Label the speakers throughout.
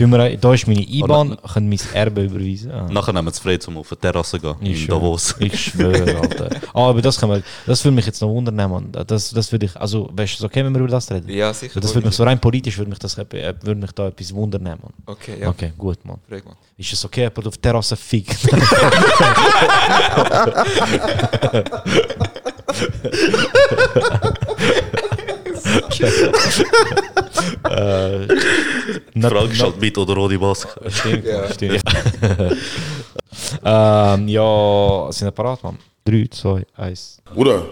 Speaker 1: Tun wir, da ist meine IBAN, können mein Erbe überweisen. Ah.
Speaker 2: Nachher nehmen wir es frei, um auf die Terrasse zu gehen.
Speaker 1: Ich
Speaker 2: in
Speaker 1: schwöre.
Speaker 2: Davos.
Speaker 1: Ich schwöre, Alter. Ah, aber das, können wir, das würde mich jetzt noch wundern, Mann. Das, das würde ich, also, weißt du, so okay, wenn wir über das reden?
Speaker 3: Ja, sicher.
Speaker 1: Das würde mich so rein politisch, würde mich, das, äh, würde mich da etwas wundern, Mann.
Speaker 3: Okay, ja.
Speaker 1: Okay, gut, Mann.
Speaker 3: Frag.
Speaker 1: Ist es okay, jemand auf der Terrasse fickt? äh,
Speaker 2: Frage ist halt mit oder ohne Maske.
Speaker 1: Stimmt,
Speaker 3: Ja.
Speaker 1: stimmt. ähm, ja, sind wir parat, Mann? 3, 2, 1.
Speaker 4: Bruder,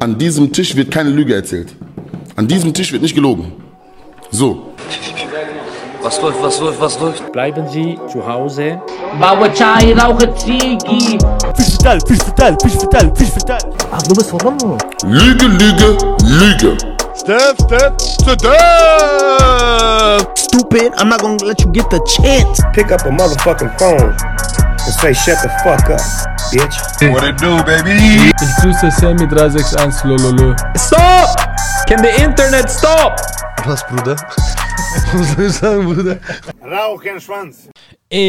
Speaker 4: an diesem Tisch wird keine Lüge erzählt. An diesem Tisch wird nicht gelogen. So.
Speaker 5: Was läuft, was läuft, was läuft?
Speaker 6: Bleiben Sie zu Hause.
Speaker 7: Baue Chai, rauche Ziggy.
Speaker 4: Lüge, Lüge, Lüge.
Speaker 8: stupid. I'm not gonna let you get the chance.
Speaker 9: pick up a motherfucking phone and say shut the fuck up, bitch.
Speaker 6: Ich grüße Sammy 361 Lololo. Stop! Can the internet stop?
Speaker 10: Was, Bruder? Was soll ich sagen, Bruder?
Speaker 9: Rauchenschwanz.
Speaker 1: Ey,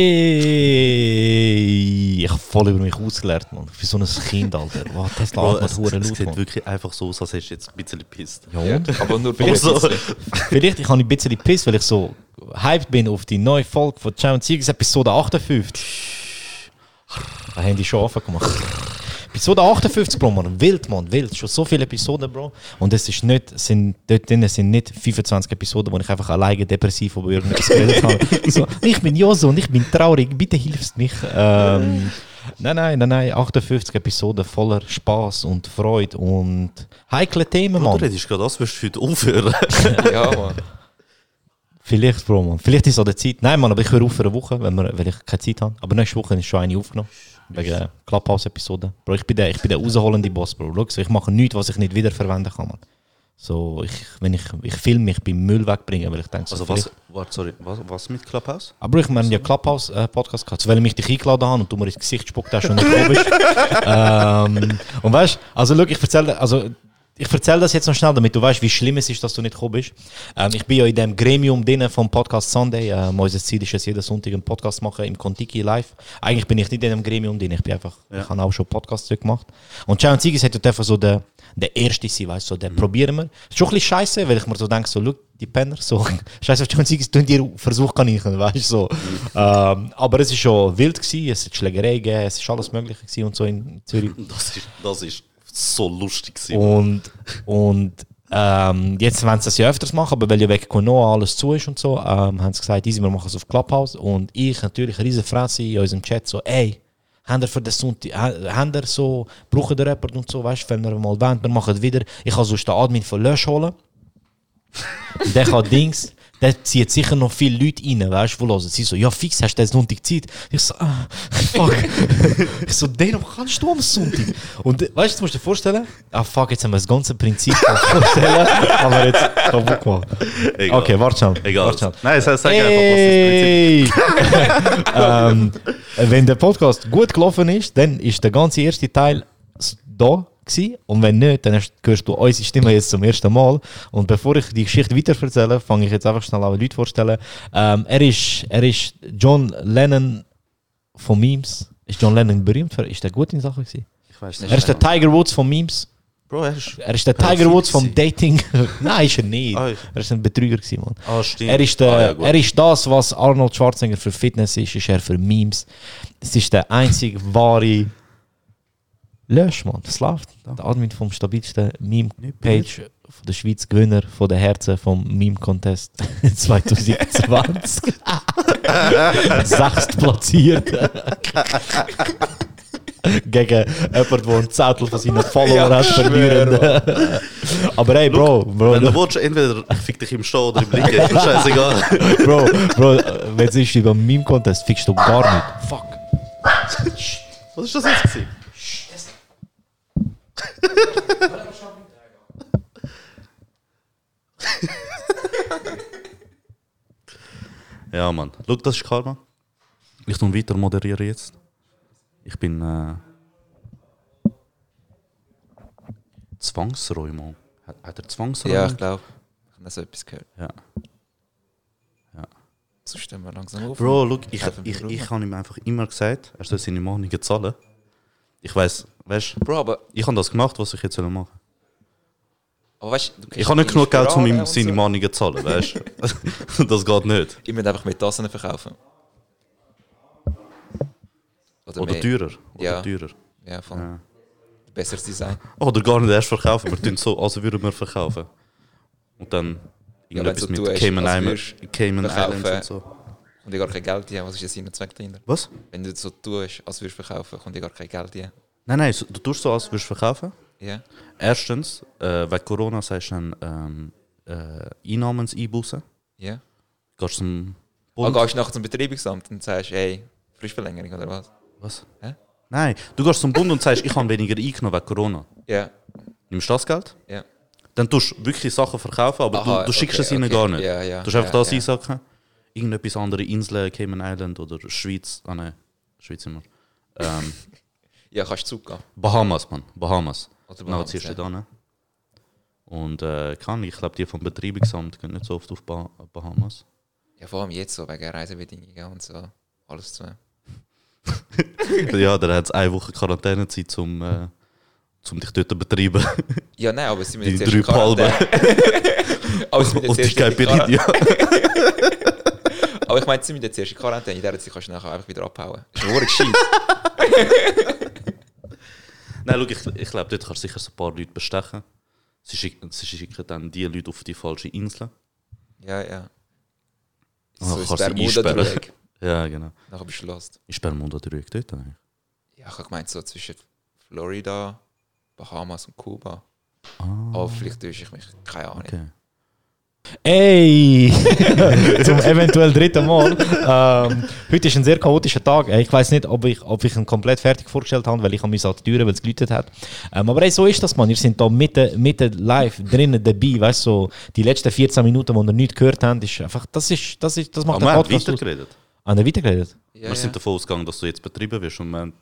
Speaker 1: ich habe voll über mich ausgelernt, Mann. Für so ein Kind, Alter. Wow,
Speaker 2: Bro,
Speaker 1: atmet
Speaker 2: es, es
Speaker 1: laut,
Speaker 2: sieht wirklich einfach so aus, als hättest du jetzt ein bisschen gepisst.
Speaker 1: Ja, und?
Speaker 3: Aber nur
Speaker 2: Vielleicht so.
Speaker 1: Vielleicht ich habe ein bisschen Piss, weil ich so hyped bin auf die neue Folge von Champions Sieges Episode 58. Da haben die schon offen gemacht. Episode 58, Bro, man. Wild, man. Wild. Schon so viele Episoden, Bro. Und es ist nicht, sind, dort drin sind nicht 25 Episoden, wo ich einfach alleine depressiv über irgendetwas geredet habe. So, ich bin Joso und ich bin traurig, bitte hilfst mich. Ähm, nein, nein, nein, nein. 58 Episoden voller Spaß und Freude und heikle Themen, Mann.
Speaker 2: du redest gerade, als würdest du heute aufhören.
Speaker 3: Ja, Mann.
Speaker 1: Vielleicht, Bro, man. Vielleicht ist es an der Zeit. Nein, Mann, aber ich höre auf für eine Woche, wenn wir, weil ich keine Zeit habe. Aber nächste Woche ist schon eine aufgenommen. Wegen Clubhouse-Episode. Bro, ich bin der, ich bin der rausholende Boss, Bro. Schau, ich mache nichts, was ich nicht wiederverwenden kann, man. So, ich, wenn ich, ich filme mich beim Müll wegbringen, weil ich denke, so,
Speaker 2: Also was, warte, sorry, was, was mit Clubhouse?
Speaker 1: Aber ich meine, ja Clubhouse-Podcast gehabt, weil ich mich dich eingeladen habe und du mir ins Gesicht gespuckt hast und nicht gekommen bist. ähm, und weißt du, also schau, ich erzähle, also ich erzähle das jetzt noch schnell, damit du weißt, wie schlimm es ist, dass du nicht gekommen bist. Ähm, ich bin ja in dem Gremium drin vom Podcast Sunday. Ähm, unser Ziel ist es, jeden Sonntag einen Podcast machen im Contiki live. Eigentlich bin ich nicht in dem Gremium drin, ich bin einfach, ich habe auch schon Podcasts gemacht. Und Challenge Sigis hat dort einfach so der, der erste sein, weißt du, so, den probieren wir. Ist schon ein bisschen scheiße, weil ich mir so denke, so, schau, die Penner, so, scheiße auf Sigis, tun dir Versuchkaninchen, weißt du, so. ähm, aber es ist schon wild gewesen, es hat Schlägerei gegeben, es ist alles mögliche gewesen und so in Zürich.
Speaker 2: Das ist, das ist so lustig gewesen.
Speaker 1: Und, und ähm, jetzt wollen sie das ja öfters machen, aber weil ja wegen Corona alles zu ist und so, ähm, haben sie gesagt, easy, wir machen es auf Clubhouse. Und ich natürlich riesen Fresse in unserem Chat so, ey, haben ihr für den Sonntag, ha- haben ihr so, brauchen ihr jemanden und so, weißt du, wenn wir mal wollen, wir machen es wieder. Ich kann sonst den Admin von Lösch holen. Und der kann Dings, der zieht sicher noch viele Leute rein, weißt du, wo hören. Sie so, ja fix, hast du den Sonntag Zeit? Ich so, ah, fuck. ich so, den kannst du am Sonntag? Und äh, weißt du, du musst dir vorstellen, ah fuck, jetzt haben wir das ganze Prinzip vorstellen, aber jetzt kaputt gemacht.
Speaker 2: Egal.
Speaker 1: Okay, warte schnell.
Speaker 2: Egal.
Speaker 1: Warte schnell.
Speaker 2: Nein, sag, sag einfach, was das Prinzip
Speaker 1: Hey! ähm, wenn der Podcast gut gelaufen ist, dann ist der ganze erste Teil da gewesen. Und wenn nicht, dann hast- hörst du unsere Stimme jetzt zum ersten Mal. Und bevor ich die Geschichte weiter erzähle, fange ich jetzt einfach schnell an Leute vorstellen. Ähm, er, ist, er ist John Lennon von Memes. Ist John Lennon berühmt? Für, ist der gut in Sachen gewesen?
Speaker 2: Ich weiß
Speaker 1: Er ist der Tiger Woods von Memes.
Speaker 2: Bro, er ist...
Speaker 1: Er ist der Tiger Woods vom. Dating. Nein, ist er nicht.
Speaker 2: Ah,
Speaker 1: er ist ein Betrüger gewesen, Mann.
Speaker 2: Stimmt.
Speaker 1: Er ist, der,
Speaker 2: Ah, ja,
Speaker 1: er ist das, was Arnold Schwarzenegger für Fitness ist, ist er für Memes. Es ist der einzige wahre Lösch, Mann. Das läuft. Der Admin vom stabilsten Meme-Page von der Schweiz, Gewinner von der Herzen vom Meme-Contest 2020. Sechst platziert. Gegen jemanden, der einen Zettel von seinen Followern hat verlieren. Aber hey, Bro, Bro,
Speaker 2: Wenn du willst, entweder fick dich im Stehen oder im Liegen, scheißegal.
Speaker 1: Bro, Bro, wenn es ist über Meme Contest, fickst du gar nicht. Fuck.
Speaker 2: Was ist das jetzt gewesen? ja, Mann. Schau, das ist Karma. Ich tue weiter moderieren jetzt. Ich bin äh, Zwangsräumer. Hat, hat er Zwangsräumer?
Speaker 3: Ja, ich glaube. Ich habe so etwas gehört.
Speaker 2: Ja.
Speaker 3: Sonst stehen wir langsam auf.
Speaker 2: Bro, look, ich, ich,
Speaker 3: rum.
Speaker 2: ich habe ihm einfach immer gesagt, er soll seine Mahnungen zahlen. Ich weiß, weißt du,
Speaker 3: Bro, aber,
Speaker 2: ich habe das gemacht, was ich jetzt soll machen
Speaker 3: aber weißt du,
Speaker 2: Ich habe nicht genug Geld, um ihm seine
Speaker 3: und
Speaker 2: Mahnungen zu zahlen, weißt du? das geht nicht.
Speaker 3: so. Ich möchte einfach mit Tassen verkaufen. Oder,
Speaker 2: Oder teurer. Oder
Speaker 3: Ja.
Speaker 2: teurer.
Speaker 3: Ja, voll.
Speaker 2: Ja.
Speaker 3: Besseres Design.
Speaker 2: Oder gar nicht erst verkaufen. Wir tun so, als würden wir verkaufen. Und dann
Speaker 3: Ja,
Speaker 2: irgendetwas
Speaker 3: wenn du
Speaker 2: mit Cayman,
Speaker 3: als
Speaker 2: Islands,
Speaker 3: würdest
Speaker 2: Cayman. Islands und so.
Speaker 3: Und ich gar kein Geld haben, was ist der Sinn und Zweck dahinter?
Speaker 2: Was?
Speaker 3: Wenn du so tust, als würdest du verkaufen, kommt dir gar kein Geld haben.
Speaker 2: Nein, nein, du tust so, als würdest du verkaufen.
Speaker 3: Ja?
Speaker 2: Erstens, äh, wegen Corona sagst du dann ähm, äh, Einnahmenseinbußen.
Speaker 3: Ja?
Speaker 2: Gehst zum
Speaker 3: Ah,
Speaker 2: Bund.
Speaker 3: gehst du nachher zum Betreibungsamt und sagst, hey, Frischverlängerung oder was?
Speaker 2: Was?
Speaker 3: Hä?
Speaker 2: Nein, du gehst zum Bund und sagst, ich habe weniger eingenommen wegen Corona.
Speaker 3: Ja,
Speaker 2: Nimmst du das Geld?
Speaker 3: ja.
Speaker 2: Dann tust du wirklich Sachen verkaufen, aber
Speaker 3: Aha,
Speaker 2: du, du schickst
Speaker 3: okay,
Speaker 2: es ihnen
Speaker 3: okay.
Speaker 2: gar nicht.
Speaker 3: Ja, ja,
Speaker 2: du hast einfach das einsacken. Irgendetwas andere Inseln, Cayman Island oder Schweiz. Ah nein, Schweiz immer. Ähm,
Speaker 3: Ja, kannst du zugehen.
Speaker 2: Bahamas, Mann. Bahamas.
Speaker 3: Oder Bahamas,
Speaker 2: ziehst du
Speaker 3: ja.
Speaker 2: da ne? Und äh, kann ich glaube, die vom Betreibungsamt gehen nicht so oft auf bah Bahamas.
Speaker 3: Ja, vor allem jetzt so, wegen Reisebedingungen und so. Alles zu.
Speaker 2: ja, dann hat es eine Woche Quarantänezeit, um, äh, um dich dort zu betreiben.
Speaker 3: Ja, nein, aber sie müssen
Speaker 2: Die
Speaker 3: jetzt erst
Speaker 2: drei Palmen.
Speaker 3: Aber sie müssen
Speaker 2: Und
Speaker 3: jetzt
Speaker 2: die
Speaker 3: in Quarantäne.
Speaker 2: Caipirinha.
Speaker 3: Aber ich meine, sie müssen jetzt erst in Quarantäne. In dieser Zeit kannst du nachher einfach wieder abhauen. Das ist nur gescheit.
Speaker 2: Nein, schau, ich, ich glaube, dort kannst du sicher so ein paar Leute bestechen. Sie schicken, sie schicken dann die Leute auf die falsche Insel.
Speaker 3: Ja, ja.
Speaker 2: Ah,
Speaker 3: So ist Bermuda-Dreieck.
Speaker 2: Ja, genau.
Speaker 3: Nachher bist du lost.
Speaker 2: Ist Bermuda-Dreieck dort eigentlich?
Speaker 3: Ja, ich habe gemeint, so zwischen Florida, Bahamas und Kuba.
Speaker 2: Ah,
Speaker 3: Aber vielleicht täusche ich mich. Keine Ahnung.
Speaker 2: okay.
Speaker 1: Ey! Zum eventuell dritten Mal. Ähm, heute ist ein sehr chaotischer Tag. Äh, Ich weiß nicht, ob ich, ob ich ihn komplett fertig vorgestellt habe, weil ich an mich an die Türen, weil es geläutet hat. Ähm, aber ey, so ist das, man. Ihr seid da mitten, mitten live drinnen dabei. Weißt du, so, die letzten 14 Minuten, die ihr nichts gehört habt, ist einfach, das ist, das ist, das macht
Speaker 2: Aber wir
Speaker 1: den
Speaker 2: haben
Speaker 1: Podcast aus.
Speaker 2: weitergeredet.
Speaker 1: Ah, der weitergeredet?
Speaker 3: Ja,
Speaker 2: wir
Speaker 3: ja.
Speaker 2: sind davon ausgegangen, dass du jetzt betrieben wirst und wir, haben-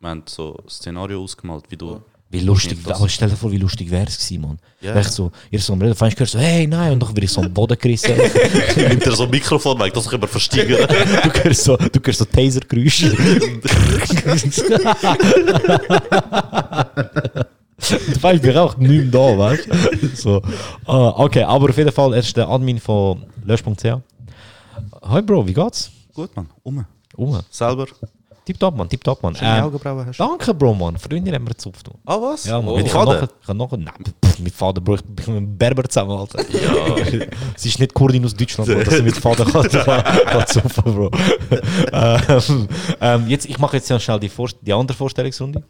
Speaker 2: wir haben so ein Szenario ausgemalt, wie du...
Speaker 1: Wie lustig, aber stell dir vor, wie lustig wäre es gewesen, man.
Speaker 2: Ja.
Speaker 1: Wenn ich so, ihr so am Reden, fand ich gehört so, hey, nein, und dann werde ich so am Boden gerissen.
Speaker 2: Nimmt er so ein Mikrofon weg, das können wir versteigen.
Speaker 1: du hörst so, du hörst so Taser-Geräusche. du weißt, ich bin auch nicht mehr da, weißt du? So. Ah, okay, aber auf jeden Fall, er ist der Admin von lösch.ch. Hi Bro, wie geht's?
Speaker 2: Gut, Mann. Um.
Speaker 1: Oh,
Speaker 2: Selber.
Speaker 1: Tipptopp, Mann, tipptopp, Mann.
Speaker 2: Schöne
Speaker 1: Ähm,
Speaker 2: Augenbrauen hast du.
Speaker 1: danke, Bro, Mann. Freunde haben wir gezupft.
Speaker 2: Ah, was?
Speaker 1: Ja, Mann.
Speaker 2: Mit
Speaker 1: ich kann noch, ich kann noch, nein, pff, mit Vater, Bro, ich bin mit einem Berber zusammen, Alter. Ja. Sie ist nicht Kurdin aus Deutschland, Bro, dass sie mit Vater kann, kann, zupfen, Bro. ähm, ähm, jetzt, ich mache jetzt ja schnell die, Vor die andere Vorstellungsrunde.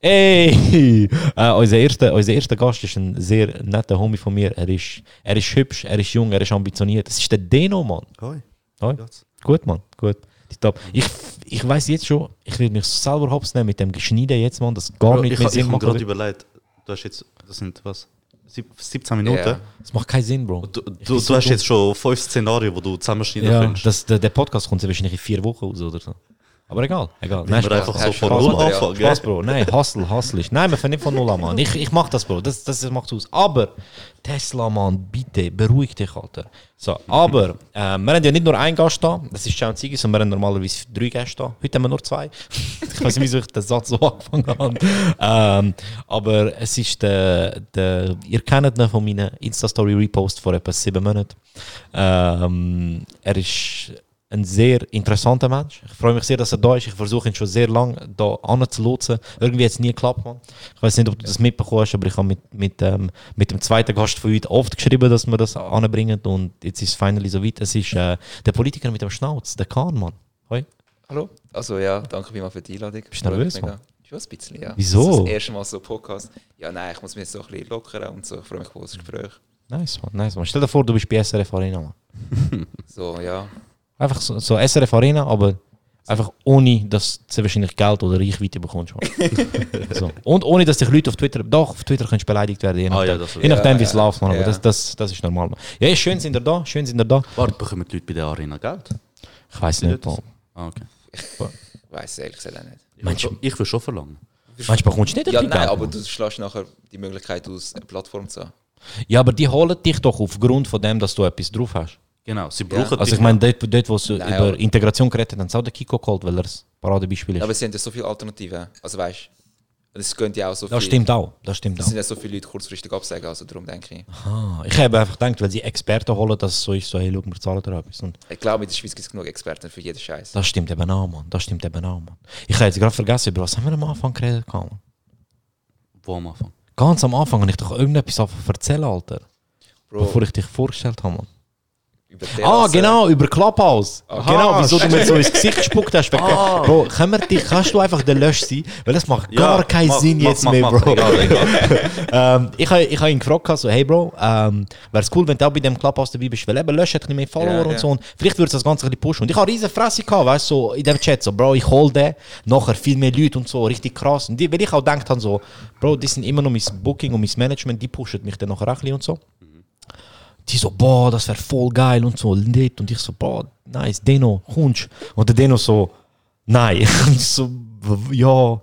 Speaker 1: Ey! Äh, unser, erster, unser erster Gast ist ein sehr netter Homie von mir. Er ist, er ist hübsch, er ist jung, er ist ambitioniert. Das ist der Deno, Mann.
Speaker 2: Hoi.
Speaker 1: Hoi. Gut, Mann, gut. Tipptopp. Ich, ich weiß jetzt schon, ich will mich selber hops nehmen mit dem Geschneiden jetzt, Mann, das gar
Speaker 2: Bro,
Speaker 1: nicht
Speaker 2: ich
Speaker 1: mehr
Speaker 2: habe
Speaker 1: Sinn
Speaker 2: hab
Speaker 1: macht.
Speaker 2: gerade überlegt, du hast jetzt, das sind was? Sieb- 17 Minuten?
Speaker 3: Ja.
Speaker 1: Das macht keinen Sinn, Bro.
Speaker 2: Du,
Speaker 1: Ich
Speaker 2: du, du hast jetzt schon fünf Szenarien, die du zusammenschneiden
Speaker 1: Ja,
Speaker 2: kannst.
Speaker 1: das, der, der Podcast kommt ja wahrscheinlich in vier Wochen raus oder so. Aber egal, egal.
Speaker 2: wir
Speaker 1: Spaß.
Speaker 2: einfach so von null anfangen.
Speaker 1: Spaß? Bro. Nein, Hustle, Hustle ist. Nein, wir fangen nicht von null an, Mann. Ich, ich mach das, Bro. Das, das macht aus. Aber, Tesla, Mann, bitte, beruhig dich, Alter. So, aber, äh, wir haben ja nicht nur einen Gast da, das ist Ciao Ziggy, sondern wir haben normalerweise drei Gäste da. Heute haben wir nur zwei. ich weiß nicht, wieso ich den Satz so angefangen habe. Ähm, aber es ist der, der, ihr kennt ihn von meinen Insta-Story-Repost vor etwa sieben Monaten. Ähm, er ist ein sehr interessanter Mensch. Ich freue mich sehr, dass er da ist. Ich versuche ihn schon sehr lange da anzulotsen. Irgendwie hat es nie geklappt, man. Ich weiß nicht, ob du das mitbekommen hast, aber ich habe mit, mit, ähm, mit dem zweiten Gast von heute oft geschrieben, dass wir das anbringen und jetzt ist es finally so weit. Es ist äh, der Politiker mit dem Schnauz, der Kahn, Mann. Hoi.
Speaker 3: Hallo? Also ja, danke vielmals für die Einladung.
Speaker 1: Bist du nervös, Mann?
Speaker 3: Schon ein bisschen, ja.
Speaker 1: Wieso?
Speaker 3: Das das erste Mal so ein Podcast. Ja, nein, ich muss mich jetzt so ein bisschen lockern und so. Ich freue mich auf das Gespräch.
Speaker 1: Nice, man. Nice, man. Stell dir vor, du bist bei SRF Arena, man.
Speaker 3: So, ja.
Speaker 1: Einfach so, so SRF Arena, aber einfach ohne, dass du wahrscheinlich Geld oder Reichweite bekommst. So. Und ohne, dass dich Leute auf Twitter, doch, auf Twitter kannst du beleidigt werden, je
Speaker 2: Ah, ja,
Speaker 1: nachdem,
Speaker 2: das-
Speaker 1: je nachdem wie es
Speaker 3: ja,
Speaker 1: läuft, man. Aber
Speaker 3: ja.
Speaker 1: das, das, das ist normal. Man. Ja, ja, schön sind ihr da, schön sind ihr da.
Speaker 2: Warte, bekommen die Leute bei der Arena Geld?
Speaker 1: Ich weiß nicht.
Speaker 2: Ah, okay.
Speaker 3: Ich weiß es ehrlich gesagt auch nicht.
Speaker 2: Ich will, schon, ich will schon verlangen.
Speaker 1: Du, bekommst du nicht
Speaker 3: Ja, nein,
Speaker 1: Geld,
Speaker 3: aber du schlägst nachher die Möglichkeit aus, eine Plattform zu haben.
Speaker 1: Ja, aber die holen dich doch aufgrund von dem, dass du etwas drauf hast.
Speaker 2: Genau, sie brauchen
Speaker 1: Also
Speaker 2: dich
Speaker 1: ich meine, dort, dort wo sie
Speaker 3: Nein,
Speaker 1: über
Speaker 3: aber-
Speaker 1: Integration geredet haben, haben sie auch den Kiko geholt, weil er das Paradebeispiel ist.
Speaker 3: Aber sie haben ja so viele Alternativen. Also weißt du, es gehen ja auch so
Speaker 1: das
Speaker 3: viele.
Speaker 1: stimmt auch, das stimmt
Speaker 3: Es
Speaker 1: auch.
Speaker 3: sind ja so viele Leute kurzfristig absagen, also darum denke ich.
Speaker 1: Ah, ich habe einfach gedacht, weil sie Experten holen, dass es so ist, so, hey, schau, wir zahlen dir etwas. Und
Speaker 3: Ich glaube, in der Schweiz gibt es genug Experten für jeden Scheiß.
Speaker 1: das stimmt eben auch, Mann. Das stimmt eben auch, Mann. Ich habe jetzt gerade vergessen, über was haben wir am Anfang geredet, Mann?
Speaker 2: Wo am Anfang?
Speaker 1: Ganz am Anfang habe ich doch irgendetwas erzählen, Alter.
Speaker 3: Bro,
Speaker 1: Bevor ich dich vorgestellt habe, Mann.
Speaker 3: Über
Speaker 1: Ah, genau, über Clubhouse.
Speaker 3: Aha,
Speaker 1: genau, wieso du mir so ins. Gesicht gespuckt hast. wegen- Bro, können wir dich, kannst du einfach der Lösch sein? Weil das macht gar
Speaker 2: Ja,
Speaker 1: keinen
Speaker 2: mach-
Speaker 1: Sinn
Speaker 2: mach-
Speaker 1: jetzt
Speaker 2: mach-
Speaker 1: mehr, Bro.
Speaker 2: egal, egal.
Speaker 1: ähm, ich habe ich ha ihn gefragt, so, hey Bro, ähm, wäre es cool, wenn du auch bei dem Clubhouse dabei bist, weil eben Lösch hat bisschen mehr Follower
Speaker 3: Ja,
Speaker 1: und
Speaker 3: ja.
Speaker 1: so. Und vielleicht würde das Ganze ein bisschen pushen. Und ich habe riesen Fresse gehabt, weißt du, so in dem Chat, so, Bro, ich hol den, nachher viel mehr Leute und so, richtig krass. Und die, weil ich auch gedacht habe, so, Bro, die sind immer noch mein Booking und mein Management, die pushen mich dann nachher auch ein bisschen und so die so, boah, das wäre voll geil und so, lit. Und ich so, boah, nice, Deno, kommst Und der Deno so, nein. Und ich so, ja,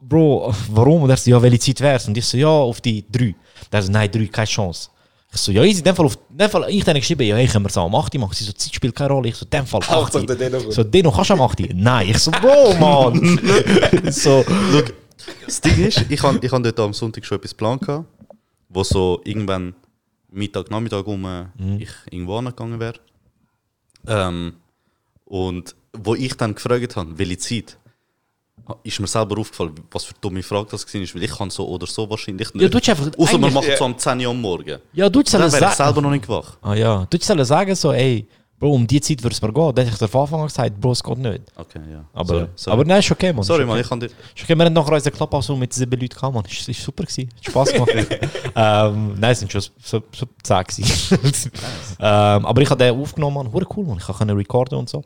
Speaker 1: Bro, warum? Und er so, ja, welche Zeit wär's? Und ich so, ja, auf die drei. Der so, nein, drei, keine Chance. Ich so, ja, easy, in dem Fall, auf, in dem Fall ich dann geschrieben, ja, hey, können wir es auch am 8 machen? Sie so, Zeit spielt keine Rolle. Ich so, in dem Fall 8.
Speaker 3: Hauptsache der Deno gut.
Speaker 1: So, Deno, kannst du am 8? Nein. Ich so, Bro, Mann. so,
Speaker 2: Das Ding ist, ich habe ich hab dort am Sonntag schon etwas geplant, gehabt, wo so irgendwann Mittag, Nachmittag um ich irgendwo angegangen wäre. Ähm, und wo ich dann gefragt habe, welche Zeit, ist mir selber aufgefallen, was für eine dumme Frage das war, weil ich kann so oder so wahrscheinlich nicht.
Speaker 1: Ja, du einfach-
Speaker 2: Außer man macht es so um 10 Uhr am Morgen.
Speaker 1: ja, du
Speaker 2: Dann wäre ich selber noch nicht wach.
Speaker 1: Ah ja, du sollst sagen so, ey, Bro, um die Zeit würde es mir gehen. Dann hätte ich dir von Anfang an gesagt, Bro, es geht nicht.
Speaker 2: Okay, ja.
Speaker 1: Aber,
Speaker 2: sorry, sorry.
Speaker 1: aber nein, ist okay, Mann.
Speaker 2: sorry
Speaker 1: okay.
Speaker 2: ich kann dir...
Speaker 1: Ist okay, wir haben nachher unseren Club auch so mit sieben Leuten gehabt, Mann. Ist, ist super gewesen. Hat Spaß gemacht. ähm, nein, es sind schon so, so zehn gewesen. ähm, aber ich habe den aufgenommen, Mann. Hure cool, Mann. Ich kann recorden und so.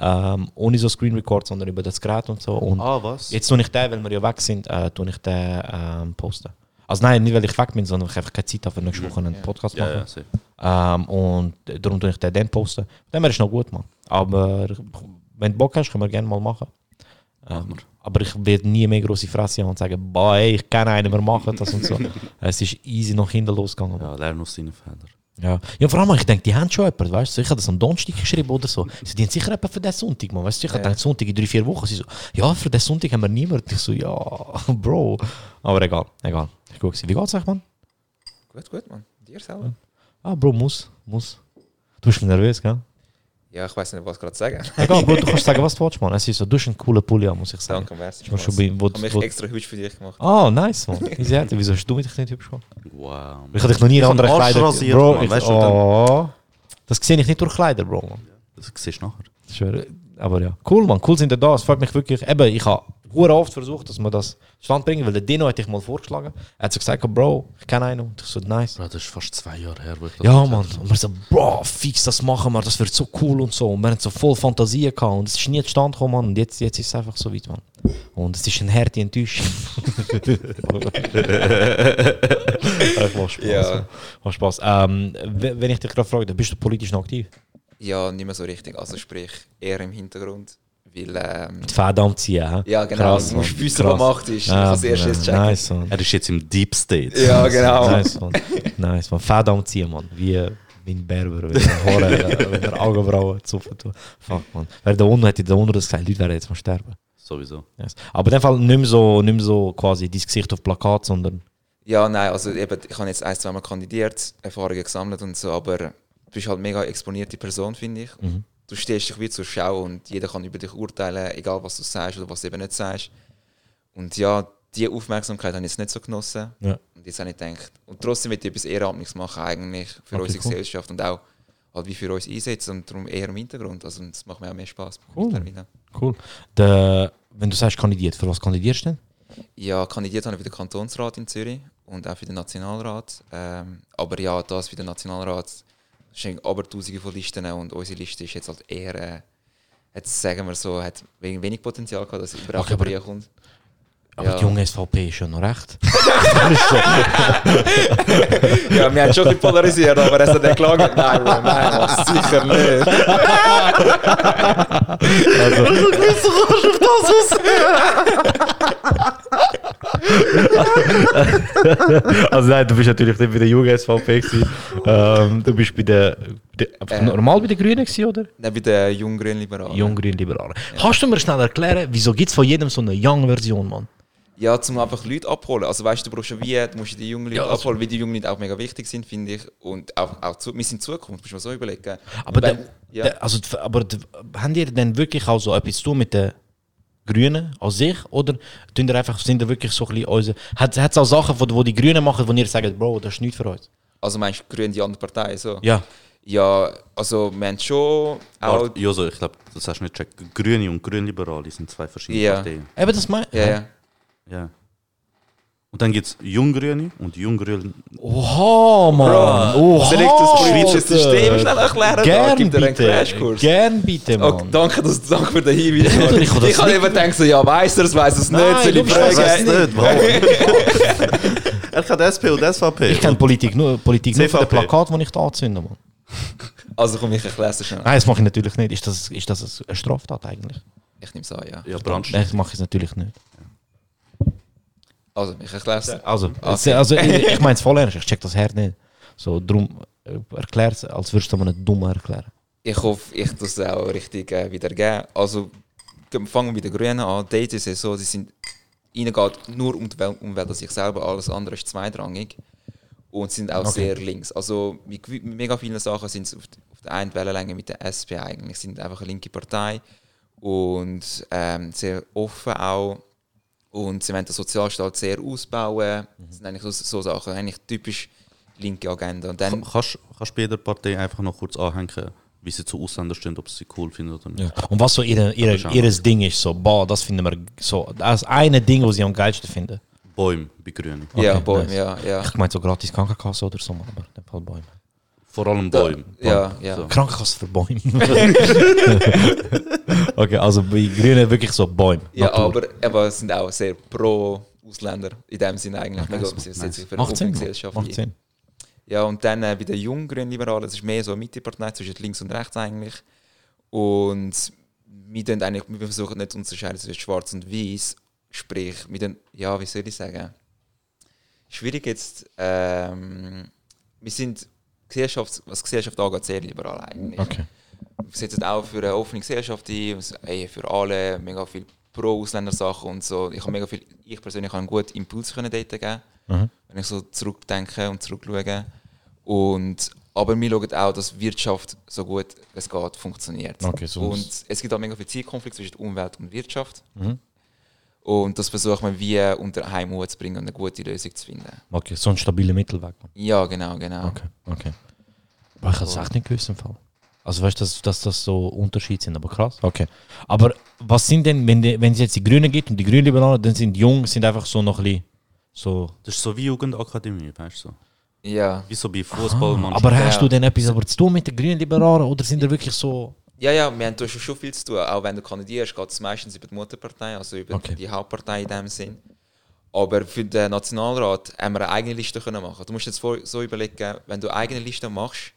Speaker 1: Ähm, ohne so Screen Record, sondern über das Gerät und so. Und
Speaker 2: Ah, was?
Speaker 1: jetzt tue ich den, weil wir ja weg sind, äh, tue ich den ähm, posten. Also nein, nicht weil ich weg bin, sondern weil ich einfach keine Zeit habe, für nächste Woche einen Podcast
Speaker 2: Ja,
Speaker 1: machen.
Speaker 2: ja, safe.
Speaker 1: Ähm, und darum tue ich den dann posten. Dann wäre es noch gut, Mann. Aber wenn du Bock hast, können wir gerne mal machen. Ähm, aber ich werde nie mehr große Fresse haben und sagen, boah, ey, ich kenne einen, wir machen das und so. es ist easy nach hinten losgegangen.
Speaker 2: Ja, lern aus deinen Fehlern.
Speaker 1: Ja. ja, vor allem, ich denke, die haben schon jemanden, weißt du? Ich habe das am Donnerstag geschrieben oder so. Sie haben sicher jemanden für den Sonntag, man. Weißt du? Ich habe gedacht, Sonntag in drei, vier Wochen. Sie so, ja, für den Sonntag haben wir niemanden. Ich so, ja, Bro. Aber egal, egal. Ich gucke sie. Wie geht's euch, Mann?
Speaker 3: Gut, gut, Mann. Dir selber?
Speaker 1: Ah, Bro, muss, muss. Du bist nervös, gell?
Speaker 3: Ja, ich weiß nicht, was gerade sagen.
Speaker 1: Egal, Bro, du kannst sagen, was du willst, Mann. Es ist so, du hast einen coolen Pulli muss ich sagen.
Speaker 3: Danke, merci.
Speaker 1: Ich muss schon bei, wo,
Speaker 3: Ich habe mich extra hübsch für dich gemacht.
Speaker 1: Ah, nice, Mann. Easy, Alter. Wieso hast du mich nicht hübsch gemacht?
Speaker 2: Wow.
Speaker 1: Ich habe dich noch nie in
Speaker 2: Ich hab
Speaker 1: anderen
Speaker 2: den Arsch
Speaker 1: Kleider
Speaker 2: rasiert,
Speaker 1: Bro,
Speaker 2: Mann,
Speaker 1: ich,
Speaker 2: weißt du, dann-
Speaker 1: oh, das sehe ich nicht durch Kleider, Bro. Mann.
Speaker 2: Das siehst du nachher.
Speaker 1: Ich schwöre. Aber ja, cool, man. Cool sind ihr da. Es freut mich wirklich. Eben, ich habe oft versucht, dass wir das stand bringen, weil der Dino hätte ich mal vorgeschlagen. Er hat so gesagt, Bro, ich kenne einen. Und ich so, nice.
Speaker 2: Bro, das ist fast zwei Jahre her, wo ich das
Speaker 1: Ja, Mann. Und wir so, Bro, fix das machen wir, das wird so cool und so. Und wir haben so voll Fantasie gehabt und es ist nie zustande gekommen, Mann. Und jetzt, jetzt ist es einfach so weit, Mann. Und es ist eine harte Enttäuschung. ich mach Spaß.
Speaker 3: Ja.
Speaker 1: Mach Spaß. Ähm, wenn ich dich gerade frage, bist du politisch noch aktiv?
Speaker 3: Ja, nicht mehr so richtig. Also sprich, eher im Hintergrund. Weil, ähm,
Speaker 1: Die Fäden am Ziehen, hä?
Speaker 3: ja, genau.
Speaker 1: Krass,
Speaker 3: du musst wissen,
Speaker 1: Krass.
Speaker 3: was Macht ist.
Speaker 1: Ah,
Speaker 3: das erste jetzt checken.
Speaker 1: Nice, Mann.
Speaker 2: Er ist jetzt im Deep State.
Speaker 3: Ja, genau.
Speaker 1: Nice, man. Nice, man. Fäden am Ziehen, man. Wie, wie ein Berber, wenn er Haare, wenn er Augenbrauen zupfen tut. Fuck, man. Wer da unten hätte da unten das gesagt, Leute werden jetzt mal sterben.
Speaker 2: Sowieso.
Speaker 1: Yes. Aber in dem Fall nicht mehr so, nicht mehr so quasi dein Gesicht auf Plakat, sondern
Speaker 3: Ja, nein, also eben, ich habe jetzt ein, zwei Mal kandidiert, Erfahrungen gesammelt und so, aber du bist halt eine mega exponierte Person, finde ich.
Speaker 1: Mhm.
Speaker 3: Du stehst dich wie zur Schau und jeder kann über dich urteilen, egal was du sagst oder was du eben nicht sagst. Und ja, die Aufmerksamkeit habe ich jetzt nicht so genossen.
Speaker 1: Ja.
Speaker 3: Und jetzt habe ich gedacht, und trotzdem will ich etwas Ehrenamtliches machen, eigentlich für
Speaker 1: Okay,
Speaker 3: unsere
Speaker 1: cool.
Speaker 3: Gesellschaft und auch halt wie für uns einsetzen und darum eher im Hintergrund. Also das macht mir auch mehr Spaß.
Speaker 1: Cool. cool. Der, wenn du sagst kandidiert, für was kandidierst du denn?
Speaker 3: Ja, kandidiert habe ich für den Kantonsrat in Zürich und auch für den Nationalrat. Ähm, aber ja, das für den Nationalrat sind aber tausende von Listen und unsere Liste ist jetzt halt eher, äh, jetzt sagen wir so, hat wenig, Potenzial gehabt, dass es überhaupt
Speaker 1: okay,
Speaker 3: kommt.
Speaker 1: Aber
Speaker 3: Ja.
Speaker 1: die junge SVP ist ja noch recht.
Speaker 3: Ja, wir haben schon ein polarisiert, aber es hat nicht gelangt. Nein, nein, Mann, sicher nicht.
Speaker 1: also nein, du bist natürlich nicht bei der jungen SVP. Ähm, du bist bei der, bei der einfach
Speaker 3: Äh.
Speaker 1: normal bei den Grünen gewesen, oder?
Speaker 3: Nein, bei den jungen Liberalen.
Speaker 1: Jung-Grün-Liberalen. Kannst du mir schnell erklären, wieso gibt es von jedem so eine Young-Version, Mann?
Speaker 3: Ja, zum einfach Leute abholen. Also weißt du, du brauchst schon wie, du musst die jungen Leute
Speaker 1: Ja, also-
Speaker 3: abholen, weil die jungen Leute auch mega wichtig sind, finde ich. Und auch, auch zu, wir sind Zukunft, musst du mal so überlegen.
Speaker 1: Aber,
Speaker 3: Wenn-
Speaker 1: der,
Speaker 3: ja.
Speaker 1: der, also, aber haben die denn wirklich auch so etwas zu tun mit den Grünen an sich? Oder tun ihr einfach, sind ihr wirklich so ein bisschen unsere... Hat es auch Sachen, wo die Grünen machen, wo ihr sagt, Bro, das ist nichts für uns?
Speaker 3: also meinst du Grüne die andere Partei? So?
Speaker 1: Ja.
Speaker 3: Ja, also wir haben schon auch...
Speaker 2: Joso, ich glaube, das hast du nicht gecheckt. Grüne und Grünliberale sind zwei verschiedene
Speaker 3: Ja.
Speaker 2: Parteien.
Speaker 1: Eben, das mein...
Speaker 3: Ja, ja.
Speaker 2: Ja. Und dann gibt es Junggrüne und Junggrün.
Speaker 1: Oha, Mann! Oha!
Speaker 3: Soll ich das politische. System schnell erklären?
Speaker 1: Gern
Speaker 3: gibt er einen
Speaker 1: bitte,
Speaker 3: Crashkurs.
Speaker 1: gern bitte, Mann.
Speaker 3: Okay, danke, dass, danke für den Hinweis.
Speaker 1: Ich habe das
Speaker 3: ich habe
Speaker 1: nicht
Speaker 3: immer gedacht, so, ja, weiss er es, weiss es nicht,
Speaker 1: Nein,
Speaker 3: soll ich fragen?
Speaker 1: es
Speaker 2: nicht, Mann. er kann SP und SVP.
Speaker 1: Ich kenne Politik nur, Politik nur von den
Speaker 2: CVP.
Speaker 1: Plakaten, die ich da anzünde, Mann.
Speaker 3: Also komm, ich erkläre es schnell.
Speaker 1: Nein, das mache ich natürlich nicht. Ist das, ist das eine Straftat eigentlich?
Speaker 3: Ich nehme es an, ja.
Speaker 2: Ja, Brandsch.
Speaker 1: Nein, das mache ich natürlich nicht.
Speaker 3: Also, ich erkläre es.
Speaker 1: Also,
Speaker 3: Okay.
Speaker 1: also ich, ich meine es voll ernst, ich check das her nicht. So, drum äh, erklär es, als würdest du mir einen Dummen erklären.
Speaker 3: Ich hoffe, ich das auch richtig äh, wiedergeben. Also, ge- fangen wir mit den Grünen an. Dort ist es so, sie sind, ihnen geht nur um die Welt, Umwelt an sich selber, alles andere ist zweitrangig. Und sind auch
Speaker 1: Okay.
Speaker 3: sehr links. Also, mit, mit mega vielen Sachen sind sie auf, auf der einen Wellenlänge mit der SP eigentlich. Sie sind einfach eine linke Partei und ähm, sehr offen auch. Und sie wollen den Sozialstaat sehr ausbauen. Das sind eigentlich so, so Sachen, eigentlich typisch linke Agenda. Und dann,
Speaker 2: Kannst kannst du bei jeder Partei einfach noch kurz anhängen, wie sie zu Ausländern stehen, ob sie sie cool finden oder nicht?
Speaker 1: Ja. Und was so ihre, ihre, ihres Ding ist, so, boah, das finden wir so, das eine Ding, was sie am geilsten finden.
Speaker 2: Bäume bei Grünen.
Speaker 3: ja,
Speaker 1: Okay,
Speaker 3: Bäume,
Speaker 1: nice.
Speaker 3: ja, ja.
Speaker 1: Ich meine so gratis Krankenkasse oder so, aber in dem Fall Bäume.
Speaker 2: Vor allem
Speaker 3: Da-
Speaker 2: Bäume.
Speaker 3: Ja, ja.
Speaker 2: So.
Speaker 1: Krankenkasse für Bäume. okay, also bei Grünen wirklich so Bäume.
Speaker 3: Ja,
Speaker 1: Natur.
Speaker 3: aber, es sind auch sehr pro Ausländer in dem Sinne eigentlich. Sie setzen sich für eine
Speaker 1: Macht Sinn. Macht. Sinn.
Speaker 3: Ja, und dann äh, bei den jungen Grünen Liberalen, das ist mehr so eine Mittepartei zwischen links und rechts eigentlich. Und wir, eigentlich, wir versuchen nicht zu unterscheiden zwischen schwarz und weiß. Sprich, wir tun, ja, wie soll ich sagen? Schwierig jetzt. Ähm, wir sind Gesellschaft, was Gesellschaft angeht, sehr liberal eigentlich.
Speaker 1: Okay.
Speaker 3: Wir setzen auch für eine offene Gesellschaft ein, ey, für alle, mega viel Pro-Ausländer-Sachen und so. Ich habe mega viel, ich persönlich habe einen guten Impuls können dort geben,
Speaker 1: Mhm.
Speaker 3: wenn ich so zurückdenke und zurückschaue. Und, aber wir schauen auch, dass Wirtschaft so gut es geht funktioniert.
Speaker 1: Okay,
Speaker 3: und es gibt auch mega viel Zielkonflikt zwischen Umwelt und Wirtschaft.
Speaker 1: Mhm.
Speaker 3: Und das versucht man wie unter einen Hut zu bringen und eine gute Lösung zu finden.
Speaker 1: Okay, so ein stabiler Mittelweg.
Speaker 3: Ja, genau, genau.
Speaker 1: Okay, okay. Aber ich habe es echt nicht gewusst im Fall. Also weißt du, dass, dass das so Unterschiede sind, aber krass. Okay. Aber was sind denn, wenn, die, wenn es jetzt die Grünen gibt und die Grünliberalen, dann sind die Jungen sind einfach so noch ein bisschen so.
Speaker 2: Das ist so wie Jugendakademie, weißt du? So.
Speaker 3: Ja.
Speaker 2: Wie so bei Fußball.
Speaker 1: Aber hast
Speaker 3: Ja.
Speaker 1: du denn etwas aber zu tun mit den Grünliberalen oder sind die wirklich so.
Speaker 3: Ja, ja, wir haben schon schon viel zu tun. Auch wenn du kandidierst, geht es meistens über die Mutterpartei, also über
Speaker 1: Okay.
Speaker 3: die Hauptpartei in dem Sinn. Aber für den Nationalrat haben wir eine eigene Liste können machen. Du musst jetzt so überlegen, wenn du eine eigene Liste machst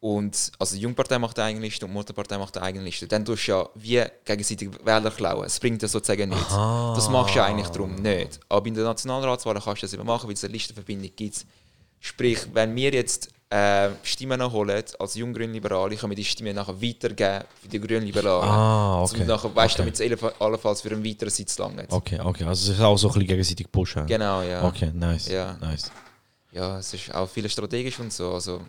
Speaker 3: und also die Jungpartei macht eine eigene Liste und die Mutterpartei macht eine eigene Liste, dann tust du ja wie gegenseitig Wähler klauen. Es bringt dir sozusagen nichts. Das machst du ja eigentlich darum nicht. Aber in der Nationalratswahl kannst du das immer machen, weil es eine Listenverbindung gibt. Sprich, wenn wir jetzt äh, Stimmen holen als Junggrünliberale, können wir die Stimmen nachher weitergeben für die Grünliberalen.
Speaker 1: Ah, okay.
Speaker 3: Nachher, weißt
Speaker 1: Okay.
Speaker 3: damit es allenfalls für einen weiteren Sitz langt.
Speaker 1: Okay, okay. Also es ist auch so ein bisschen gegenseitig pushen.
Speaker 3: Genau, ja.
Speaker 1: Okay, nice.
Speaker 3: Ja.
Speaker 1: nice.
Speaker 3: Ja, es ist auch viel strategisch und so, also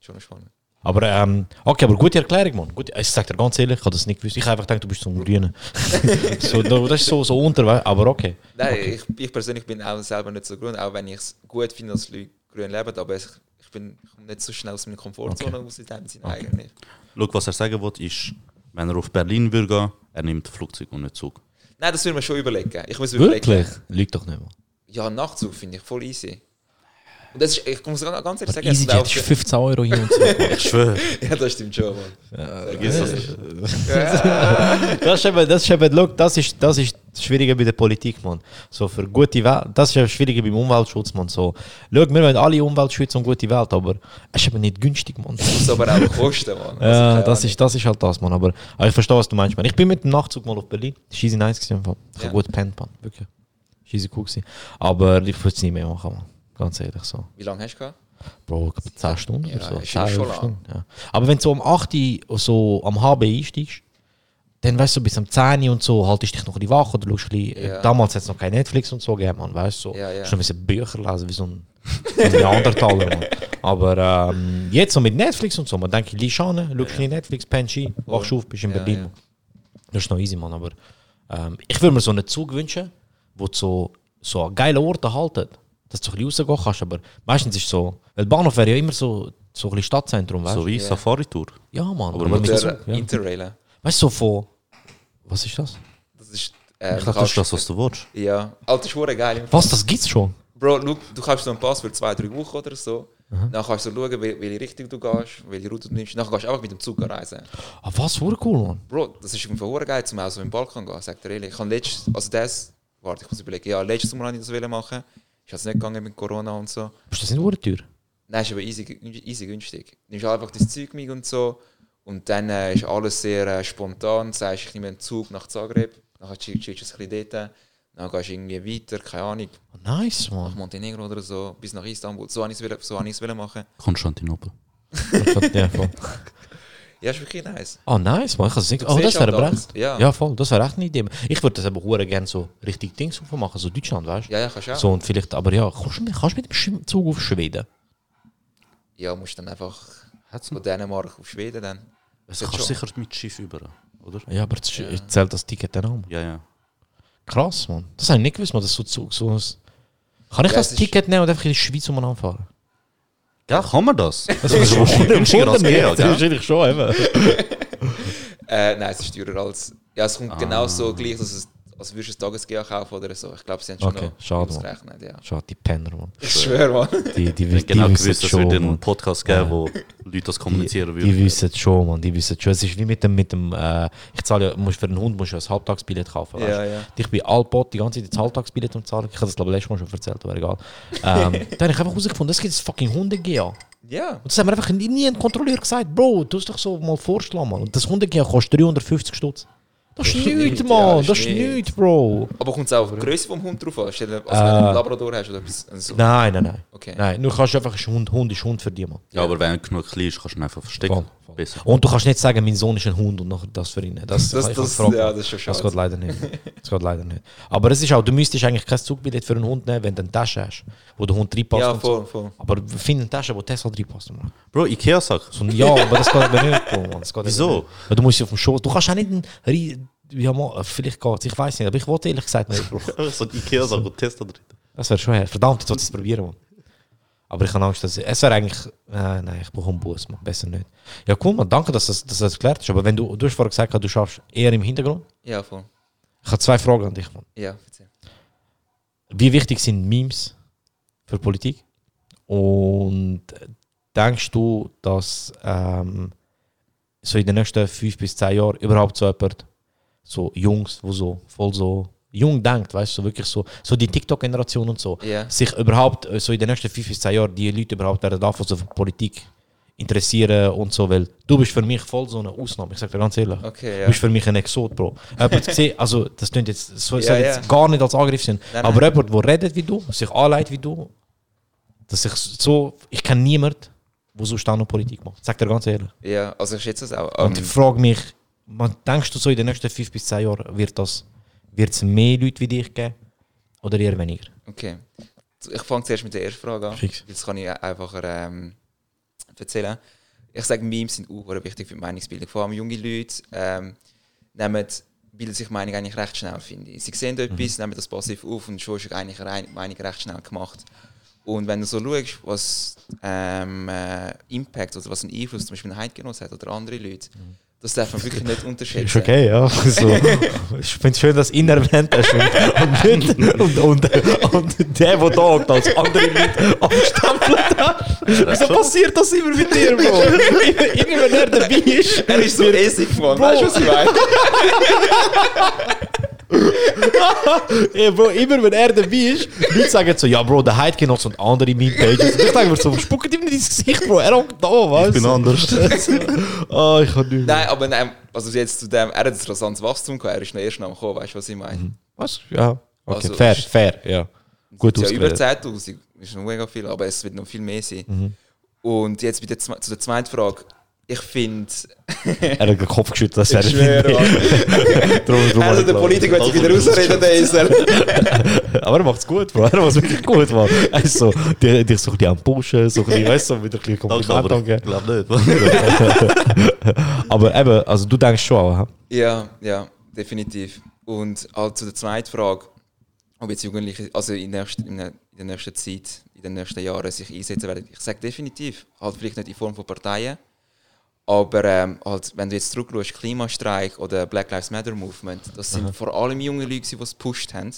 Speaker 3: schon spannend.
Speaker 1: Aber ähm, okay, aber gute Erklärung, Mann. Gut, ich sag dir ganz ehrlich, ich habe das nicht gewusst. Ich habe einfach gedacht, du bist so ein Grüner. so, da- das ist so, so unter, aber okay.
Speaker 3: Nein, ich, ich persönlich bin auch selber nicht so grün, auch wenn ich es gut finde, dass Leute grün leben, aber ich bin ich komme nicht so schnell aus meiner Komfortzone raus in dem Sinne eigentlich.
Speaker 2: Schau, was er sagen will, ist, wenn er auf Berlin würde gehen, er nimmt Flugzeug und nicht Zug.
Speaker 3: Nein, das würde man schon überlegen. Ich muss
Speaker 1: Wirklich?
Speaker 3: überlegen.
Speaker 1: Lügt doch nicht, Mann.
Speaker 3: Ja, Nachtzug finde ich voll easy. Und das ist, ich muss ganz ganz ehrlich sagen,
Speaker 1: EasyJet
Speaker 3: das
Speaker 1: ist
Speaker 3: läuft-
Speaker 1: 15 Euro hin und zurück.
Speaker 2: Ich schwöre.
Speaker 3: ja, das stimmt schon, Mann.
Speaker 2: Vergiss das nicht.
Speaker 1: Das ist eben, das ist eben, look, das ist, das ist das Schwierige bei der Politik, man. So für gute Welt, das ist ja das Schwierige beim Umweltschutz, man. So, schau, wir wollen alle Umwelt schützen und gute Welt, aber es ist eben nicht günstig, man.
Speaker 3: Das muss aber auch kosten, Mann. Also,
Speaker 1: Ja, das ist, das ist halt das, man. Aber, aber ich verstehe, was du meinst, man. Ich bin mit dem Nachtzug mal auf Berlin. Das war easy nice gewesen, einfach. Ich
Speaker 3: Ja.
Speaker 1: habe gut gepennt, man. Wirklich. Ist easy cool gewesen. Aber ich würde es nicht mehr machen, man. Ganz ehrlich so.
Speaker 3: Wie lange hast du gehabt?
Speaker 1: Bro, ich glaube 10 Stunden
Speaker 3: Ja,
Speaker 1: oder so.
Speaker 3: ist
Speaker 1: 10,
Speaker 3: schon
Speaker 1: 11
Speaker 3: lang.
Speaker 1: Stunden, ja. Aber wenn du so um 8 Uhr so am HB einsteigst, dann weißt du, bis um 10 Uhr und so haltest du dich noch ein bisschen wach oder schaust ein bisschen,
Speaker 3: Ja.
Speaker 1: Damals hat es noch kein Netflix und so gegeben, man, weißt du. So.
Speaker 3: Ja, ja.
Speaker 1: Schon ein bisschen Bücher lesen, wie so ein, so Neandertaler, man. Aber ähm, jetzt so mit Netflix und so, man denkt, liegst an, schaust bisschen Netflix, pennst ein, wachst auf, bist in
Speaker 3: Ja,
Speaker 1: Berlin.
Speaker 3: ja.
Speaker 1: man. Das ist noch easy, man. Aber ähm, ich würde mir so einen Zug wünschen, wo du so, so an geilen Orten haltet. Dass du ein bisschen rausgehen kannst. Aber meistens ist es so, weil Bahnhof wäre ja immer so, so ein bisschen Stadtzentrum, weißt
Speaker 2: So
Speaker 1: du?
Speaker 2: wie
Speaker 3: Ja.
Speaker 2: Safari-Tour.
Speaker 1: Ja, Mann.
Speaker 2: Aber
Speaker 1: Aber
Speaker 2: mit
Speaker 1: mit
Speaker 3: Der
Speaker 1: Zug, ja.
Speaker 3: Interrailen.
Speaker 1: Weißt du, so von. Was ist das?
Speaker 3: Das ist. Äh,
Speaker 2: Ich glaube, das ist das, was du willst.
Speaker 3: Ja, Alter, das ist hure geil.
Speaker 1: Was, das gibt's schon?
Speaker 3: Bro, schau, du kannst so einen Pass für zwei, drei Wochen oder so. Dann kannst du schauen, wel- welche Richtung du gehst, welche Route du nimmst. Dann kannst du einfach mit dem Zug reisen.
Speaker 1: Ah, was, wurde cool, Mann.
Speaker 3: Bro, das ist einfach hure geil, zum auch so im Balkan gehen, sagt er ehrlich. Ich habe letztes, also das, warte, ich muss überlegen, ja, letztes Sommer wollte ich das wollen machen. Ist jetzt nicht gegangen mit Corona und so.
Speaker 1: Ist das nicht wurde teuer?
Speaker 3: Nein, ist aber easy, easy günstig. Du nimmst einfach das Zeug mit und so. Und dann äh, ist alles sehr äh, spontan. Du sagst, ich nehme einen Zug nach Zagreb, dann chillst du ein bisschen dort. Dann gehst du irgendwie weiter, keine Ahnung,
Speaker 1: Oh, nice,
Speaker 3: nach
Speaker 1: Mann.
Speaker 3: Montenegro oder so, bis nach Istanbul. So habe ich es so wollen machen.
Speaker 2: Konstantinopel.
Speaker 1: ja, voll.
Speaker 3: Ja, ist wirklich nice.
Speaker 1: Oh, nice, man. Ich has nicht. Oh, das wäre
Speaker 3: halt
Speaker 1: aber echt.
Speaker 3: Ja.
Speaker 1: Ja, voll. Das wäre echt eine Idee. Ich würde das aber hure gerne so richtig Dings machen, so Deutschland, weißt du?
Speaker 3: Ja, ja, kannst du auch.
Speaker 1: So und vielleicht, aber ja, kannst du mit, kannst du mit dem Zug auf Schweden?
Speaker 3: Ja, musst dann einfach von Dänemark auf Schweden dann.
Speaker 2: Das
Speaker 3: Geht
Speaker 2: kannst du
Speaker 3: schon.
Speaker 2: sicher mit Schiff über, oder?
Speaker 1: Ja, aber das ist- zählt das Ticket dann auch.
Speaker 2: Ja, ja.
Speaker 1: Krass, Mann. Das habe ich nicht gewusst, man, das so Zug so ein... Kann ich
Speaker 3: Ja,
Speaker 1: das
Speaker 3: es
Speaker 1: Ticket nehmen und einfach in die Schweiz umeinander fahren?
Speaker 2: Ja, kann man das?
Speaker 1: Das ist schon
Speaker 2: günstiger als GEA, gell?
Speaker 1: Wahrscheinlich schon, eben.
Speaker 3: Äh, nein, es ist teurer als. Ja, es
Speaker 1: Ah.
Speaker 3: kommt genau so gleich, dass es, als würdest du ein Tagesgea kaufen oder so. Ich glaube, sie haben schon
Speaker 1: Okay,
Speaker 3: noch
Speaker 1: schade, Mann.
Speaker 3: ausgerechnet. Ja.
Speaker 1: Schade, die Penner, Mann.
Speaker 3: Ich schwöre, Mann.
Speaker 1: Die, die,
Speaker 2: Ich
Speaker 1: die,
Speaker 2: genau
Speaker 1: wissen
Speaker 2: gewusst, es
Speaker 1: schon,
Speaker 2: wird einen
Speaker 1: Mann.
Speaker 2: Podcast geben, wo Leute das kommunizieren
Speaker 1: Die,
Speaker 2: würden.
Speaker 1: die wissen es schon, man, die wissen es schon. Es ist wie mit dem, mit dem äh, ich zahle ja, musst für einen Hund musst du ein Halbtagsbillett kaufen.
Speaker 3: Ja,
Speaker 1: weißt?
Speaker 3: ja.
Speaker 1: Ich bin Alpot die ganze Zeit das Halbtagsbillett am zahlen. Ich habe das glaube ich letztes Mal schon erzählt, aber egal. Ähm, dann habe ich einfach herausgefunden, es gibt ein fucking Hunde-GA. Und
Speaker 3: Ja.
Speaker 1: das haben mir einfach nie, nie ein Kontrolleur gesagt, Bro, du hast doch so mal vorschlagen, Mann. Und das Hunde-GA kostet 350 Stutz. Das ist nichts, Mann.
Speaker 3: das
Speaker 1: das
Speaker 3: ist nichts.
Speaker 1: Bro.
Speaker 3: Aber kommt es auch auf die Größe vom Hund drauf an? Also, wenn
Speaker 1: Äh.
Speaker 3: du einen Labrador hast oder etwas. Also,
Speaker 1: Nein, nein, nein.
Speaker 3: Okay.
Speaker 1: Nein, nur kannst du einfach, ist Hund, Hund ist Hund für dich, Mann.
Speaker 2: Ja, aber wenn er genug klein ist, kannst du ihn einfach verstecken.
Speaker 1: Voll, voll.
Speaker 2: Besser.
Speaker 1: Und du kannst nicht sagen, mein Sohn ist ein Hund und nachher das für ihn. Das,
Speaker 3: Das- das-
Speaker 1: gefragt.
Speaker 3: ja, das ist schon
Speaker 1: Das
Speaker 3: schade.
Speaker 1: geht leider nicht. Das geht leider nicht. Aber es ist auch, du müsstest eigentlich kein Zugbillett für einen Hund nehmen, wenn du eine Tasche hast, wo der Hund reinpasst.
Speaker 3: Ja, voll,
Speaker 1: so.
Speaker 3: voll.
Speaker 1: Aber find eine Tasche, wo Tesla reinpasst. Mann.
Speaker 2: Bro, Ikea-Sache.
Speaker 1: So, ja, aber das geht eben nicht, Bro, Mann. Das
Speaker 2: Wieso?
Speaker 1: nicht. Du musst auf dem Schoß. Du kannst auch nicht einen ja, mal, vielleicht geht's, ich weiß nicht, aber ich wollte ehrlich gesagt nicht,
Speaker 2: so eine Ikea-Sache, wo Tester drin
Speaker 1: Das wäre schon her. Verdammt, jetzt sollte ich es probieren, Mann. Aber ich habe Angst, dass es wäre eigentlich. Äh, nein, ich brauche einen Bus, man. Besser nicht. Ja, cool, man. Danke, dass das, dass das erklärt ist. Aber wenn du, du hast vorher gesagt, du schaffst eher im Hintergrund.
Speaker 3: Ja, voll.
Speaker 1: Ich habe zwei Fragen an dich, Mann.
Speaker 3: Ja, erzähl.
Speaker 1: Wie wichtig sind Memes für Politik? Und denkst du, dass ähm, so in den nächsten fünf bis zehn Jahren überhaupt so jemand, so Jungs, wo so voll so jung denkt, weißt du, so wirklich so, so die TikTok-Generation und so,
Speaker 3: Ja.
Speaker 1: sich überhaupt äh, so in den nächsten fünf bis zehn Jahren die Leute überhaupt werden davon so für Politik interessieren und so, weil du bist für mich voll so eine Ausnahme, ich sag dir ganz ehrlich.
Speaker 3: Okay,
Speaker 1: Du
Speaker 3: ja.
Speaker 1: bist für mich ein Exot, Bro. Jemand gesehen, also das klingt jetzt, so, soll
Speaker 3: Ja,
Speaker 1: jetzt
Speaker 3: ja.
Speaker 1: gar nicht als Angriff sein,
Speaker 3: Nein,
Speaker 1: aber
Speaker 3: nein.
Speaker 1: jemand, der redet wie du, sich anleitet wie du, dass ich so, ich kenne niemanden, der so noch Politik macht. Sag dir ganz ehrlich.
Speaker 3: Ja, also ich schätze es auch.
Speaker 1: Und
Speaker 3: Ähm,
Speaker 1: ich frage mich, man, denkst du so in den nächsten fünf bis zehn Jahren, wird es mehr Leute wie dich geben oder eher weniger?
Speaker 3: okay. Ich fange zuerst mit der ersten Frage an.
Speaker 1: Fix.
Speaker 3: Das kann ich einfacher ähm, erzählen. Ich sage, Memes sind auch wichtig für die Meinungsbildung. Vor allem junge Leute ähm, nehmen, bilden sich Meinung eigentlich recht schnell, finde ich. Sie sehen etwas, nehmen das passiv auf und schon ist eigentlich eine Meinung recht schnell gemacht. Und wenn du so schaust, was ähm, äh, Impact oder was einen Einfluss zum Beispiel ein Heidgenoss hat oder andere Leute, das darf man wirklich nicht unterschätzen.
Speaker 1: Ist okay, ja. So, ich finde es schön, dass du ihn erwähnt hast und, nicht, und, und, und der, der da als andere Leute abgestempelt hast. Wieso passiert das immer mit dir, Bro? Immer, wenn er dabei ist.
Speaker 3: Er ist so essig, Mann. Weißt du, was ich meine?
Speaker 1: Ja, Bro, immer wenn er dabei ist, Leute sagen so, ja Bro, der Heidgenoss und andere Meme-Pages. Ich denke mir so, spuckt ihm nicht ins Gesicht, Bro, er hockt da, weißt
Speaker 2: Ich bin anders.
Speaker 1: Ah, ich kann nicht.
Speaker 3: Nein, aber nein, also jetzt zu dem, er hat ein rasantes Wachstum gehabt, er ist noch erst noch am kommen, weißt du, was ich meine?
Speaker 1: Was? Ja. Okay,
Speaker 3: Also,
Speaker 1: fair,
Speaker 3: ist-
Speaker 1: fair, ja. Gut
Speaker 3: ja über
Speaker 1: ausgeredet.
Speaker 3: 10.000, ist noch mega viel, aber es wird noch viel mehr sein.
Speaker 1: Mhm.
Speaker 3: Und jetzt bei der, zwe- zu der zweiten Frage. Ich finde.
Speaker 1: Er hat den Kopf geschüttelt, das wäre
Speaker 3: Ich schwöre,
Speaker 1: Drum- drum
Speaker 3: Also
Speaker 1: habe
Speaker 3: der
Speaker 1: ich
Speaker 3: Politiker wird sich wieder rausreden, der Esel.
Speaker 1: Aber er macht es gut, Bro. Er macht es wirklich gut, Mann. Er ist so, die, die so ein bisschen am Pushen, so ein bisschen, weißt du, so wieder ein bisschen Kompliment
Speaker 2: ich glaube nicht.
Speaker 1: Aber eben, also du denkst schon auch?
Speaker 3: Ja, ja, definitiv. Und halt zu der zweiten Frage, ob jetzt Jugendliche, also in der, nächsten, in der, in der nächsten Zeit, in den nächsten Jahren sich einsetzen werden. Ich sage definitiv, halt vielleicht nicht in Form von Parteien, aber ähm, halt, wenn du jetzt zurückschaust, Klimastreik oder Black Lives Matter Movement, das sind
Speaker 1: Aha.
Speaker 3: vor allem junge Leute, die es gepusht haben.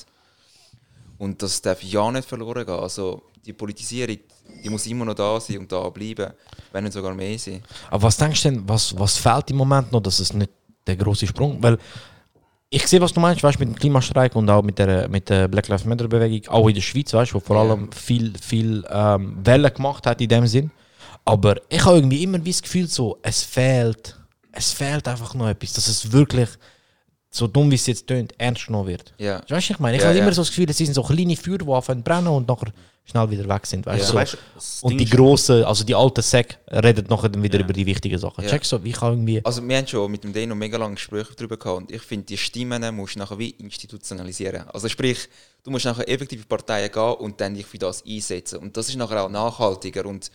Speaker 3: Und das darf ja nicht verloren gehen. Also die Politisierung, die muss immer noch da sein und da bleiben, wenn nicht sogar mehr sein.
Speaker 1: Aber was denkst du denn, was, was fehlt im Moment noch, dass es nicht der große Sprung, weil ich sehe, was du meinst, weißt, mit dem Klimastreik und auch mit der, mit der Black Lives Matter Bewegung, auch in der Schweiz, weißt, wo vor allem viel, viel ähm, Wellen gemacht hat in dem Sinn. Aber ich habe irgendwie immer das Gefühl, so, es fehlt, es fehlt einfach noch etwas, dass es wirklich, so dumm wie es jetzt tönt, ernst genommen wird.
Speaker 3: Ja.
Speaker 1: Weißt du, was ich meine? Ich
Speaker 3: Ja,
Speaker 1: habe
Speaker 3: ja.
Speaker 1: immer so das Gefühl, es sind so kleine Feuer, die anfangen brennen und nachher schnell wieder weg sind. Weißt,
Speaker 3: Ja.
Speaker 2: Weißt
Speaker 1: so.
Speaker 2: du, das
Speaker 1: und die grossen, also die alten Säcke, reden nachher dann wieder über die wichtigen Sachen.
Speaker 3: Ja.
Speaker 1: Checkst du, wie ich kann irgendwie...
Speaker 3: Also wir haben schon mit dem Deno mega lange Gespräche darüber gehabt und ich finde, die Stimmen musst du nachher wie institutionalisieren. Also sprich, du musst nachher effektiv in Parteien gehen und dann dich für das einsetzen. Und das ist nachher auch nachhaltiger und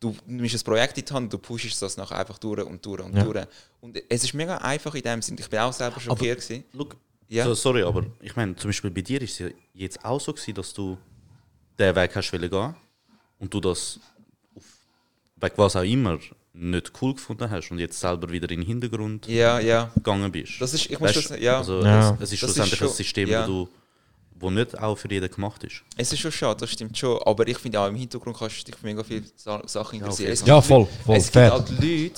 Speaker 3: du nimmst ein Projekt in die Hand, du pushst das nachher einfach durch und durch und
Speaker 1: Ja.
Speaker 3: durch. Und es ist mega einfach in dem Sinn. Ich bin auch selber schockiert gewesen.
Speaker 2: Look,
Speaker 3: Ja.
Speaker 2: so, sorry, aber ich meine, zum Beispiel bei dir ist es ja jetzt auch so gewesen, dass du den Weg hast gehen und du das auf Weg was auch immer nicht cool gefunden hast und jetzt selber wieder in den Hintergrund
Speaker 3: Ja, ja.
Speaker 2: gegangen bist.
Speaker 3: Das ist- ich muss
Speaker 2: Weißt,
Speaker 3: das- ja.
Speaker 2: Also
Speaker 1: Ja.
Speaker 2: Es, es ist
Speaker 3: Das ist
Speaker 2: schlussendlich
Speaker 3: schon-
Speaker 2: ein System,
Speaker 3: ja.
Speaker 2: wo du wo nicht auch für jeden gemacht ist.
Speaker 3: Es ist schon schade, das stimmt schon. Aber ich finde auch im Hintergrund kannst du dich für mega viele Sa Sachen interessieren.
Speaker 2: jeden
Speaker 3: es.
Speaker 1: Ja,
Speaker 3: gibt
Speaker 1: voll,
Speaker 3: Leute-
Speaker 1: voll,
Speaker 3: Es gibt halt Leute,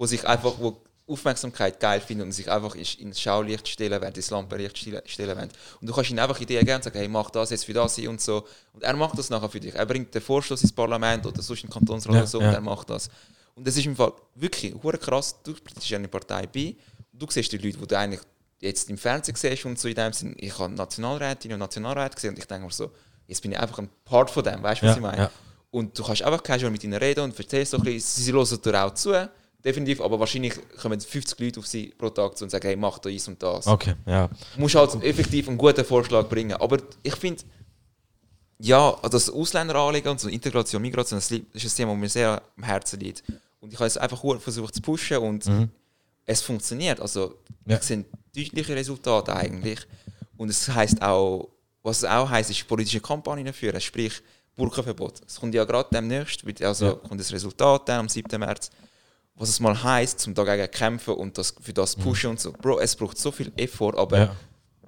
Speaker 3: die sich einfach wo Aufmerksamkeit geil finden und sich einfach ins- Schaulicht stellen wollen, ins Lampenlicht stellen stellen wollen. Und du kannst ihnen einfach Ideen geben und sagen, hey, mach das jetzt für das hier und so. Und er macht das nachher für dich. Er bringt den Vorstoß ins Parlament oder sonst in den Kantonsrat
Speaker 1: Ja,
Speaker 3: oder so
Speaker 1: ja.
Speaker 3: und er macht das. Und das ist im Fall wirklich hure krass. Du bist eine Partei bei. Du siehst die Leute, die du eigentlich jetzt im Fernsehen siehst und so in dem Sinn. Ich habe Nationalrätinnen und Nationalräte gesehen und ich denke mir so, jetzt bin ich einfach ein Part von dem, weißt du, was
Speaker 1: Ja,
Speaker 3: ich meine?
Speaker 1: ja.
Speaker 3: Und du kannst einfach casual mit ihnen reden und erzählst so ein bisschen, sie hören dir auch zu, definitiv, aber wahrscheinlich kommen 50 Leute auf sie pro Tag zu und sagen, hey, mach da dies und das.
Speaker 1: Okay, ja.
Speaker 3: Du musst halt effektiv einen guten Vorschlag bringen. Aber ich finde, ja, das Ausländeranliegen und so Integration, Migration, das ist ein Thema, das mir sehr am Herzen liegt. Und ich habe es einfach versucht zu pushen und es funktioniert. Also,
Speaker 1: Ja.
Speaker 3: sind deutliche Resultate eigentlich. Und es heißt auch, was es auch heißt, ist politische Kampagnen führen, sprich Burkenverbot. Es kommt ja gerade demnächst, also
Speaker 1: Ja.
Speaker 3: kommt das Resultat dann am 7. März, was es mal heißt, zum dagegen zu kämpfen und das, für das pushen und so. Bro, es braucht so viel Effort, aber
Speaker 1: Ja.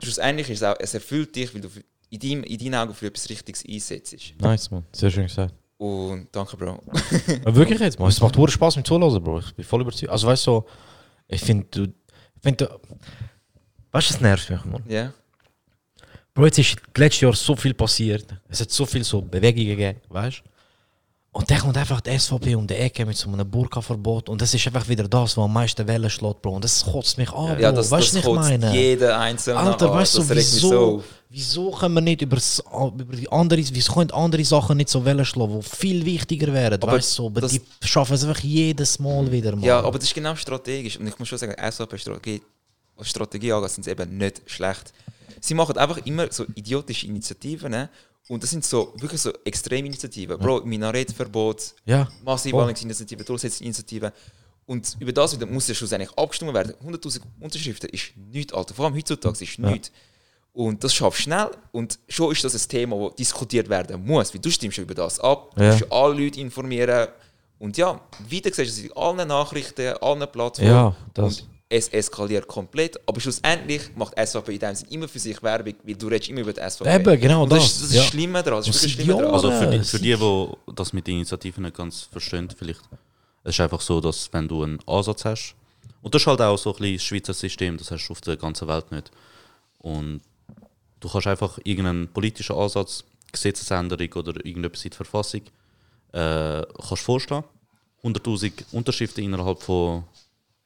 Speaker 3: schlussendlich ist es auch, es erfüllt dich, weil du in deinem, in deinen Augen für etwas Richtiges einsetzt.
Speaker 1: Nice, man. Sehr schön gesagt.
Speaker 3: Und danke, Bro.
Speaker 1: Aber wirklich jetzt, man. Es macht Spaß mit Zuhören, Bro. Ich bin voll überzeugt. Also, weißt du, so, ich finde. Ich find, du weißt du, es nervt mich, man.
Speaker 3: Ja.
Speaker 1: Bro, jetzt ist letztes Jahr so viel passiert. Es hat so viel so Bewegungen gegeben, weißt du? Und dann kommt einfach die SVP um die Ecke mit so einem Burka-Verbot und das ist einfach wieder das, was am meisten Wellen schlägt, Bro. Und das kotzt mich an, Bro.
Speaker 3: Ja, das,
Speaker 1: weißt
Speaker 3: das
Speaker 1: ich
Speaker 3: kotzt
Speaker 1: meine?
Speaker 3: jeder Einzelne
Speaker 1: Alter, weißt du,
Speaker 3: das
Speaker 1: wieso,
Speaker 3: so
Speaker 1: wieso können wir nicht über, die andere, wieso können andere Sachen nicht so Wellen schlagen, die viel wichtiger wären,
Speaker 3: Aber
Speaker 1: weißt du, so, aber
Speaker 3: das-
Speaker 1: die schaffen es einfach jedes Mal wieder, Mann.
Speaker 3: Ja, aber das ist genau strategisch. Und ich muss schon sagen, SVP-Strategie, was Strategie angeht, sind sie eben nicht schlecht. Sie machen einfach immer so idiotische Initiativen. Ne? Und das sind so wirklich so Extreminitiativen. Bro, Minaretverbot,
Speaker 1: Ja,
Speaker 3: Massivwahlinitiative, Durchsetzungsinitiative. Und über das wieder muss ja schlussendlich abgestimmt werden. 100.000 Unterschriften ist nichts, Alter. Vor allem heutzutage ist nichts. Und das schaffst du schnell. Und schon ist das ein Thema, das diskutiert werden muss. Weil du stimmst schon über das ab. Du
Speaker 1: Ja.
Speaker 3: musst alle Leute informieren. Und ja, wieder siehst du es in allen Nachrichten, allen Plattformen.
Speaker 1: Ja, das-
Speaker 3: Und es eskaliert komplett. Aber schlussendlich macht SVP in dem Sinne immer für sich Werbung, weil du redest immer über die SVP.
Speaker 1: Eben, genau
Speaker 3: das.
Speaker 1: das,
Speaker 3: Ist, das ist
Speaker 1: ja.
Speaker 3: schlimmer dran. Das ist dran.
Speaker 1: Jahren-
Speaker 2: Also für die, für die, die das mit Initiativen nicht ganz verstehen, vielleicht, es ist einfach so, dass wenn du einen Ansatz hast, und das ist halt auch so ein bisschen das Schweizer System, das hast du auf der ganzen Welt nicht. Und du kannst einfach irgendeinen politischen Ansatz, Gesetzesänderung oder irgendetwas in der Verfassung, äh, kannst vorstellen. 100'000 Unterschriften innerhalb von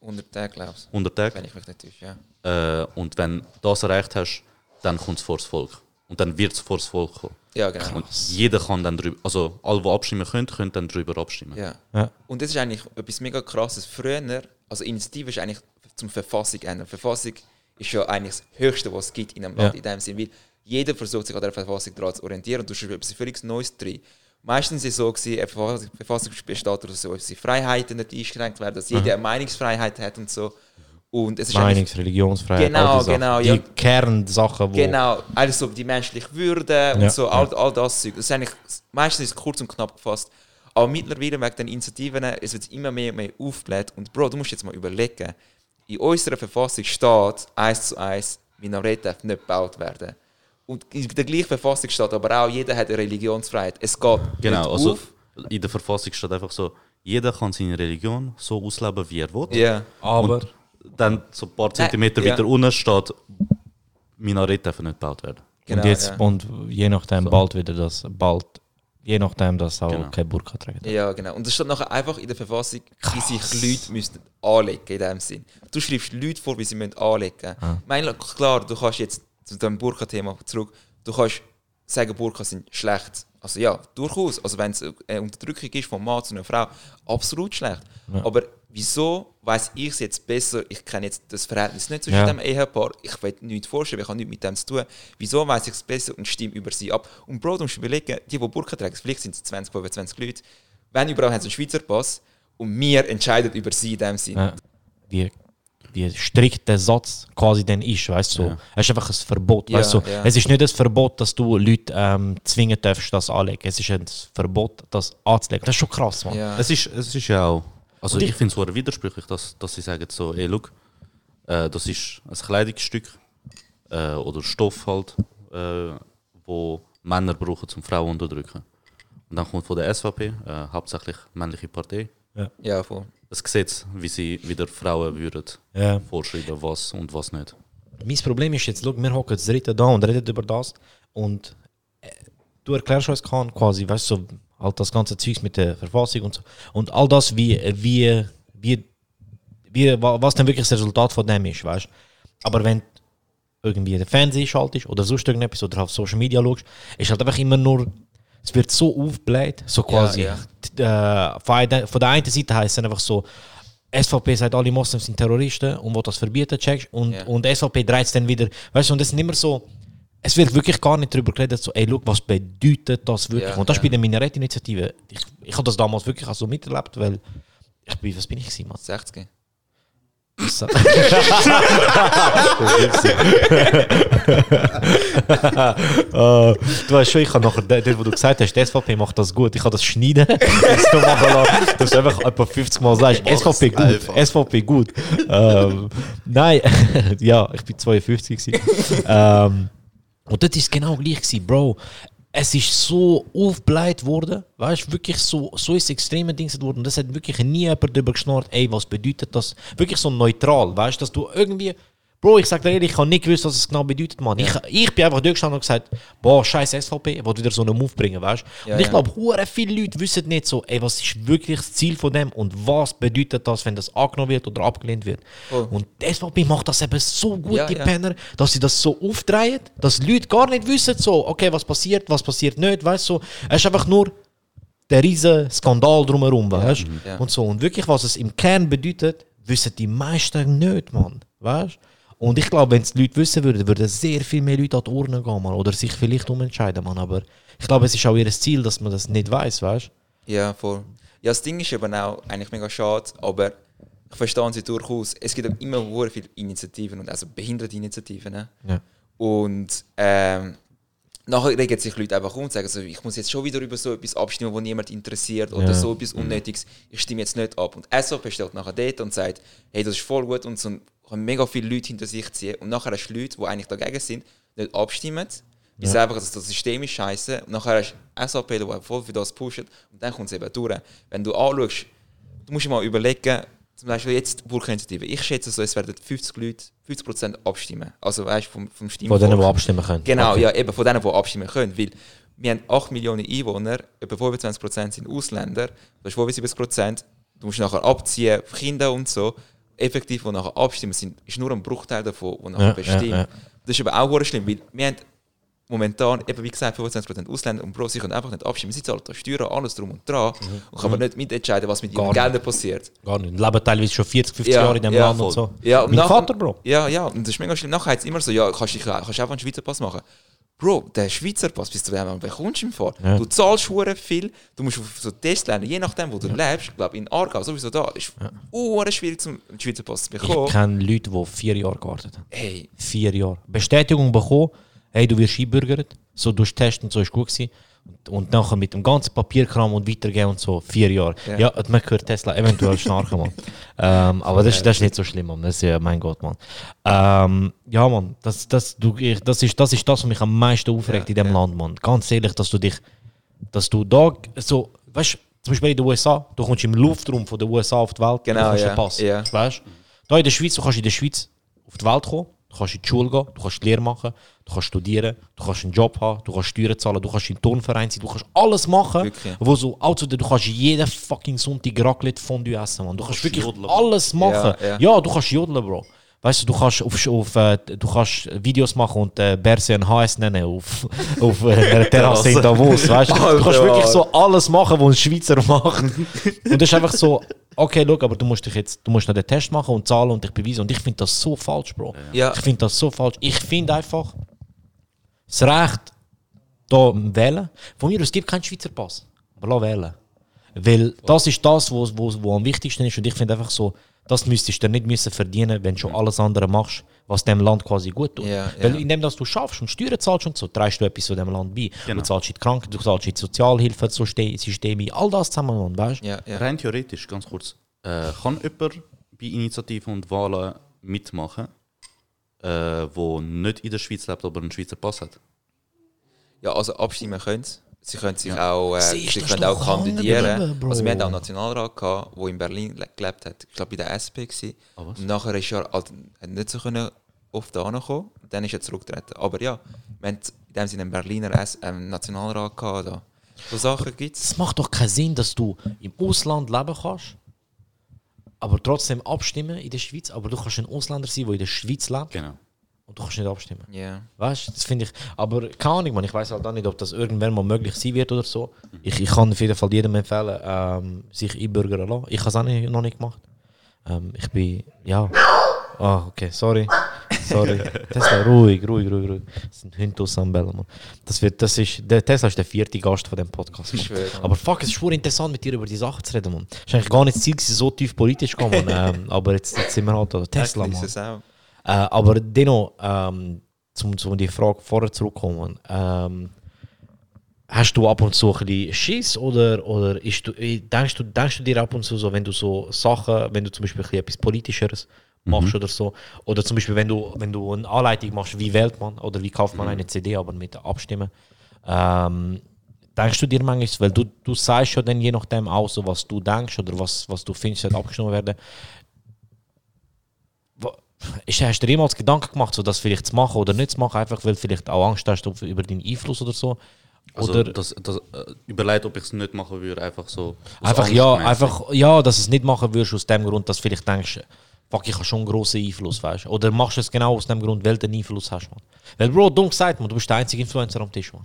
Speaker 3: 100 Tage, glaubst du.
Speaker 2: 100 Tagen.
Speaker 3: Wenn ich mich nicht täusche, ja.
Speaker 2: Äh, und wenn du das erreicht hast, dann kommt es vor das Volk. Und dann wird es vor das Volk kommen.
Speaker 3: Ja, genau.
Speaker 2: Und jeder kann dann drüber, also alle, die abstimmen können, können dann drüber abstimmen.
Speaker 3: Ja.
Speaker 1: Ja.
Speaker 3: Und das ist eigentlich etwas mega krasses. Früher, also Initiative ist eigentlich zum Verfassung ändern. Verfassung ist ja eigentlich das Höchste, was es gibt in einem Land,
Speaker 1: Ja.
Speaker 3: in dem Sinn, weil jeder versucht sich an der Verfassung daran zu orientieren und du schreibst etwas völlig Neues drin. Meistens ist es so, gewesen, eine Verfassung, besteht daraus, dass unsere Freiheiten nicht eingeschränkt werden, dass jeder eine Meinungsfreiheit hat und so. Und es ist
Speaker 1: Meinungs-, Religionsfreiheit.
Speaker 3: Genau,
Speaker 1: die
Speaker 3: genau,
Speaker 1: Die
Speaker 3: ja.
Speaker 1: Kernsachen, wo.
Speaker 3: Genau, also die menschliche Würde und
Speaker 1: Ja,
Speaker 3: so, all, all das Zeug. Das ist eigentlich, meistens ist es kurz und knapp gefasst. Aber mittlerweile wegen den Initiativen, es wird immer mehr und mehr aufgebläht. Und Bro, du musst jetzt mal überlegen, in unserer Verfassung steht eins zu eins, Minarett darf nicht gebaut werden. Und in der gleichen Verfassung steht aber auch, jeder hat eine Religionsfreiheit. Es geht
Speaker 2: Genau, also
Speaker 3: auf.
Speaker 2: in der Verfassung steht einfach so, jeder kann seine Religion so ausleben, wie er will.
Speaker 3: Ja.
Speaker 1: Aber.
Speaker 2: Und dann so ein paar
Speaker 3: Nein,
Speaker 2: Zentimeter
Speaker 3: ja.
Speaker 2: weiter unten steht, Minarett dürfen nicht gebaut werden.
Speaker 3: Genau,
Speaker 1: und jetzt,
Speaker 3: ja.
Speaker 1: und je nachdem, bald wieder das, bald, je nachdem, dass auch
Speaker 2: Genau.
Speaker 1: kein Burka tragen.
Speaker 3: Ja, genau. Und das steht nachher einfach in der Verfassung, wie sich Leute müssten anlegen in dem Sinn. Du schreibst Leute vor, wie sie müssen anlegen müssen. Ich meine, klar, du kannst jetzt zu dem Burka-Thema zurück, du kannst sagen, Burka sind schlecht. Also ja, durchaus. Also wenn es eine Unterdrückung ist von Mann zu einer Frau, absolut schlecht. Aber wieso weiß ich es jetzt besser? Ich kenne jetzt das Verhältnis nicht zwischen
Speaker 1: Ja.
Speaker 3: dem Ehepaar. Ich will nichts vorstellen, ich habe nichts mit dem zu tun. Wieso weiß ich es besser und stimme über sie ab? Und Bro, du musst überlegen, die, die Burka tragen, vielleicht sind es 20, 25 Leute. Wenn überall haben sie einen Schweizer Pass und wir entscheiden über sie in dem Sinn.
Speaker 1: Ja. Wie, wie strikt der Satz quasi dann ist, weißt du? So. Es ist einfach ein Verbot,
Speaker 3: Ja,
Speaker 1: weißt du?
Speaker 3: ja.
Speaker 1: Es ist nicht ein Verbot, dass du Leute ähm, zwingen darfst, das anlegen. Es ist ein Verbot, das anzulegen. Das ist schon krass, Mann.
Speaker 3: Ja.
Speaker 2: Es ist, es ist ja auch, also
Speaker 1: Und
Speaker 2: ich,
Speaker 1: ich-
Speaker 2: finde es sehr widersprüchlich, dass, dass sie sagen so, ey, look, äh, das ist ein Kleidungsstück äh, oder Stoff halt, äh, wo Männer brauchen, um Frauen zu unterdrücken. Und dann kommt von der SVP, äh, hauptsächlich männliche Partei,
Speaker 3: Ja, voll.
Speaker 2: ein Gesetz, wie sie wieder Frauen würden
Speaker 1: Ja.
Speaker 2: vorschreiben, was und was nicht.
Speaker 1: Mein Problem ist jetzt, schau, wir hocken das dritte da und reden über das und äh, du erklärst uns kann quasi, weißt du, so, halt das ganze Zeugs mit der Verfassung und so und all das, wie, wie, wie, wie wa- was dann wirklich das Resultat von dem ist, weißt Aber wenn du irgendwie den Fernseher schaltest oder sonst irgendetwas oder auf Social Media schaust, ist halt einfach immer nur, es wird so aufgebläht, so quasi.
Speaker 3: ja.
Speaker 1: D- Äh, von, der einen Seite heißt es einfach so, SVP sagt, alle Moslems sind Terroristen und will das verbieten, checkst. Und,
Speaker 3: Ja.
Speaker 1: und SVP dreht es dann wieder. Weißt du, und es sind immer so, es wird wirklich gar nicht darüber geredet, so, ey, look, was bedeutet das wirklich?
Speaker 3: Ja,
Speaker 1: und das
Speaker 3: ja.
Speaker 1: spielt eine Minarett-Initiative. Ich, ich habe das damals wirklich auch so miterlebt, weil ich bin, was bin ich gewesen, Mann?
Speaker 3: 60.
Speaker 1: So. Du weißt schon, ich habe nachher, dort, wo du gesagt hast, die SVP macht das gut, ich kann das schneiden. Das du machen lassen, dass du einfach etwa 50 Mal sagst, SVP gut,
Speaker 2: einfach.
Speaker 1: SVP gut. Ähm, nein, ja, ich bin 52 gewesen. ähm, und das ist genau gleich gewesen, Bro. Es ist so aufgebläht worden, weißt wirklich so, so ist extreme Ding worden. Das hat wirklich nie jemand darüber geschnurrt, ey, was bedeutet das? Wirklich so neutral, weißt dass du irgendwie. Bro, ich sag dir ehrlich, ich habe nicht gewusst, was es genau bedeutet, Mann. Ich, ich bin einfach durchgestanden und gesagt, boah, scheiß SVP, ich will wieder so einen Move bringen, weißt du?
Speaker 3: Ja,
Speaker 1: und ich
Speaker 3: ja.
Speaker 1: glaube, viele Leute wissen nicht so, ey, was ist wirklich das Ziel von dem und was bedeutet das, wenn das angenommen wird oder abgelehnt wird.
Speaker 3: Voll.
Speaker 1: Und die SVP macht das eben so gut,
Speaker 3: Ja,
Speaker 1: die
Speaker 3: ja.
Speaker 1: Penner, dass sie das so aufdrehen, dass die Leute gar nicht wissen, so, okay, was passiert, was passiert nicht, weißt du? So, es ist einfach nur der riesen Skandal drumherum, weißt du?
Speaker 3: ja.
Speaker 1: Und so. Und wirklich, was es im Kern bedeutet, wissen die meisten nicht, Mann. Weißt du? Und ich glaube, wenn es die Leute wissen würden, würden sehr viel mehr Leute an die Urne gehen, Mann. Oder sich vielleicht umentscheiden, Mann. Aber ich glaube, es ist auch ihr Ziel, dass man das nicht weiß, weißt du?
Speaker 3: Ja, voll. Ja, das Ding ist eben auch eigentlich mega schade, aber ich verstehe sie durchaus. Es gibt auch immer sehr viele Initiativen, und also Behinderteninitiativen. Ne?
Speaker 1: Ja.
Speaker 3: Und ähm, nachher regen sich Leute einfach um und sagen, so, ich muss jetzt schon wieder über so etwas abstimmen, wo niemand interessiert oder
Speaker 1: Ja.
Speaker 3: so etwas Unnötiges. Ich stimme jetzt nicht ab. Und SVP steht nachher dort und sagt, hey, das ist voll gut und so kann mega viele Leute hinter sich ziehen. Und nachher hast du Leute, die eigentlich dagegen sind, nicht abstimmen. Die sagen einfach, dass das System ist scheiße. Und nachher hast du SVP, die voll für das pushen. Und dann kommt es eben durch. Wenn du anschaust, du musst dir mal überlegen, zum Beispiel jetzt die Burka-Initiative. Ich schätze so, es werden 50 Leute, 50% abstimmen. Also weißt du, vom, vom
Speaker 1: Von
Speaker 3: Stimmvolk.
Speaker 1: denen, die abstimmen können.
Speaker 3: Genau,
Speaker 1: Okay.
Speaker 3: ja, eben von denen, die abstimmen können. Weil wir haben 8 Millionen Einwohner, etwa 25% sind Ausländer, das ist 75%, du musst nachher abziehen, Kinder und so. Effektiv, die nachher abstimmen, sind, ist nur ein Bruchteil davon, die nachher
Speaker 1: Ja,
Speaker 3: bestimmt.
Speaker 1: ja, ja.
Speaker 3: Das ist aber auch schlimm, weil wir haben momentan, eben wie gesagt, 25% Ausländer und Bro, sie können einfach nicht abstimmen. Sie zahlen da Steuern, alles drum und dran und können aber nicht mitentscheiden, was mit ihren
Speaker 1: Mhm. Nicht.
Speaker 3: Geldern passiert.
Speaker 1: Gar nicht. Leben teilweise schon 40, 50
Speaker 3: Ja,
Speaker 1: Jahre in dem
Speaker 3: ja,
Speaker 1: Land und
Speaker 3: voll.
Speaker 1: so.
Speaker 3: Ja, und
Speaker 1: mein
Speaker 3: nachher-
Speaker 1: Vater, Bro.
Speaker 3: Ja, ja, und das ist mega schlimm. Nachher heißt es immer so, ja, kannst du kannst du einfach einen Schweizer Pass machen. Bro, der Schweizer Pass, bis du den einmal bekommst im Fall.
Speaker 1: Ja.
Speaker 3: Du zahlst hure viel, du musst auf so Tests lernen, je nachdem, wo du lebst. Ich glaube, in Aargau sowieso da, ist ja. schwierig, zum Schweizer Pass zu
Speaker 1: Ich
Speaker 3: bekommen.
Speaker 1: kenne Leute, die vier Jahre gewartet haben.
Speaker 3: Hey,
Speaker 1: Vier Jahre. Bestätigung bekommen, hey, du wirst einbürgert, so durch Test und so ist gut gewesen. Und, nachher mit dem ganzen Papierkram und weitergehen und so, vier Jahre.
Speaker 3: Ja.
Speaker 1: Ja, man hört Tesla eventuell schnarchen, Mann. ähm, aber das, ist- das ist nicht so schlimm, Mann. Das ist ja, mein Gott, Mann. Ähm, ja, Mann, das, das, du, ich, das, ist, das ist das, was mich am meisten aufregt in dem Land, Mann. Ganz ehrlich, dass du dich, dass du da so, weißt du, zum Beispiel in den USA, du kommst im Luftraum von den USA auf die Welt,
Speaker 3: Genau,
Speaker 1: du kannst
Speaker 3: ja,
Speaker 1: Pass.
Speaker 3: ja.
Speaker 1: Weißt du? Da in der Schweiz, du kannst in der Schweiz auf die Welt kommen, du kannst in die Schule gehen, du kannst die Lehre machen, du kannst studieren, du kannst einen Job haben, du kannst Steuern zahlen, du kannst im Turnverein sein, du kannst alles machen,
Speaker 3: Wirklich.
Speaker 1: wo so, also du kannst jeden fucking Sonntag Raclette Fondue essen, man. Du kannst wirklich
Speaker 2: jodeln.
Speaker 1: alles machen.
Speaker 3: Ja,
Speaker 1: Ja,
Speaker 3: ja.
Speaker 1: du kannst jodeln, Bro. Weißt du, du kannst, auf, auf, äh, du kannst Videos machen und äh, Berse ein HS nennen auf, auf äh, einer Terrasse in Davos. Weißt du, du kannst wirklich so alles machen, was ein Schweizer macht. Und das ist einfach so, okay, look, aber du musst dich jetzt, du musst noch den Test machen und zahlen und dich beweisen. Und ich finde das so falsch, Bro.
Speaker 3: Ja.
Speaker 1: Ich finde das so falsch. Ich finde einfach, das Recht, da wählen. Von mir aus es gibt keinen Schweizer Pass. Aber lass wählen. Weil das ist das, was wo, wo am wichtigsten ist. Und ich finde einfach so, das müsstest du nicht müssen verdienen, wenn du schon alles andere machst, was dem Land quasi gut tut.
Speaker 3: Ja,
Speaker 1: Weil
Speaker 3: ja.
Speaker 1: indem dass du schaffst und Steuern zahlst und so, trägst du etwas zu dem Land bei.
Speaker 2: Genau.
Speaker 1: Du zahlst in die Kranken, du zahlst in die Sozialhilfesysteme, all das zusammen, Mann, weißt du?
Speaker 3: ja.
Speaker 2: Rein theoretisch, ganz kurz, äh, kann jemand bei Initiativen und Wahlen mitmachen, äh, wo nicht in der Schweiz lebt, aber einen Schweizer Pass hat?
Speaker 3: Ja, also abstimmen können sie. Sie können sich
Speaker 2: Ja.
Speaker 3: auch, äh, sie
Speaker 1: du,
Speaker 3: können auch kandidieren.
Speaker 1: geblieben,
Speaker 3: Also wir hatten auch einen Nationalrat, gehabt, der in Berlin le- gelebt hat. Ich glaube bei der SP.
Speaker 2: Ah, was?
Speaker 3: Und nachher ist er halt hat nicht so können oft da kommen. Dann ist er zurückgetreten. Aber ja, wir haben in dem Sinne einen Berliner S ähm, Nationalrat gehabt. Da. So Sachen gibt es.
Speaker 1: Es macht doch keinen Sinn, dass du im Ausland leben kannst, aber trotzdem abstimmen in der Schweiz. Aber du kannst ein Ausländer sein, der in der Schweiz lebt
Speaker 2: Genau.
Speaker 1: Und du kannst nicht abstimmen.
Speaker 3: Ja.
Speaker 1: Weißt du, das finde ich. Aber keine Ahnung, man, ich weiß halt auch nicht, ob das irgendwann mal möglich sein wird oder so. Ich, ich kann auf jeden Fall jedem empfehlen, ähm, sich einbürgern lassen. Ich habe es auch nicht, noch nicht gemacht. Ähm, ich bin, ja. Ah, okay, sorry. Sorry. Tesla, ruhig, ruhig, ruhig, ruhig. Das sind Hunde aus am Bellen, Mann. Das wird, das ist, der Tesla ist der vierte Gast von dem Podcast. Mann.
Speaker 3: Ich schwöre, Mann.
Speaker 1: Aber fuck, es ist voll interessant, mit dir über die Sachen zu reden, Mann. Es ist eigentlich gar nicht das Ziel, so tief politisch zu kommen, ähm, aber jetzt, jetzt sind wir halt da. Tesla, Mann. Äh, aber dennoch, ähm, zum, zum die Frage vorher zurückkommen, ähm, hast du ab und zu ein bisschen Schiss oder, oder ist du, äh, denkst, du, denkst du dir ab und zu so, wenn du so Sachen, wenn du zum Beispiel etwas Politischeres machst oder so, oder zum Beispiel, wenn du, wenn du eine Anleitung machst, wie wählt man oder wie kauft man eine CD, aber mit Abstimmen, ähm, denkst du dir manchmal, weil du, du sagst ja dann je nachdem auch so, was du denkst oder was, was du findest, sollte abgestimmt werden, ist, hast du dir jemals Gedanken gemacht, so das vielleicht zu machen oder nicht zu machen, einfach weil du vielleicht auch Angst hast über deinen Einfluss oder so?
Speaker 2: Also
Speaker 1: Oder
Speaker 2: das, das äh, überlegt, ob ich es nicht machen würde, einfach so.
Speaker 1: einfach,
Speaker 2: Angst
Speaker 1: ja, einfach, ja, dass du es nicht machen würdest aus dem Grund, dass du vielleicht denkst, fuck, ich habe schon einen grossen Einfluss, weißt du? Oder machst du es genau aus dem Grund, weil du einen Einfluss hast, man. Weil, Bro, dumm gesagt, man, du bist der einzige Influencer am Tisch, man.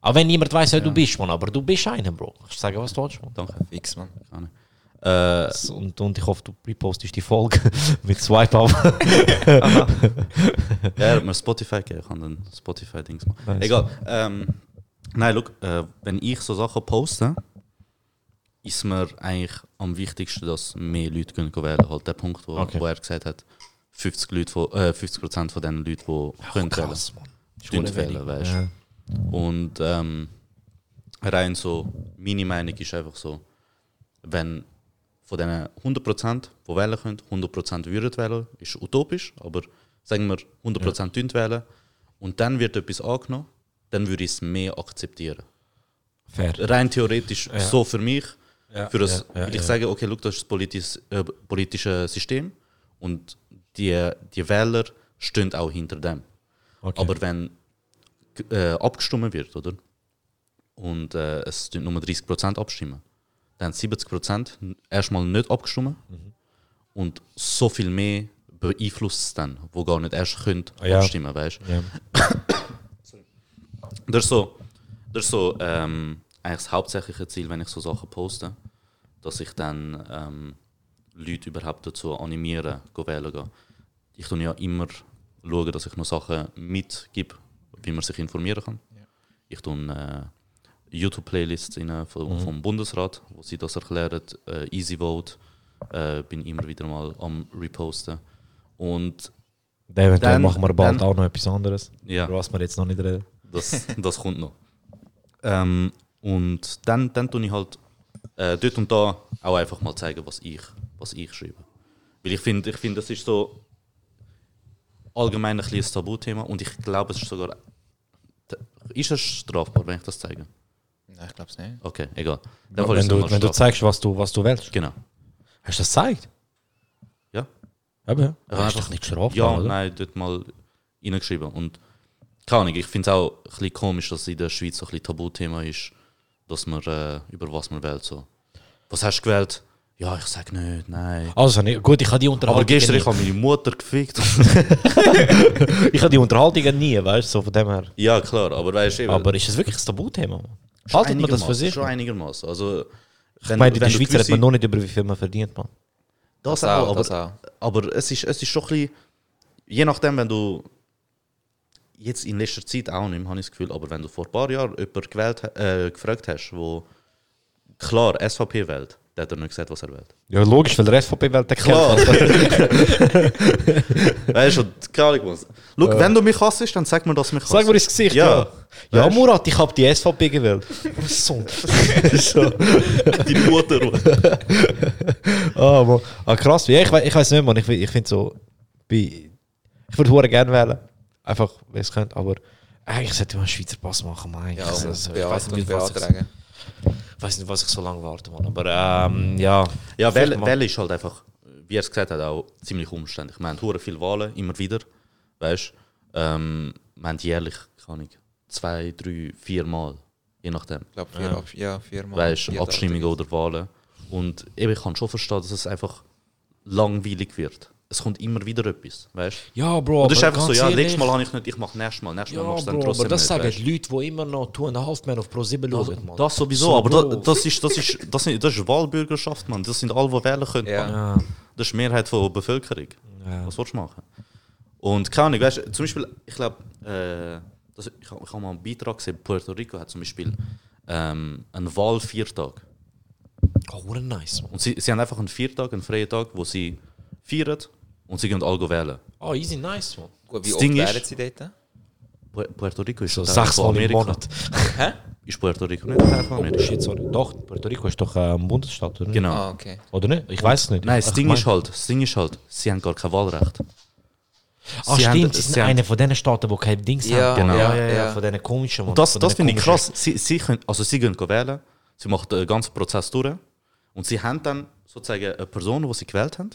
Speaker 1: Auch wenn niemand weiß, wer du bist, man, aber du bist einer, Bro. Kannst du sagen, was du willst, man.
Speaker 2: Danke.
Speaker 3: Fix, man.
Speaker 2: Äh,
Speaker 1: Und, und ich hoffe, du repostest die Folge mit Swipe Up.
Speaker 2: ja, er hat mir Spotify gegeben, ich kann dann Spotify-Dings machen.
Speaker 1: Nice.
Speaker 2: Egal. Ähm, nein, look, äh, wenn ich so Sachen poste, ist mir eigentlich am wichtigsten, dass mehr Leute können gehen wählen Halt der Punkt, wo,
Speaker 1: Okay.
Speaker 2: wo er gesagt hat, 50 Leute von, äh, 50% von den Leuten, die können wählen,
Speaker 1: krass,
Speaker 2: wählen,
Speaker 1: wenig.
Speaker 2: weißt
Speaker 1: Ja.
Speaker 2: Und ähm, rein so, meine Meinung ist einfach so, wenn von diesen 100%, die wählen können, 100% würden wählen, ist utopisch, aber sagen wir 100% ja. wählen und dann wird etwas angenommen, dann würde ich es mehr akzeptieren.
Speaker 1: Fair.
Speaker 2: Rein theoretisch so für mich,
Speaker 1: Ja,
Speaker 2: für das,
Speaker 1: ja, ja,
Speaker 2: ich
Speaker 1: ja.
Speaker 2: sage, okay, look, das ist das politis, äh, politische System und die, die Wähler stehen auch hinter dem.
Speaker 1: Okay.
Speaker 2: Aber wenn äh, abgestimmt wird, oder? Und äh, es tun nur 30% abstimmen, dann 70% erstmal nicht abgestimmt
Speaker 1: Mhm.
Speaker 2: und so viel mehr beeinflusst es dann, wo gar nicht erst können
Speaker 1: Ah, ja.
Speaker 2: abstimmen, weißt
Speaker 1: Ja.
Speaker 2: Das ist so, das ist so ähm, eigentlich das hauptsächliche Ziel, wenn ich so Sachen poste, dass ich dann ähm, Leute überhaupt dazu animiere, go wählen gehen. Ich tue ja immer schauen, dass ich noch Sachen mitgebe, wie man sich informieren kann. Ich tue äh, YouTube-Playlists rein vom,
Speaker 1: Mhm.
Speaker 2: vom Bundesrat, wo sie das erklären, äh, Easy Vote, äh, bin immer wieder mal am reposten. Und
Speaker 1: Eventuell
Speaker 2: Dann-
Speaker 1: machen wir bald
Speaker 2: dann-
Speaker 1: auch noch etwas anderes.
Speaker 2: Ja.
Speaker 1: Über was wir jetzt noch nicht reden.
Speaker 2: Das, das kommt noch. Ähm, und dann, dann tue ich halt äh, dort und da auch einfach mal zeigen, was ich, was ich schreibe. Weil ich finde, ich find, das ist so allgemein ein kleines Tabuthema und ich glaube, es ist sogar. Ist es strafbar, wenn ich das zeige?
Speaker 3: Nein, ich glaube es nicht.
Speaker 2: Okay, egal. Ist
Speaker 1: Wenn
Speaker 2: es
Speaker 1: du,
Speaker 2: nochmal
Speaker 1: wenn du zeigst, was du, was du willst.
Speaker 2: Genau.
Speaker 1: Hast du das gezeigt?
Speaker 2: Ja.
Speaker 1: Eben.
Speaker 2: Ja,
Speaker 1: Das ist doch nicht strafbar,
Speaker 2: Ja,
Speaker 1: oder?
Speaker 2: nein, dort mal reingeschrieben. Und keine Ahnung, ich finde es auch ein bisschen komisch, dass in der Schweiz so ein bisschen Tabuthema ist, dass man äh, über was man wählt. So. Was hast du gewählt? Ja, ich sage nicht, nein.
Speaker 1: Also, nicht, gut, ich habe die Unterhaltung.
Speaker 2: Aber gestern
Speaker 1: nie.
Speaker 2: ich habe meine Mutter gefickt.
Speaker 1: ich habe die Unterhaltungen nie, weißt du, so von dem her.
Speaker 2: ja, klar, aber weißt du, eben,
Speaker 1: Aber ist es wirklich ein Tabuthema? Mann?
Speaker 2: Schon
Speaker 1: Haltet man das für
Speaker 2: einigermaßen,
Speaker 1: sich?
Speaker 2: Schon einigermaßen. Also,
Speaker 1: Ich meine, in der Schweiz redet man noch nicht über wie viel man verdient, man.
Speaker 2: Das,
Speaker 3: Das
Speaker 2: auch, aber,
Speaker 3: das auch.
Speaker 2: aber es, ist, es ist schon ein bisschen, je nachdem, wenn du jetzt in letzter Zeit auch nicht habe ich das Gefühl, aber wenn du vor ein paar Jahren jemanden gewählt, äh, gefragt hast, wo klar SVP wählt, der hat er nicht gesagt, was er wählt.
Speaker 1: Ja, logisch, weil der SVP wählt der
Speaker 2: Klar. Weißt du, keine Ahnung was. Schau, wenn du mich hasst, dann sag mir, dass du mich hasst.
Speaker 1: Sag mir ins Gesicht,
Speaker 2: Ja.
Speaker 1: ja. Ja? Murat, ich habe die SVP gewählt. so. so.
Speaker 2: Deine Mutter.
Speaker 1: Ah, Mann. ah, krass. Ja, ich, we- ich weiß nicht, man. Ich, ich finde so. Ich würde hure gerne wählen. Einfach, wenn es könnte. Aber eigentlich sollte man einen Schweizer Pass machen, man.
Speaker 3: Ja,
Speaker 1: Also, ich weiß nicht, was ich. Ich weiß nicht, was ich so lange warte, man. Aber ähm, ja.
Speaker 2: Ja,
Speaker 1: mal-
Speaker 2: Wählen ist halt einfach, wie er es gesagt hat, auch ziemlich umständlich. Wir haben hure viele Wahlen, immer wieder. Weißt du? Ähm, wir haben jährlich, keine Ahnung, zwei, drei, vier Mal. Je nachdem.
Speaker 3: Ich glaube, vier,
Speaker 1: Ja.
Speaker 3: Ab ja, viermal.
Speaker 2: Weißt du,
Speaker 3: Vier
Speaker 2: Abstimmungen oder Wahlen. Und eben, ich kann schon verstehen, dass es einfach langweilig wird. Es kommt immer wieder etwas. Weißt du?
Speaker 1: Ja, Bro.
Speaker 2: Und das ist einfach so, ja, nächstes Mal habe ich nicht, ich mache nächstes Mal, nächstes Mal
Speaker 1: Ja,
Speaker 2: machst du dann
Speaker 1: Bro,
Speaker 2: trotzdem
Speaker 1: aber das
Speaker 2: nicht.
Speaker 1: sagen
Speaker 2: weißt?
Speaker 1: Leute, die immer noch Two and a Half auf Pro 7 schauen, man.
Speaker 2: Das sowieso,
Speaker 1: So,
Speaker 2: aber
Speaker 1: Bro.
Speaker 2: da, das, ist, das, ist, das, sind, das ist Wahlbürgerschaft, man. Das sind alle, die wählen können.
Speaker 3: Ja.
Speaker 2: Mann.
Speaker 1: Ja.
Speaker 2: Das ist die Mehrheit der Bevölkerung.
Speaker 1: Ja.
Speaker 2: Was willst du machen? Und keine Ahnung, weißt du, zum Beispiel, ich glaube, äh, das- ich habe ich hab mal einen Beitrag gesehen, Puerto Rico hat zum Beispiel ähm, einen Wahlviertag.
Speaker 1: Oh, what nice, man.
Speaker 2: Und sie, sie haben einfach einen Viertag, einen freien Tag, wo sie feiern und sie gehen alle wählen.
Speaker 1: Oh, easy, nice, man.
Speaker 3: Gut, wie
Speaker 2: Das
Speaker 3: oft
Speaker 2: Ding ist-
Speaker 3: wären sie dort?
Speaker 2: Pu- Puerto Rico ist
Speaker 1: So sechs
Speaker 2: von
Speaker 1: Mal im
Speaker 2: Amerika.
Speaker 1: Monat.
Speaker 3: Hä?
Speaker 2: Ist Puerto Rico nicht Teil von
Speaker 1: Oh,
Speaker 2: Amerika?
Speaker 1: shit, sorry. Doch, Puerto Rico ist doch äh, ein Bundesstaat, oder? nicht?
Speaker 2: Genau.
Speaker 3: Ah, okay.
Speaker 1: Oder nicht? Ich weiß es nicht.
Speaker 2: Nein, das Ding,
Speaker 1: mein-
Speaker 2: ist halt, das Ding ist halt, sie haben gar kein Wahlrecht.
Speaker 1: Ah,
Speaker 2: Sie
Speaker 1: stimmt,
Speaker 2: haben-
Speaker 1: sie sind einer von den Staaten, die kein Ding
Speaker 3: Ja,
Speaker 1: haben.
Speaker 2: genau.
Speaker 1: ja, ja, ja,
Speaker 3: ja.
Speaker 1: von diesen komischen. Mann.
Speaker 2: Und das,
Speaker 1: Von
Speaker 2: das
Speaker 1: diesen
Speaker 2: finde ich krass. Sie, sie, können, also sie gehen wählen, sie machen den ganzen Prozess durch und sie haben dann sozusagen eine Person, die sie gewählt haben.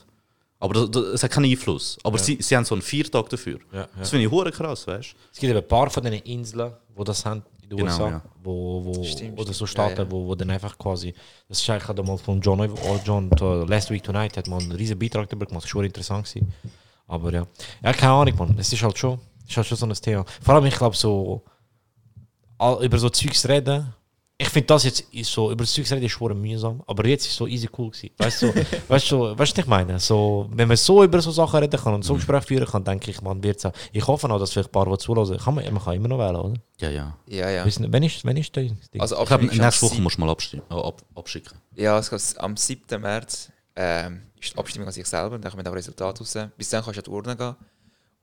Speaker 2: Aber das, das, es hat keinen Einfluss. Aber sie, sie haben so einen Viertag dafür.
Speaker 1: Ja, ja.
Speaker 2: Das finde ich hure krass, weißt
Speaker 1: Es gibt eben ein paar von diesen Inseln, wo das haben in den
Speaker 2: Genau,
Speaker 1: USA,
Speaker 2: ja.
Speaker 1: wo, wo,
Speaker 3: Stimmt,
Speaker 1: oder so. Staaten,
Speaker 3: Ja, ja.
Speaker 1: Wo, wo dann einfach quasi, das ist eigentlich gerade mal von John, oh John to Last Week Tonight, hat man einen riesen Beitrag darüber gemacht, das war schon interessant gewesen. Aber ja, ja, keine Ahnung, man, es ist halt schon, ist halt schon so ein Thema. Vor allem, ich glaube, so, all, über so Zeugs reden, ich finde das jetzt so, über das Zeugs reden ist schon mühsam, aber jetzt ist so easy cool gewesen. Weißt du, so, weißt du, weißt du, was ich meine? So, wenn man so über so Sachen reden kann und so Gespräche führen kann, denke ich, man wird es auch. Ich hoffe auch, dass vielleicht ein paar, die zulassen, kann man, man kann immer noch wählen, oder?
Speaker 2: Ja, ja.
Speaker 3: Ja, ja.
Speaker 1: Nicht, Wenn ist, wenn ist das Ding?
Speaker 3: Also,
Speaker 2: Ich glaube, nächste Woche musst du mal abstimmen, äh, ab, abschicken.
Speaker 3: Ja, es geht am 7. März ähm, ist die Abstimmung an sich selber, dann kommen auch Resultate raus. Bis dann kannst du an die Urne gehen.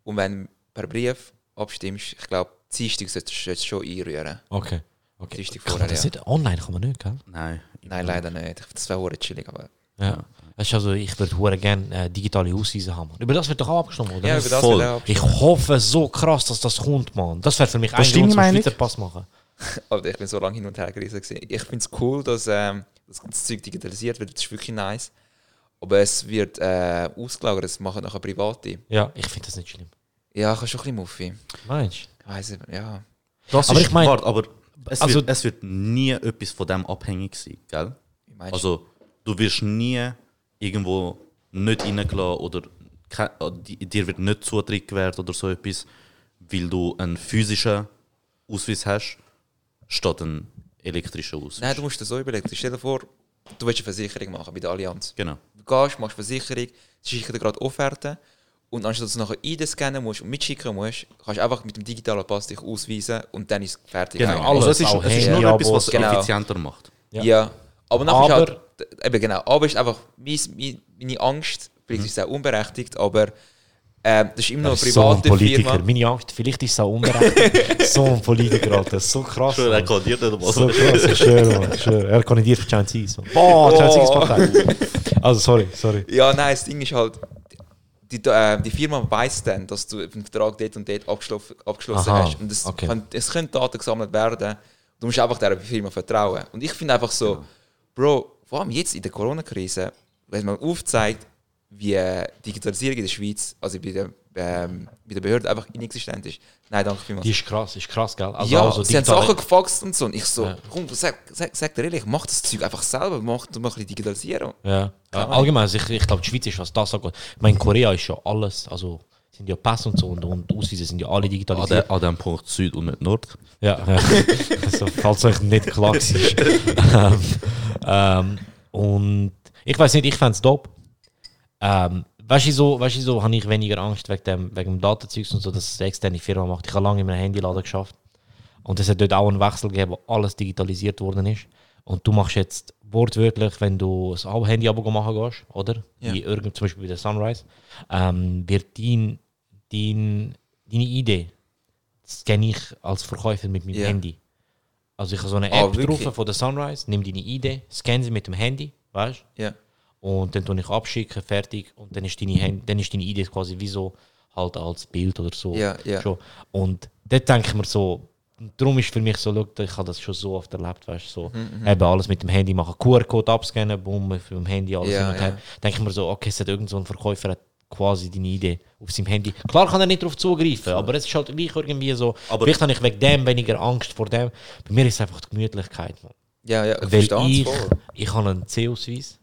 Speaker 3: Und wenn du per Brief abstimmst, ich glaube, Dienstag solltest du es schon einrühren.
Speaker 1: okay. Okay.
Speaker 3: Dienstag
Speaker 1: Kann man
Speaker 3: vorher,
Speaker 1: das
Speaker 3: ja.
Speaker 1: nicht? Online kann man nicht, gell?
Speaker 2: Nein.
Speaker 3: Nein, leider nicht. Das wäre hure chillig, aber...
Speaker 1: Ja. Weißt du, also ich würde hure gerne äh, digitale Ausweise haben. Über das wird doch auch abgestimmt, oder?
Speaker 3: Ja, über das
Speaker 2: voll.
Speaker 3: wird auch
Speaker 1: ich hoffe so krass, dass das kommt, man. Das wäre für mich
Speaker 2: ist
Speaker 1: ein? Schweizer Pass machen.
Speaker 3: Aber ich bin so lange hin und her gerissen. gewesen. Ich finde es cool, dass ähm, das ganze Zeug digitalisiert wird. Das ist wirklich nice. Aber es wird äh, ausgelagert, das machen nachher Private.
Speaker 1: Ja, ich finde das nicht schlimm.
Speaker 3: Ja, ich habe schon ein bisschen Muffi.
Speaker 1: Meinst du?
Speaker 3: Ich weiss nicht, ja.
Speaker 2: Das
Speaker 1: Aber
Speaker 2: ist,
Speaker 1: ich mein-
Speaker 2: warte, aber es,
Speaker 1: Also-
Speaker 2: wird, es wird nie etwas von dem abhängig sein, gell? Also, du wirst nie irgendwo nicht reingelassen oder dir wird nicht Zutritt gewährt oder so etwas, weil du einen physischen Ausweis hast, statt einen elektrischen Ausweis.
Speaker 3: Nein, du musst dir so überlegen. Stell dir vor, du willst eine Versicherung machen bei der Allianz.
Speaker 2: Genau.
Speaker 3: Du gehst, machst Versicherung, sie schicken dir gerade Offerte und anstatt dass du nachher ID scannen musst und mitschicken musst, kannst du einfach mit dem digitalen Pass dich ausweisen und dann ist es fertig.
Speaker 2: Genau.
Speaker 3: eigentlich.
Speaker 2: Also es ist, es ist nur etwas, was es
Speaker 3: Genau.
Speaker 2: effizienter macht.
Speaker 1: Ja.
Speaker 3: Ja. aber nachher ist
Speaker 1: Aber-
Speaker 3: halt, eben genau, aber ist einfach mein, mein, meine Angst, vielleicht ist es auch unberechtigt, aber ähm, das ist immer noch
Speaker 1: Das
Speaker 3: eine
Speaker 1: ist so ein
Speaker 3: private
Speaker 1: Politiker.
Speaker 3: Firma.
Speaker 1: Meine Angst, vielleicht ist es auch unberechtigt. so ein Politiker, Alter. Das ist so krass.
Speaker 2: Schon, er kandidiert nicht einmal.
Speaker 1: So krass, schwöre, Mann, schwöre. Er kandidiert für Chance. Boah, Chance Ease Partei. Also, sorry, sorry.
Speaker 3: Ja, nein, das Ding ist halt, die, äh, die Firma weiss dann, dass du einen Vertrag dort und dort abgeschlossen, abgeschlossen
Speaker 1: Aha,
Speaker 3: hast. Und es,
Speaker 1: okay.
Speaker 3: kann, es können Daten gesammelt werden. Du musst einfach dieser Firma vertrauen. Und ich finde einfach so, Bro, vor allem jetzt in der Corona-Krise, wenn man aufzeigt, wie äh, Digitalisierung in der Schweiz, also bei der, ähm, bei der Behörde einfach inexistent ist. Nein, danke vielmals.
Speaker 1: Die ist krass, ist krass, gell? Also,
Speaker 3: ja,
Speaker 1: also
Speaker 3: sie haben Sachen gefaxt und so. Und ich so,
Speaker 1: Ja.
Speaker 3: komm, sag, sag, sag dir ehrlich, mach das Zeug einfach selber, mach, du mach ein bisschen Digitalisieren.
Speaker 1: Ja. ja allgemein, also ich, ich glaube, die Schweiz ist, was das angeht. Ich meine, in Korea ist ja alles, also sind ja Pass und so und, und Ausweise sind ja alle
Speaker 2: An,
Speaker 1: digitalisiert.
Speaker 2: der, an dem Punkt Süd und nicht Nord.
Speaker 1: Ja, ja. also, falls euch nicht klar ist. ähm, ähm, und ich weiß nicht, ich fände es top. Ähm, weißt du, so, weißt du, so habe ich weniger Angst wegen dem, wegen dem Datenzeugs und so, dass es eine externe Firma macht. Ich habe lange in einem Handyladen geschafft. Und es hat dort auch einen Wechsel gegeben, wo alles digitalisiert worden ist. Und du machst jetzt wortwörtlich, wenn du ein Handy-Abo machen gehst, oder?
Speaker 3: Ja.
Speaker 1: Wie irgend, zum Beispiel bei der Sunrise, ähm, wird dein, dein, deine Idee scanne ich als Verkäufer mit meinem
Speaker 3: Ja.
Speaker 1: Handy. Also ich habe so eine
Speaker 3: Ah,
Speaker 1: App
Speaker 3: wirklich?
Speaker 1: drauf von der Sunrise, nimm deine Idee, scanne sie mit dem Handy, weißt
Speaker 3: Ja.
Speaker 1: Und dann tue ich abschicken, fertig. Und dann ist deine, Hand, dann ist deine Idee quasi wie so halt als Bild oder so.
Speaker 3: Ja, ja.
Speaker 1: Schon. Und dort denke ich mir so, darum ist für mich so, schau, ich habe das schon so oft erlebt, weißt du, so
Speaker 3: Mhm,
Speaker 1: eben alles mit dem Handy machen, QR-Code abscannen, boom, mit dem Handy alles
Speaker 3: Ja,
Speaker 1: hin und her. Denke ich mir so, okay, es hat irgend so ein Verkäufer hat quasi deine Idee auf seinem Handy. Klar kann er nicht darauf zugreifen, aber es ist halt gleich irgendwie so,
Speaker 2: Aber-
Speaker 1: vielleicht habe ich wegen dem weniger Angst vor dem. Bei mir ist es einfach die Gemütlichkeit, man.
Speaker 3: Ja, ja, ich
Speaker 1: Weil ich, ich habe einen C-Ausweis,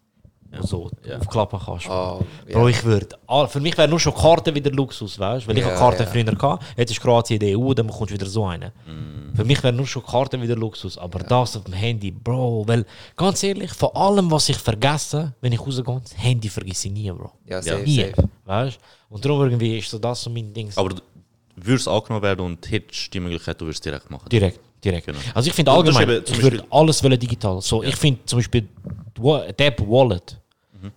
Speaker 1: so aufklappen kannst.
Speaker 3: Ah,
Speaker 1: Bro,
Speaker 3: ja.
Speaker 1: ich würde, für mich wäre nur schon Karte wieder Luxus, weißt du? Weil ich
Speaker 3: Ja,
Speaker 1: habe Karte
Speaker 3: ja.
Speaker 1: früher gehabt, jetzt ist Kroatien in der EU, dann bekommst du wieder so eine.
Speaker 3: Mm.
Speaker 1: Für mich wäre nur schon Karte wieder Luxus, aber das auf dem Handy, Bro, weil, ganz ehrlich, von allem, was ich vergesse, wenn ich rausgehe, das Handy vergesse ich nie, Bro.
Speaker 3: Ja, safe,
Speaker 1: nie,
Speaker 3: safe.
Speaker 1: weißt du? Und darum irgendwie ist so das so mein Ding.
Speaker 2: Aber du würdest angenommen werden und hättest die Möglichkeit, du würdest es direkt machen.
Speaker 1: Direkt, direkt.
Speaker 2: Genau.
Speaker 1: Also ich finde allgemein,
Speaker 2: eben zum
Speaker 1: ich würde alles wollen digital. So, Ich finde zum Beispiel die App Wallet,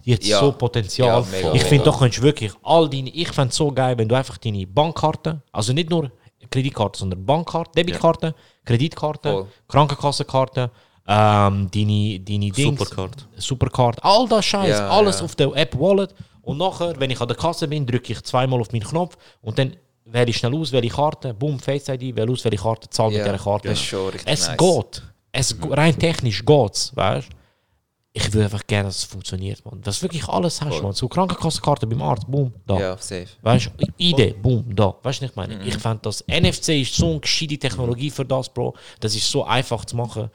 Speaker 1: die hat
Speaker 3: Ja.
Speaker 1: so Potenzial.
Speaker 3: Ja, mega,
Speaker 1: ich finde doch, könntest wirklich all deine, ich fände es so geil, wenn du einfach deine Bankkarte, also nicht nur Kreditkarte, sondern Bankkarte, Debitkarte, Kreditkarte,
Speaker 3: Voll.
Speaker 1: Krankenkassenkarte, ähm, deine, deine Dings,
Speaker 2: Supercard.
Speaker 1: Supercard, all das Scheiß,
Speaker 3: Ja,
Speaker 1: alles
Speaker 3: ja.
Speaker 1: auf der App Wallet. Und nachher, wenn ich an der Kasse bin, drücke ich zweimal auf meinen Knopf und dann wähle ich schnell aus, welche Karte, boom, Face ID, wähle aus, welche Karte, zahle mit
Speaker 3: Ja,
Speaker 1: dieser Karte.
Speaker 3: das ist schon richtig
Speaker 1: es
Speaker 3: nice.
Speaker 1: geht. Es, Rein technisch geht's, weißt du? Ich würde einfach gerne, dass es funktioniert, man. Dass du wirklich alles hast,
Speaker 3: Voll.
Speaker 1: man. So Krankenkassenkarte beim Arzt, boom, da.
Speaker 3: Ja, safe.
Speaker 1: Weißt du, Idee, boom, da. Weißt du, ich meine?
Speaker 3: Mhm.
Speaker 1: Ich fand das NFC ist so eine gescheite Technologie für das, Bro. Das ist so einfach zu machen.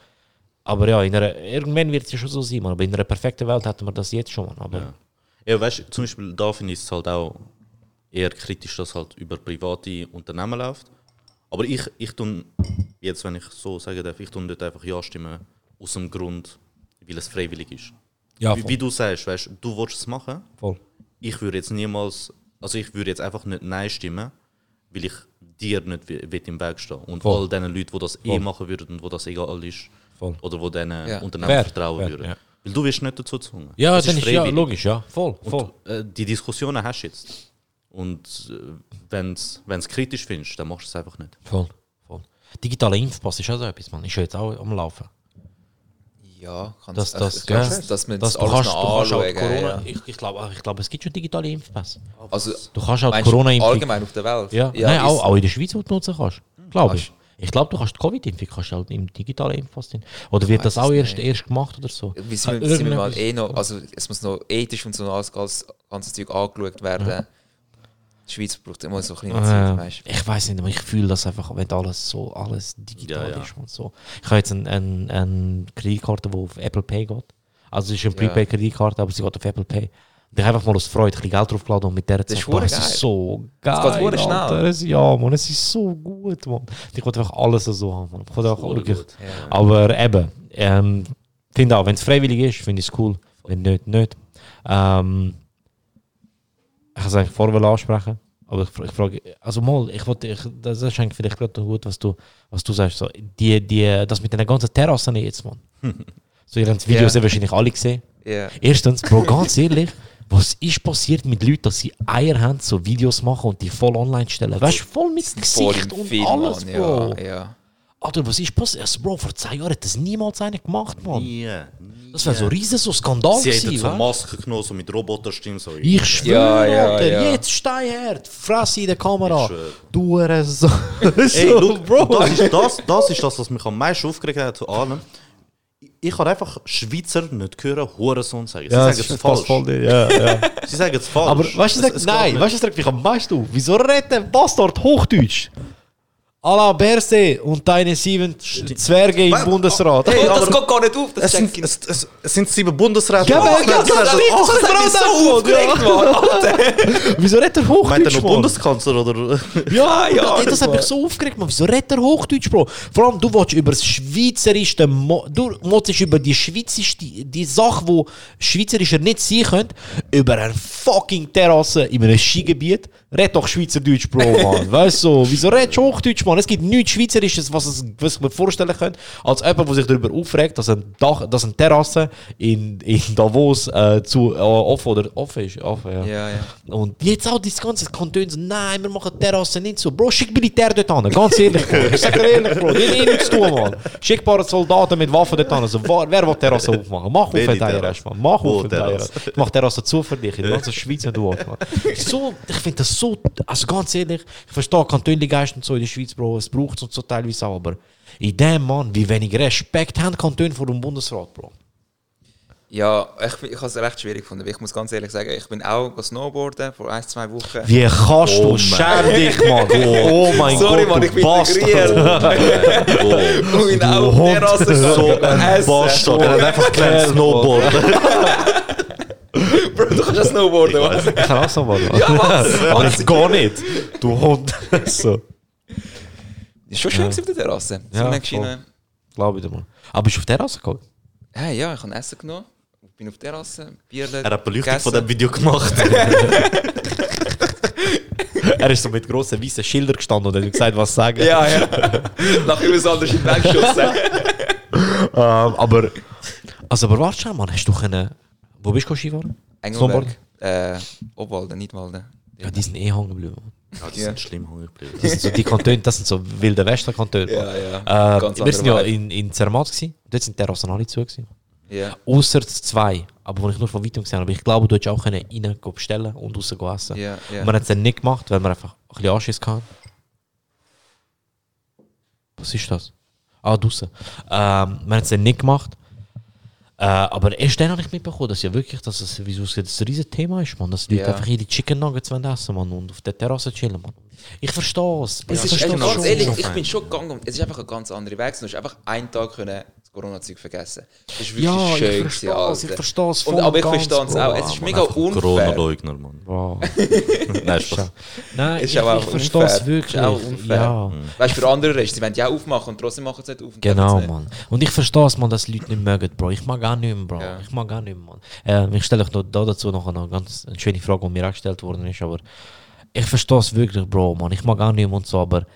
Speaker 1: Aber ja, in einer, irgendwann wird es ja schon so sein, man. Aber in einer perfekten Welt hätten wir das jetzt schon, man. Aber
Speaker 2: Ja. Ja, weißt du, zum Beispiel da finde ich es halt auch eher kritisch, dass halt über private Unternehmen läuft. Aber ich, ich tue, jetzt wenn ich so sagen darf, ich tue dort einfach Ja stimmen, aus dem Grund, weil es freiwillig ist.
Speaker 1: Ja,
Speaker 2: wie, wie du sagst, weißt, du willst es machen,
Speaker 1: voll.
Speaker 2: ich würde jetzt niemals, also ich würde jetzt einfach nicht Nein stimmen, weil ich dir nicht wi- will im Weg stehen. Und
Speaker 1: Voll.
Speaker 2: all diesen Leuten, die das eh
Speaker 1: Voll.
Speaker 2: machen würden und wo das egal ist,
Speaker 1: Voll.
Speaker 2: oder wo diesen
Speaker 3: Ja.
Speaker 2: Unternehmen
Speaker 1: Fair,
Speaker 2: vertrauen
Speaker 1: fair,
Speaker 2: würden.
Speaker 1: ja.
Speaker 2: Weil du wirst nicht dazu gezwungen.
Speaker 1: Ja,
Speaker 2: Es
Speaker 1: dann ist ja
Speaker 2: freiwillig.
Speaker 1: logisch, ja. Voll, voll.
Speaker 2: Und, äh, die Diskussionen hast du jetzt. Und äh, wenn du es kritisch findest, dann machst du es einfach nicht.
Speaker 1: Voll, voll. Digitaler Impfpass ist auch so etwas, man. Ist ja jetzt auch am Laufen.
Speaker 3: Ja, kann
Speaker 1: Das, das,
Speaker 3: ich-
Speaker 1: gell?
Speaker 3: dass, dass man
Speaker 1: Dass
Speaker 3: das
Speaker 1: du
Speaker 3: alles
Speaker 1: kannst, du
Speaker 3: noch
Speaker 1: kannst auch
Speaker 3: anschauen
Speaker 1: Corona,
Speaker 3: ja.
Speaker 1: ich, ich glaube, ich glaube, es gibt schon digitale Impfpässe.
Speaker 3: Also,
Speaker 1: Du kannst
Speaker 3: du
Speaker 1: Corona-Impfung...
Speaker 3: allgemein auf der Welt?
Speaker 1: Ja, Nein,
Speaker 3: ist-
Speaker 1: auch, auch in der Schweiz, wo du nutzen kannst. Glaube ich. Ich glaube, du kannst die Covid-Impfung kannst du halt im digitalen Impfpass drin. Oder wird das auch erst,
Speaker 3: nicht.
Speaker 1: erst gemacht oder so?
Speaker 3: Wie sind wir, sind wir mal eh noch, also es muss noch ethisch und so alles, alles ganze Zeug angeschaut werden. Die Schweiz braucht immer so ein bisschen Zeit,
Speaker 1: Äh,
Speaker 3: weißt du.
Speaker 1: ich weiß nicht, aber ich fühle das einfach, wenn alles so alles digital
Speaker 2: Ja, ja.
Speaker 1: ist und so. Ich habe jetzt eine ein, ein Kreditkarte, die auf Apple Pay geht. Also es ist eine
Speaker 3: Ja.
Speaker 1: Prepaid-Kreditkarte, aber sie geht auf Apple Pay. Und ich habe einfach mal aus Freude ein bisschen Geld draufgeladen und mit der
Speaker 3: ist
Speaker 1: Zeit, es
Speaker 3: geil.
Speaker 1: ist so geil.
Speaker 3: Es geht schnell.
Speaker 1: Alter. Ja, man, es ist so gut, man. Ich wollte einfach alles so haben, man. Ich wollte auch wirklich. Aber eben, ähm, finde auch, wenn es freiwillig ist, finde ich es cool. Wenn nicht, nicht. Ähm, ich kann es eigentlich vorher ansprechen. Aber ich, ich frage, also mal, ich wollte, ich, das ist eigentlich vielleicht gerade gut, was du, was du sagst. So, die, die, das mit den ganzen Terrassen jetzt, man. so, ihr habt die Videos
Speaker 3: Ja.
Speaker 1: ja. wahrscheinlich alle gesehen.
Speaker 3: Ja.
Speaker 1: Erstens, Bro, ganz ehrlich, was ist passiert mit Leuten, dass sie Eier haben, so Videos machen und die voll online stellen? Weißt du, voll mit Gesicht und
Speaker 3: Film,
Speaker 1: alles,
Speaker 3: Mann,
Speaker 1: Bro.
Speaker 3: Ja, ja.
Speaker 1: Alter, was ist passiert? Also, Bro, vor zwei Jahren hat das niemals einer gemacht, Mann.
Speaker 2: Nie.
Speaker 1: Das wäre so riesen so Skandal
Speaker 2: Sie hätten
Speaker 1: gewesen,
Speaker 2: so
Speaker 1: weißt?
Speaker 2: Masken genommen, so mit Roboterstimmen. So
Speaker 1: Ich schwöre,
Speaker 3: Ja, ja,
Speaker 1: Alter,
Speaker 3: ja.
Speaker 1: jetzt Steinherd, Fresse in der Kamera. Du so.
Speaker 2: Ey,
Speaker 1: so,
Speaker 2: look, das, ist, das, das ist das, was mich am meisten aufgeregt hat zu allem. Ich kann einfach Schweizer nicht hören, Hurensohn sagen. Sie
Speaker 1: Ja,
Speaker 2: sagen
Speaker 1: das
Speaker 2: es falsch.
Speaker 1: voll, ja, ja.
Speaker 2: Sie sagen es falsch.
Speaker 1: Aber weißt du,
Speaker 2: Es- es
Speaker 1: nein, weißt du, was sagt mich am meisten auf? Wieso redet der Bastard Hochdeutsch? A la Berse und deine sieben Zwerge im Bundesrat.
Speaker 2: Hey,
Speaker 3: das geht gar nicht auf, das
Speaker 2: Es sind, es, es, es sind sieben Bundesräte.
Speaker 1: Ja, aber- das das hat mir auch
Speaker 3: so aufgeregt, Mann.
Speaker 1: Wieso redet er
Speaker 2: Meint er
Speaker 1: Hochdeutsch,
Speaker 2: noch
Speaker 1: Mann?
Speaker 2: Bundeskanzler oder?
Speaker 1: Ja, ja,
Speaker 3: Ja,
Speaker 1: ey, das hat mich so aufgeregt, man. Wieso redet er Hochdeutsch, Bro? Vor allem, du willst über das Schweizerische, du willst über die Schweizerische, die, die Sache, wo Schweizerischer nicht sein können, über eine fucking Terrasse in einem Skigebiet. Red doch Schweizerdeutsch, Bro, Mann. weißt du, wieso redest du Hochdeutsch, Mann? Es gibt nichts Schweizerisches, was, es, was ich mir vorstellen könnte, als jemand, der sich darüber aufregt, dass ein, Dach, dass eine Terrasse in, in Davos äh, zu, äh, offen oder offen ist. Offen, ja.
Speaker 3: Ja, ja.
Speaker 1: Und jetzt auch das ganze Kanton so, nein, wir machen Terrassen nicht so. Bro, schick Militär dort an, ganz ehrlich, Bro. Ich sag dir ehrlich, Bro, die haben nichts zu tun, Mann. Schick ein paar Soldaten mit Waffen dort an. So, wer, will Terrassen aufmachen? Mach auf den Terrasse,
Speaker 2: Terrasse?
Speaker 1: Mann. Mach auf den
Speaker 2: Terrasse?
Speaker 1: Terrasse. Ich mach Terrassen zu für dich, in der ganzen Schweiz, wenn du Mann. So, ich finde das so, also ganz ehrlich, ich verstehe Kantongeist und so in der Schweiz, Bro, es braucht es und so teilweise auch, aber in dem, Mann, wie wenig Respekt haben Kantone vor dem Bundesrat, Bro.
Speaker 3: Ja, ich, ich habe es recht schwierig gefunden. Ich muss ganz ehrlich sagen, ich bin auch snowboarden vor ein, zwei Wochen.
Speaker 1: Wie kannst
Speaker 2: Oh
Speaker 1: du? Schäm dich, Mann. Oh mein
Speaker 3: Sorry,
Speaker 1: Gott,
Speaker 3: Mann, ich bin
Speaker 1: Bastard.
Speaker 3: integriert. Und
Speaker 1: Hund.
Speaker 3: der Terrasse
Speaker 2: So ein. Bastard. Er hat einfach gelernt Snowboard.
Speaker 3: Bro, du kannst ja snowboarden, was?
Speaker 1: Ich kann auch so was.
Speaker 3: Ja, was?
Speaker 1: Aber ich gar nicht. Du Hund. so.
Speaker 3: Ist schon schön gewesen auf der Terrasse.
Speaker 1: Ja,
Speaker 3: Sonne
Speaker 1: voll.
Speaker 3: geschienen.
Speaker 1: Glaube ich dir mal. Aber bist du auf der Terrasse gegangen?
Speaker 3: Hey, ja, ich habe Essen genommen. Bin auf der Terrasse, Bierle.
Speaker 2: Er hat Beleuchtung von dem Video gemacht.
Speaker 1: Er ist so mit grossen weißen Schildern gestanden und hat gesagt, was sagen.
Speaker 3: Ja, ja. Nach übers anders in den geschossen.
Speaker 1: Ähm, aber. Also, aber warte schon, Mann. Hast du können. Wo bist du Skifahren?
Speaker 3: Engelberg. Äh, Obwalden, nicht Walden.
Speaker 1: Ja, die sind eh hängen geblieben.
Speaker 2: Ja, die sind schlimm hungrig geblieben.
Speaker 1: Das sind so die Kantone, das sind so wilde Westerkantone.
Speaker 3: Ja, ja.
Speaker 1: Äh, wir sind ja in, in Zermatt gewesen. Dort sind die Terrassen alle zu gewesen.
Speaker 3: Ja.
Speaker 1: Außer zwei, aber wo ich nur von weitem gesehen habe. Aber ich glaube, du hättest auch rein bestellen und raus essen.
Speaker 3: Ja, ja.
Speaker 1: Und man hat es dann nicht gemacht, weil wir einfach ein bisschen Anschiss hatten. Was ist das? Ah, draussen. Ähm, man hat es dann nicht gemacht. Äh, aber erst dann habe ich mitbekommen, dass ja wirklich, dass es, wieso es ein riesen Thema ist, man. Dass die Leute
Speaker 3: Ja.
Speaker 1: einfach ihre Chicken Nuggets wollen essen man, und auf der Terrasse chillen. Man. Ich verstehe es.
Speaker 3: Es
Speaker 1: ich
Speaker 3: ist ganz ehrlich, ich bin schon gegangen und es ist einfach ein ganz anderer Weg. Du hast einfach einen Tag können Corona-Zeug vergessen. Das ist wirklich
Speaker 1: Ja, ich
Speaker 3: schön.
Speaker 1: verstehe
Speaker 3: gewesen,
Speaker 1: es, ich verstehe es
Speaker 3: Und,
Speaker 1: voll
Speaker 3: aber ich verstehe es auch. Es ist mega unfair.
Speaker 2: Corona-Leugner, Mann.
Speaker 1: Wow.
Speaker 2: Nein, Spaß.
Speaker 1: Nein,
Speaker 3: Ist
Speaker 1: ich,
Speaker 3: aber
Speaker 1: ich
Speaker 3: auch
Speaker 1: verstehe
Speaker 3: unfair.
Speaker 1: es wirklich.
Speaker 3: Ist auch unfair.
Speaker 1: Ja.
Speaker 3: Weißt du, für andere ist, sie wollen ja aufmachen und trotzdem machen sie nicht auf. und
Speaker 1: Genau,
Speaker 3: es.
Speaker 1: Mann. Und ich verstehe es, man, dass die Leute nicht mögen, Bro. Ich mag auch nicht mehr, Bro.
Speaker 3: Ja.
Speaker 1: Ich mag auch nicht mehr, Mann. Äh, ich stelle euch noch da dazu noch eine ganz eine schöne Frage, die mir auch gestellt worden ist, aber ich verstehe es wirklich, Bro, Mann. Ich mag auch nicht mehr und so, aber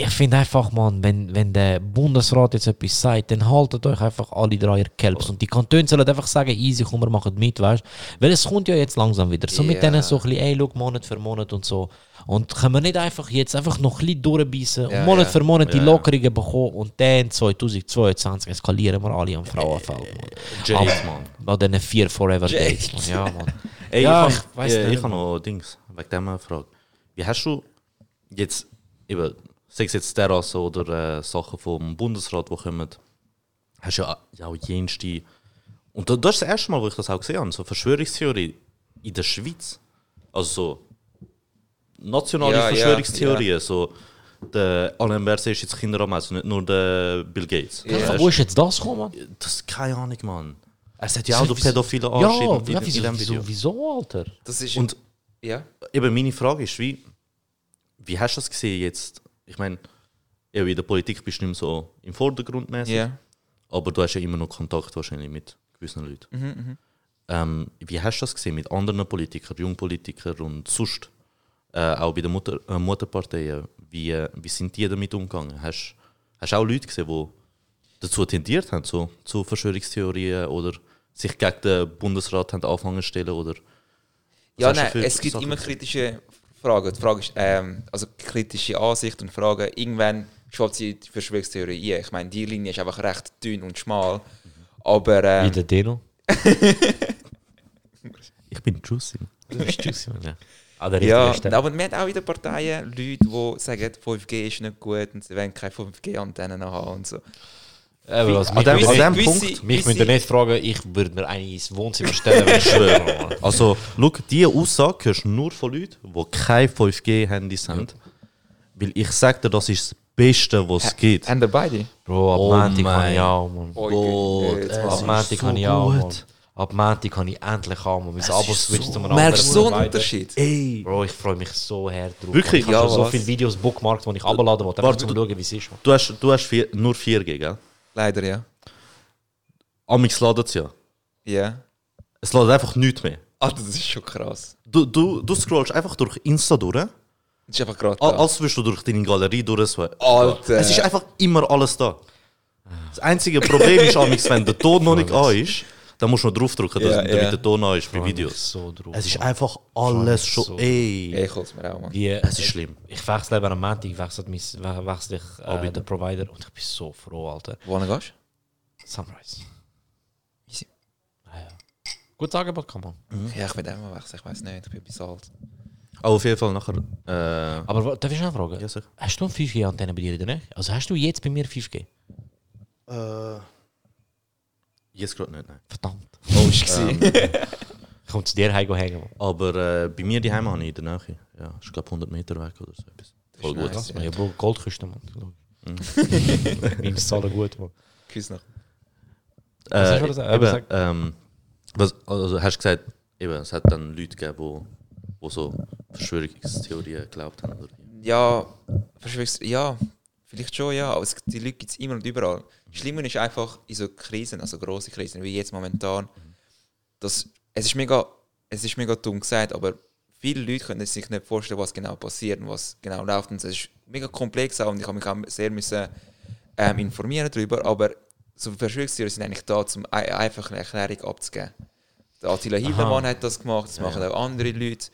Speaker 1: ich finde einfach, Mann, wenn, wenn der Bundesrat jetzt etwas sagt, dann haltet euch einfach alle drei Kelps. Und die Kantone sollen einfach sagen, easy, komm, wir machen mit, weißt du? Weil es kommt ja jetzt langsam wieder. So mit
Speaker 3: Ja.
Speaker 1: denen so ein bisschen, ey, schau, Monat für Monat und so. Und können wir nicht einfach jetzt einfach noch ein bisschen durchbeissen
Speaker 3: Ja,
Speaker 1: und Monat
Speaker 3: ja.
Speaker 1: für Monat die. Lockerungen bekommen und dann 2022 eskalieren wir alle am Frauenfeld, Mann.
Speaker 2: Jade, Mann.
Speaker 1: Bei diesen vier Forever
Speaker 3: Jade.
Speaker 1: Dates, Mann. Ja, Mann.
Speaker 2: Ey,
Speaker 1: Ja,
Speaker 2: ich,
Speaker 1: ich
Speaker 2: ich, äh,
Speaker 1: nicht,
Speaker 2: ich habe noch Dings, wegen eine Frage. Wie hast du jetzt, eben, sei es jetzt Terrasse oder äh, Sachen vom Bundesrat, die kommen, hast du ja, ja auch jenste. Und da- das ist das erste Mal, wo ich das auch gesehen habe, so Verschwörungstheorie in der Schweiz. Also so nationale
Speaker 3: Ja, ja,
Speaker 2: Verschwörungstheorien, so der Alain Berset ist jetzt Kinderarm, also nicht nur der Bill Gates.
Speaker 3: Ja.
Speaker 1: Wo ist jetzt das gekommen, Mann?
Speaker 2: Das ist keine Ahnung, Mann. Es hat ja auch
Speaker 1: Wieso-
Speaker 2: pädophile
Speaker 1: Ja,
Speaker 2: Anschreiben in,
Speaker 1: ja
Speaker 2: in
Speaker 1: wieso,
Speaker 2: dem
Speaker 1: wieso,
Speaker 2: Video.
Speaker 1: wieso, Alter?
Speaker 3: Das ist
Speaker 2: Und
Speaker 3: ja.
Speaker 2: eben meine Frage ist, wie, wie hast du das gesehen jetzt? Ich meine, in der Politik bist du nicht mehr so im Vordergrund mäßig,
Speaker 3: Ja.
Speaker 2: aber du hast ja immer noch Kontakt wahrscheinlich mit gewissen Leuten.
Speaker 3: Mhm, mhm.
Speaker 2: Ähm, wie hast du das gesehen mit anderen Politikern, Jungpolitikern und sonst? Äh, auch bei den Mutter, äh, Mutterparteien. Wie, äh, wie sind die damit umgegangen? Hast du auch Leute gesehen, die dazu tendiert haben, so, zu Verschwörungstheorien oder sich gegen den Bundesrat haben anfangen zu stellen? Oder
Speaker 3: Ja, nein, es gibt
Speaker 2: Sachen
Speaker 3: immer kritische Fragen. Die Frage ist, ähm, also kritische Ansichten und Fragen. Irgendwann schwappt sie die Verschwörungstheorie ein. Ich meine, die Linie ist einfach recht dünn und schmal. Aber ähm,
Speaker 1: Wie der Deno?
Speaker 2: Ich bin Juicy.
Speaker 1: Du bist Juicy, Mann, ja. Ah,
Speaker 3: ja, aber man hat auch wieder Parteien, Leute, die sagen, 5G ist nicht gut und sie wollen keine 5G-Antennen haben und so.
Speaker 1: Eben, also
Speaker 2: An
Speaker 1: mich,
Speaker 2: dem- an dem Punkt-
Speaker 1: mich müsst ihr nicht fragen, ich würde mir eine ins Wohnzimmer stellen, wenn ich schwöre.
Speaker 2: Also, schau, diese Aussage hörst du nur von Leuten, die keine 5G-Handys haben. Weil ich sage dir, das ist das Beste, was es gibt.
Speaker 3: Haben ihr beide?
Speaker 1: Bro, ab
Speaker 2: Oh
Speaker 1: Montag kann ich auch, Mann.
Speaker 3: Oh, mal.
Speaker 1: Ab Montag
Speaker 2: so
Speaker 1: kann ich auch, Mann. Ab Montag kann ich endlich haben, Mann. Mein Abo switcht
Speaker 2: so-
Speaker 1: zu einem
Speaker 3: Merkst du so einen. Unterschied?
Speaker 2: Ey,
Speaker 1: Bro, ich freue mich so hart drauf.
Speaker 2: Wirklich?
Speaker 1: Ich habe
Speaker 3: Ja,
Speaker 1: schon so viele Videos bookmarkt, die ich abladen wollte,
Speaker 2: Warte, du-
Speaker 1: schauen, wie es ist.
Speaker 2: Du hast, du hast vier, nur 4G, gell?
Speaker 3: Leider, ja.
Speaker 2: Amix ladet es ja.
Speaker 3: Ja.
Speaker 2: Es ladet einfach nichts mehr.
Speaker 3: Ah, das ist schon krass.
Speaker 2: Du, du, du scrollst einfach durch Insta durch,
Speaker 3: Das ist einfach gerade
Speaker 2: al-
Speaker 3: da.
Speaker 2: als würdest du durch deine Galerie durch.
Speaker 3: Alter.
Speaker 2: Es ist einfach immer alles da. Das einzige Problem ist, Amix, wenn der Ton noch nicht an ist, dann musst du noch draufdrücken, dass-
Speaker 3: Ja,
Speaker 2: damit
Speaker 3: ja.
Speaker 2: der Ton an ist bei Videos.
Speaker 1: so drauf.
Speaker 2: Es ist
Speaker 1: Mann.
Speaker 2: einfach alles schon.
Speaker 1: so.
Speaker 2: Ey.
Speaker 3: Ja, ich hol's mir auch, Mann.
Speaker 1: Wie,
Speaker 2: Es ist schlimm.
Speaker 1: Ich wechsle eben am Montag, wechsle, mein, we- wechsle ich äh, den Provider und ich bin so froh, Alter.
Speaker 3: Wo gehst
Speaker 1: Sunrise.
Speaker 3: Easy.
Speaker 1: Ah, ja. Gutes Angebot, kann man.
Speaker 3: du? Ja, ich will auch mal wechseln. Ich weiß nicht, ich bin bis alt.
Speaker 2: Aber auf jeden Fall nachher. Äh,
Speaker 1: Aber darf ich noch fragen?
Speaker 2: ja, sicher.
Speaker 1: Hast du eine 5G-Antenne bei dir in der Nähe? Also hast du jetzt bei mir 5G?
Speaker 2: Äh, jetzt gerade nicht, nein.
Speaker 1: Verdammt.
Speaker 3: Oh, ist ähm,
Speaker 1: Ich komme zu dir heim hängen.
Speaker 2: Aber äh, bei mir die Heim habe ich in der Nähe. Ja, ist glaube 100 Meter weg oder so etwas. Voll gut.
Speaker 3: nice.
Speaker 1: Ja, Bro, Goldküste, Mann. Meine zahlen gut, Mann.
Speaker 3: Küss noch.
Speaker 1: Was hast
Speaker 2: Äh,
Speaker 1: du gesagt?
Speaker 2: eben,
Speaker 1: gesagt?
Speaker 2: ähm, was, also hast du gesagt, eben, es hat dann Leute gegeben, wo so Verschwörungstheorien geglaubt haben. Oder?
Speaker 3: Ja, Verschwörungs ja, vielleicht schon, ja. Aber es, die Leute gibt es immer und überall. Schlimmer ist einfach in so Krisen, also große Krisen, wie jetzt momentan. Das, es, ist mega, es ist mega dumm gesagt, aber viele Leute können sich nicht vorstellen, was genau passiert und was genau läuft. Und es ist mega komplex auch und ich habe mich auch sehr müssen, ähm, informieren darüber. Aber so Verschwörungstheorien sind eigentlich da, um ein, einfach eine Erklärung abzugeben. Der Attila Hildmann hat das gemacht, das machen auch andere Leute.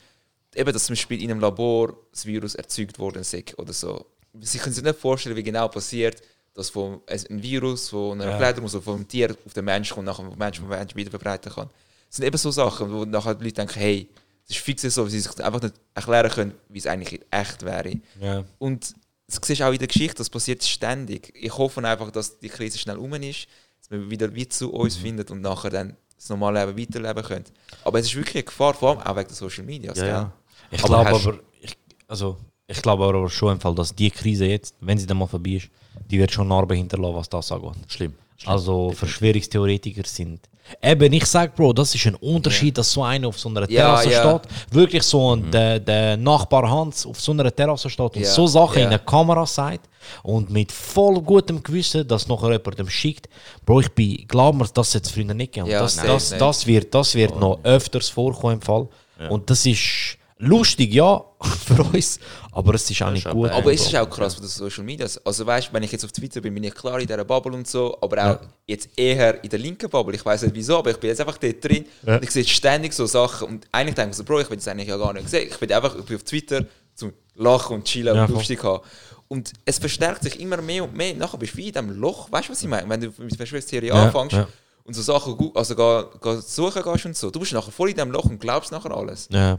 Speaker 3: Eben, dass zum Beispiel in einem Labor das Virus erzeugt worden ist oder so. Sie können sich nicht vorstellen, wie genau passiert, dass von, es ein Virus von einer
Speaker 1: Ja.
Speaker 3: Fledermaus oder vom Tier auf den Menschen kommt, nachher vom Menschen vom Menschen wieder verbreiten kann. Das sind eben so Sachen, wo nachher die Leute denken, hey, das ist fix so, weil sie sich einfach nicht erklären können, wie es eigentlich echt wäre.
Speaker 1: Ja.
Speaker 3: Und das siehst du auch in der Geschichte, das passiert ständig. Ich hoffe einfach, dass die Krise schnell um ist, dass wir wieder wie zu uns findet und nachher dann das normale Leben weiterleben können. Aber es ist wirklich eine Gefahr, vor allem auch wegen der Social Media.
Speaker 2: Ja, ja.
Speaker 1: Ich
Speaker 2: Aber
Speaker 1: glaube aber, ich, also, ich glaube aber schon im Fall, dass die Krise jetzt, wenn sie dann mal vorbei ist, die wird schon Narben hinterlassen, was das angeht.
Speaker 2: Schlimm.
Speaker 1: Also Verschwörungstheoretiker sind. Eben, ich sag, Bro, das ist ein Unterschied, dass so einer auf so einer
Speaker 3: Ja,
Speaker 1: Terrasse
Speaker 3: ja.
Speaker 1: steht, wirklich so ein, der, der Nachbar Hans auf so einer Terrasse steht und
Speaker 3: Ja,
Speaker 1: so Sachen
Speaker 3: ja.
Speaker 1: in der Kamera sagt und mit voll gutem Gewissen das nachher jemandem schickt. Bro, ich bin, glaub mir, das es früher nicht gegeben.
Speaker 3: Ja,
Speaker 1: das,
Speaker 3: safe
Speaker 1: das, das wird, das wird noch öfters vorkommen im Fall. Und das ist lustig, ja, für uns, aber es ist auch nicht gut.
Speaker 3: Aber es ist auch krass von den Social Media. Also weißt, wenn ich jetzt auf Twitter bin, bin ich klar in dieser Bubble und so, aber auch jetzt eher in der linken Bubble. Ich weiß nicht wieso, aber ich bin jetzt einfach dort drin
Speaker 1: Ja.
Speaker 3: und ich sehe ständig so Sachen und eigentlich denke ich so, Bro, ich will das eigentlich ja gar nicht sehen. Ich bin einfach ich bin auf Twitter zum Lachen und chillen
Speaker 1: Ja,
Speaker 3: und
Speaker 1: voll.
Speaker 3: lustig haben. Und es verstärkt sich immer mehr und mehr. Nachher bist du wie in diesem Loch. Weißt du, was ich meine? Wenn du mit Verschwörungstheorie
Speaker 1: Ja,
Speaker 3: anfängst
Speaker 1: ja.
Speaker 3: und so Sachen also ga, ga suchen gehst und so, du bist nachher voll in diesem Loch und glaubst nachher alles.
Speaker 1: Ja.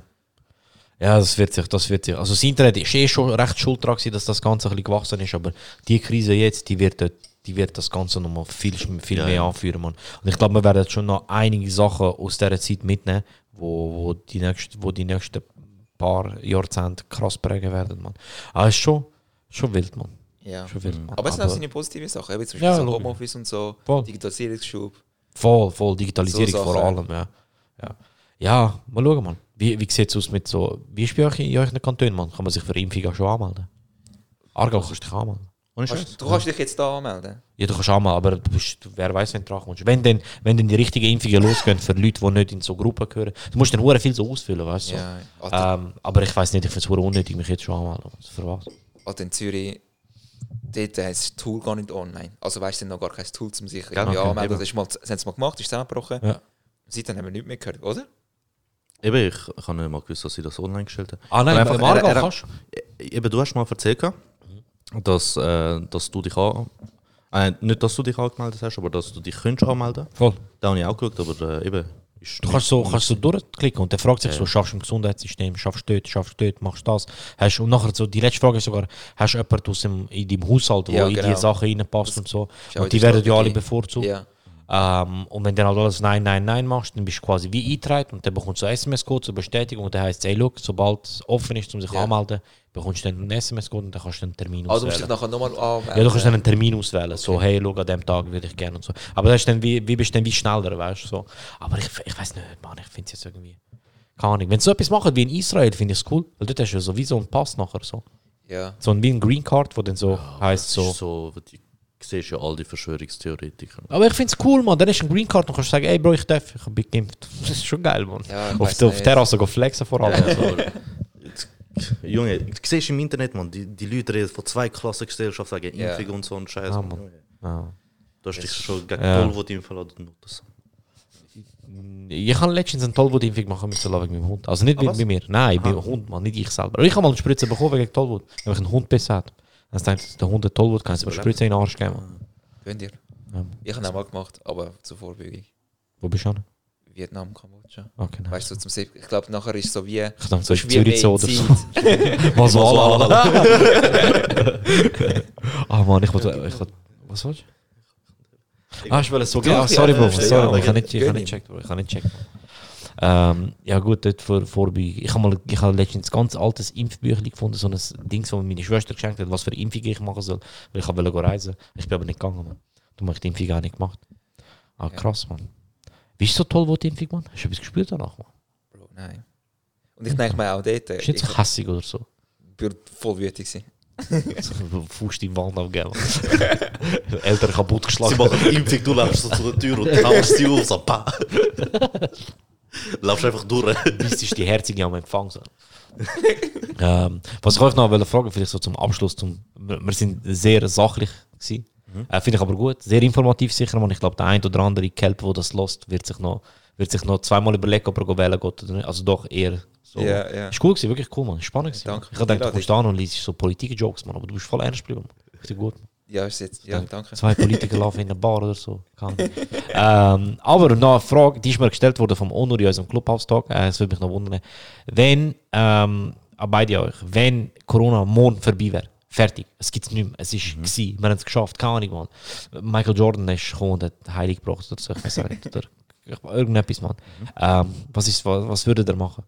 Speaker 1: Ja, das wird sich, das wird sich. Also das Internet ist eh schon recht schuld daran, dass das Ganze ein bisschen gewachsen ist, aber die Krise jetzt, die wird, die wird das Ganze nochmal viel, viel
Speaker 2: Ja,
Speaker 1: mehr anführen, Mann. Und ich glaube, wir werden schon noch einige Sachen aus dieser Zeit mitnehmen, wo, wo, die, nächst, wo die nächsten paar Jahrzehnte krass prägen werden, Mann. Aber es ist schon, schon wild, Mann.
Speaker 3: Ja.
Speaker 1: Schon wild, Mann.
Speaker 3: Aber es sind auch seine positive Sachen, eben zum Beispiel
Speaker 1: Ja,
Speaker 3: so. Homeoffice und so,
Speaker 1: Voll.
Speaker 3: Digitalisierungsschub.
Speaker 1: Voll, voll. Digitalisierung
Speaker 3: So
Speaker 1: vor allem, ja. Ja, ja mal schauen, man. Wie, wie sieht es aus mit so. Wie ist bei euch in euren Kantonen, man? Kann man sich für Impfung auch schon anmelden? Aargau kannst du dich anmelden.
Speaker 2: Ohne Scheiß.
Speaker 3: Du kannst dich jetzt da anmelden.
Speaker 1: Ja, du kannst anmelden, aber du bist, wer weiß, wenn du drankommst. Wenn dann, wenn dann die richtigen Impfungen losgehen für Leute, die nicht in so Gruppen gehören, du musst dann hure viel so ausfüllen, weißt du? So.
Speaker 3: Ja. Alter,
Speaker 1: Ähm, aber ich weiß nicht, ich finde es unnötig, mich jetzt schon anmelden. Also für was?
Speaker 3: Alter, in Zürich, dort äh, ist das Tool gar nicht online. Also weißt du, noch gar kein Tool, um sich irgendwie
Speaker 2: Okay,
Speaker 3: anmelden.
Speaker 2: eben.
Speaker 3: Das, ist mal, das haben sie mal gemacht, ist zusammengebrochen.
Speaker 1: Ja.
Speaker 3: Seitdem haben wir nichts mehr gehört, oder?
Speaker 2: Eben, ich, ich habe nicht mal gewusst, dass sie das online gestellt haben.
Speaker 1: Ah nein,
Speaker 2: einfach-
Speaker 1: Aargau
Speaker 2: er- er-
Speaker 1: kannst
Speaker 2: Eben, du hast mal erzählt, dass, äh, dass du dich an... Äh, nicht, dass du dich angemeldet hast, aber dass du dich könntest anmelden
Speaker 1: Voll.
Speaker 2: Da habe ich auch geschaut, aber äh, eben... Ist
Speaker 1: Du kannst so, kannst so durchklicken und der fragt sich so, schaffst du im Gesundheitssystem, schaffst du dort, schaffst du dort, machst du das. Hast, und nachher so, die letzte Frage ist sogar, hast du jemanden aus dem, in deinem Haushalt, der
Speaker 3: Ja,
Speaker 1: in
Speaker 3: genau.
Speaker 1: die Sachen reinpasst und so. Und die
Speaker 3: die
Speaker 1: werden ja alle bevorzugt.
Speaker 3: Ja.
Speaker 1: Ähm, und wenn dann halt alles Nein, Nein, Nein machst, dann bist du quasi wie eingetragen und dann bekommst du einen SMS-Code zur Bestätigung und dann heisst es, hey, look, sobald es offen ist, um sich
Speaker 3: Ja.
Speaker 1: anmelden, bekommst du dann einen SMS-Code und dann kannst du einen Termin
Speaker 3: Also du musst dich
Speaker 1: auswählen.
Speaker 3: nachher nochmal anmelden.
Speaker 1: Ja, du kannst dann einen Termin auswählen, so, hey, schau, an dem Tag würde ich gerne und so. Aber das ist dann wie, wie bist du dann wie schneller, weißt du, so. Aber ich, ich weiß nicht, Mann, ich finde es jetzt irgendwie, keine Ahnung. Wenn sie so etwas machen wie in Israel, finde ich es cool, weil dort hast du ja so wie so einen Pass nachher, so.
Speaker 3: Ja.
Speaker 1: So ein, wie ein Green Card, wo dann so heisst
Speaker 2: Das
Speaker 1: so.
Speaker 2: so... Du siehst ja all die Verschwörungstheoretiker.
Speaker 1: Aber ich finde es cool, man. Dann ist ein Green Card und kannst sagen, ey Bro, ich darf, ich bin geimpft. Das ist schon geil, man.
Speaker 3: Ja, ich
Speaker 1: auf der, auf. Terrasse go flexen vor allem.
Speaker 2: Also, jetzt, Junge, du siehst im Internet, man, die, die Leute reden von zwei Klassengesellschaft, sagen
Speaker 3: Ja.
Speaker 2: Impfung und so und Scheiß.
Speaker 1: Ja,
Speaker 2: man.
Speaker 1: Ja.
Speaker 2: Du hast dich schon gegen
Speaker 1: Ja.
Speaker 2: Tollwut impfen lassen.
Speaker 1: Ich habe letztens eine Tollwutimpfung machen müssen wegen meinem Hund. Also nicht
Speaker 2: Ah,
Speaker 1: mit,
Speaker 2: was?
Speaker 1: mit mir. Nein, beim Hund, man, nicht ich selber. Aber ich habe mal eine Spritze bekommen wegen Tollwut, weil ich einen Hund bissen hat. Dann denkt der Hund hat Tollwut, kann ich mir eine Spritze in den Arsch geben.
Speaker 3: Könnt ihr?
Speaker 1: Ja.
Speaker 3: Ich habe auch mal gemacht, aber zur Vorbeugung.
Speaker 1: Wo bist du an?
Speaker 3: Vietnam, Kambodscha.
Speaker 1: Okay, nein.
Speaker 3: Weißt du, so zum Sieb- Ich glaube, nachher ist es so wie.
Speaker 1: Ich dachte, so
Speaker 3: ist
Speaker 1: Zürich so oder so. Was war Ah Mann, ich wollte. Ich was willst du? Ah, ich wollte so
Speaker 3: Ja,
Speaker 1: Ah, sorry,
Speaker 3: ja,
Speaker 1: Bro. Sorry, Bro. Ich habe nicht,
Speaker 3: ihm.
Speaker 1: gecheckt, Bro. Ich habe nicht gecheckt. Ähm, ja gut, dort vor, Vorbeugung. Ich habe mal, ich habe letztens ein ganz altes Impfbüchlein gefunden, so ein Ding, das mir meine Schwester geschenkt hat, was für Impfung ich machen soll, weil ich wollte reisen. Ich bin aber nicht gegangen, man. Du hast die Impfung auch nicht gemacht. Ah, krass, man. Wie ist so toll, wo die Impfung, man? Hast du etwas gespürt danach, man?
Speaker 3: Bro, nein. Und ich denke mir auch dort.
Speaker 1: du nicht
Speaker 3: Ich
Speaker 1: so hässig oder so?
Speaker 3: bin voll wütig. gewesen.
Speaker 1: Fuß die Wand aufgeben. Eltern kaputt
Speaker 2: Sie
Speaker 1: geschlagen.
Speaker 2: machen die Impfung, du läufst so zu der Tür und haust sie auf, so pa. Laufst einfach durch.
Speaker 1: Bis ist die Herzige am Empfang. So. ähm, was ich euch noch wollte fragen, vielleicht so zum Abschluss, zum, wir, sind sehr sachlich gewesen. Äh, Finde ich aber gut, sehr informativ sicher, man. Ich glaube, der ein oder andere Kelp, der das lost, wird sich noch, wird sich noch zweimal überlegen, ob er wählen geht oder nicht. Also doch eher so.
Speaker 3: Ja, ja.
Speaker 1: Ist cool gewesen, wirklich cool, man. Spannend gewesen.
Speaker 3: Danke
Speaker 1: Ich gedacht, du kommst an und liest so Politik-Jokes, man, aber du bist voll ernst geblieben. man. Richtig gut.
Speaker 3: Ja, ist jetzt. Ja, danke.
Speaker 1: Zwei Politiker laufen in einer Bar oder so. Ähm, aber noch eine Frage, die ist mir gestellt worden vom Onur in unserem Clubhouse-Tag. Äh, Es würde mich noch wundern, wenn, ähm, an beide euch, wenn Corona morgen vorbei wäre, fertig, es gibt es nicht mehr, es ist gewesen, wir haben es geschafft, keine Ahnung, man. Michael Jordan ist gekommen und hat Heilig gebracht oder so, ich weiß nicht, oder irgendetwas, man. Ähm, was, ist, was, was würde der machen?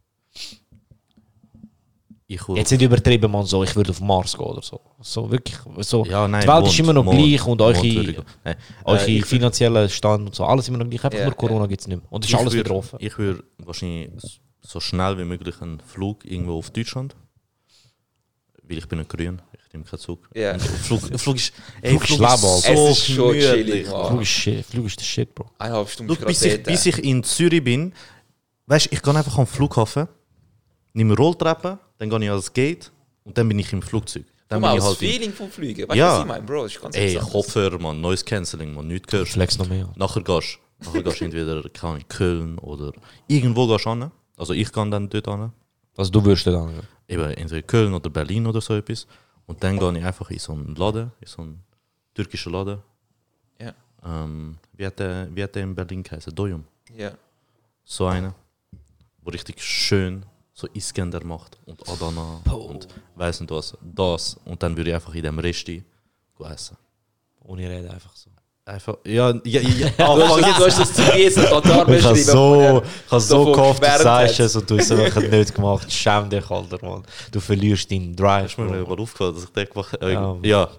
Speaker 2: Ich
Speaker 1: Jetzt nicht übertrieben, man, so, ich würde auf Mars gehen oder so. So wirklich, so,
Speaker 2: Ja, nein,
Speaker 1: die Welt
Speaker 2: Mond,
Speaker 1: ist immer noch
Speaker 2: Mond,
Speaker 1: gleich und eure.
Speaker 2: Nein.
Speaker 1: eure
Speaker 2: Äh,
Speaker 1: finanziellen Stand und so, alles immer noch gleich, einfach
Speaker 3: Ja,
Speaker 1: nur Corona
Speaker 3: ja.
Speaker 1: gibt es nicht mehr. Und es ist
Speaker 2: ich
Speaker 1: alles
Speaker 2: würd-
Speaker 1: wieder offen.
Speaker 2: Ich würde wahrscheinlich so schnell wie möglich einen Flug irgendwo auf Deutschland. Weil ich bin ein Grün, ich nehme keinen Zug. Und Flug, Flug ist, ey,
Speaker 1: Flug ist Leben, Alter.
Speaker 2: so
Speaker 3: Es ist schon chillig.
Speaker 1: Flug ist shit, Flug ist der Shit, Bro.
Speaker 3: Eineinhalb Stunden
Speaker 2: bis, ich, bis ich in Zürich bin, weißt du, ich gehe einfach am Flughafen, nehme Rolltreppen, dann gehe ich ans Gate und dann bin ich im Flugzeug. Dann
Speaker 3: Guck mal,
Speaker 2: bin ich
Speaker 3: das
Speaker 2: halt in,
Speaker 3: Feeling vom Fliegen. Weißt du,
Speaker 2: Ja.
Speaker 3: was ich meine, Bro? Das ist ganz
Speaker 2: Ey. Kopfhörer, man, Noise Cancelling, man, nichts gehört.
Speaker 1: Flex noch mehr.
Speaker 2: Nachher gehst nachher gehst du entweder Ahnung, Köln oder irgendwo gehst du hin. Also ich gehe dann dort hin.
Speaker 1: Also du würdest dann.
Speaker 2: Eben entweder Köln oder Berlin oder so etwas. Und dann gehe ich einfach in so einen Laden, in so einen türkischen Laden.
Speaker 3: Ja.
Speaker 2: Ähm, wie, hat der, wie hat der in Berlin geheißen? Doyum.
Speaker 3: Ja.
Speaker 2: So einer, wo richtig schön so Iskender macht und Adana und weiß nicht was. Das. Und dann würde ich einfach in dem Resti go essen.
Speaker 1: Ohne Reden einfach so.
Speaker 2: Einfach, ja, ja, ja.
Speaker 3: Du hast, das, du hast das zu jetzt in Katar
Speaker 1: Ich habe
Speaker 3: beschrieben.
Speaker 1: so, ich habe so gehofft, du sagst
Speaker 3: hat.
Speaker 1: es und du hast es einfach nicht gemacht. Schäm dich, Alter, Mann. Du verlierst deinen Drive,
Speaker 2: Ist mir mal aufgefallen, dass ich den gemacht habe. Äh,
Speaker 1: Ja.
Speaker 2: ja,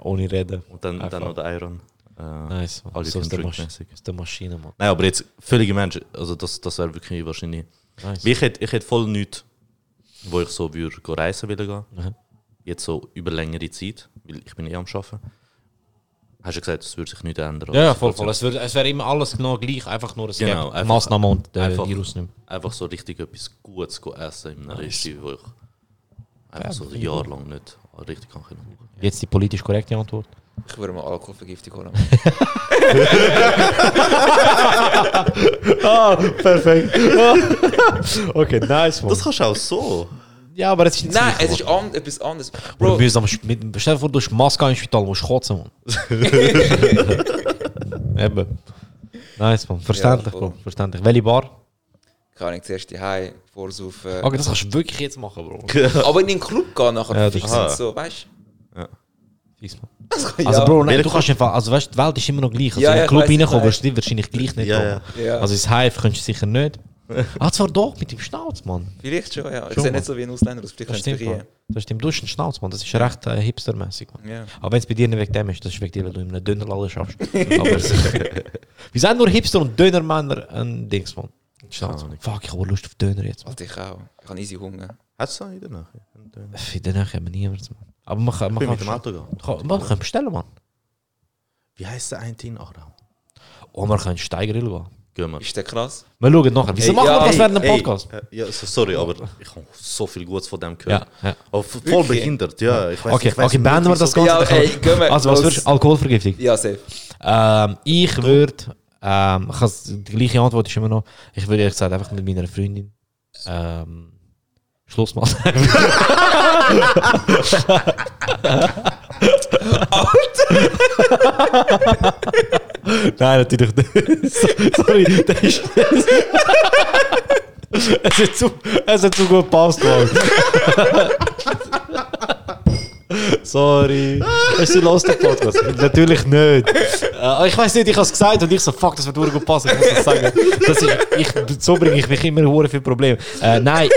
Speaker 1: Ohne Reden.
Speaker 2: und dann, dann noch der Iron. Äh,
Speaker 1: Nice, man.
Speaker 2: alle
Speaker 1: So aus der, Masch
Speaker 2: Drückmäßig.
Speaker 1: aus der Maschine, man.
Speaker 2: Nein, aber jetzt völlige Menschen, also das, das wäre wirklich wahrscheinlich.
Speaker 1: Nice.
Speaker 2: Ich hätte, ich hätte voll nichts, wo ich so würde reisen will gehen.
Speaker 1: Mhm.
Speaker 2: Jetzt so über längere Zeit, weil ich bin eh am Arbeiten. Hast du gesagt, es würde sich nicht ändern?
Speaker 1: Ja, ja, voll, voll. Es, würde- es wäre immer alles genau gleich, einfach nur es
Speaker 2: Genau, einfach-
Speaker 1: Massnahmen und der
Speaker 2: einfach-
Speaker 1: Virus nicht mehr.
Speaker 2: Einfach so richtig etwas Gutes essen in einem Restaurant, wo ich einfach so ein Jahr lang nicht richtig kann.
Speaker 1: Jetzt die politisch korrekte Antwort.
Speaker 3: Ich würde mal Alkoholvergiftung holen.
Speaker 1: Ah, perfekt. okay, nice, man.
Speaker 2: Das kannst du auch so.
Speaker 1: ja, aber es ist nicht
Speaker 3: Nein,
Speaker 1: das
Speaker 3: es ist an, etwas anderes.
Speaker 1: Bro,
Speaker 3: Bro,
Speaker 1: du mühsam mit, stell dir vor, du hast Maske im Spital, musst kotzen, man. Eben. Nice, man. Verständlich,
Speaker 3: Ja.
Speaker 1: Bro. Verständlich. Welche Bar?
Speaker 3: kann ich zuerst die Hause vorsaufen.
Speaker 1: Okay, das kannst du wirklich jetzt machen, Bro.
Speaker 3: Aber in den Club gehen nachher
Speaker 1: Ja,
Speaker 3: fix
Speaker 2: aha.
Speaker 3: und so, weißt
Speaker 1: Fix, man.
Speaker 3: Du?
Speaker 1: Also, Bro, nein, du kannst einfach, also weißt du, die Welt ist immer noch gleich. Also,
Speaker 3: Ja,
Speaker 1: in den Club reinkommen, wirst du wahrscheinlich gleich nicht
Speaker 2: Ja,
Speaker 3: ja.
Speaker 1: Also, ins Hive könntest du sicher nicht. ah, zwar doch, mit dem Schnauz, Mann.
Speaker 3: Vielleicht schon, ja. Ich sehe nicht so wie ein Ausländer aus. Vielleicht
Speaker 1: Das stimmt. Mann. Das stimmt. Du hast einen Schnauz, Mann. Das ist recht äh, hipstermäßig, Mann.
Speaker 3: Ja.
Speaker 1: Aber wenn es bei dir nicht wegen dem ist, das ist wegen dir, weil du in einem Dönerladen schaffst. Aber es- wir sind nur Hipster und Dönermänner ein Dings, Mann. Schnauz, Mann. Fuck, ich habe Lust auf Döner jetzt, Mann.
Speaker 3: Alter, ich auch. Ich habe easy Hunger.
Speaker 2: Hast du es in der Nähe?
Speaker 1: In der Nähe haben wir niemanden, Mann. Aber man kann,
Speaker 2: Ich
Speaker 1: man
Speaker 2: bin
Speaker 1: kann,
Speaker 2: mit dem Auto gehen.
Speaker 1: kann, man kann bestellen, Mann.
Speaker 2: Wie heisst der eine in Aarau?
Speaker 1: Und wir können Steigeril gehen.
Speaker 2: Gehen wir.
Speaker 3: Ist der krass?
Speaker 1: Wir schauen nachher. Wieso
Speaker 3: Ey,
Speaker 1: machen
Speaker 3: ja,
Speaker 1: wir das
Speaker 3: ey,
Speaker 1: während dem Podcast?
Speaker 2: äh, ja, so, sorry, aber ich habe so viel Gutes von dem gehört.
Speaker 1: Ja, ja.
Speaker 2: Aber voll behindert, ja. Ich weiß,
Speaker 1: Okay,
Speaker 2: ich weiß
Speaker 1: okay, beenden wir das Ganze.
Speaker 3: Ja, ey, gehen wir-
Speaker 1: also, was würdest du? Alkoholvergiftung?
Speaker 3: Ja, safe.
Speaker 1: Ähm, ich würde, ähm, ich die gleiche Antwort ist immer noch, ich würde ehrlich gesagt einfach mit meiner Freundin ähm, Schluss machen. Nein, natürlich nicht. So- Sorry, das ist. es, hat zu, es hat zu gut gepasst, Mann. Sorry. Hast du los den Podcast? Natürlich nicht. Äh, ich weiß nicht, ich habe es gesagt und ich so, fuck, das wird gut passen. Ich muss das sagen. Das ist, ich, so bringe ich mich immer hure viel Probleme. Äh, nein.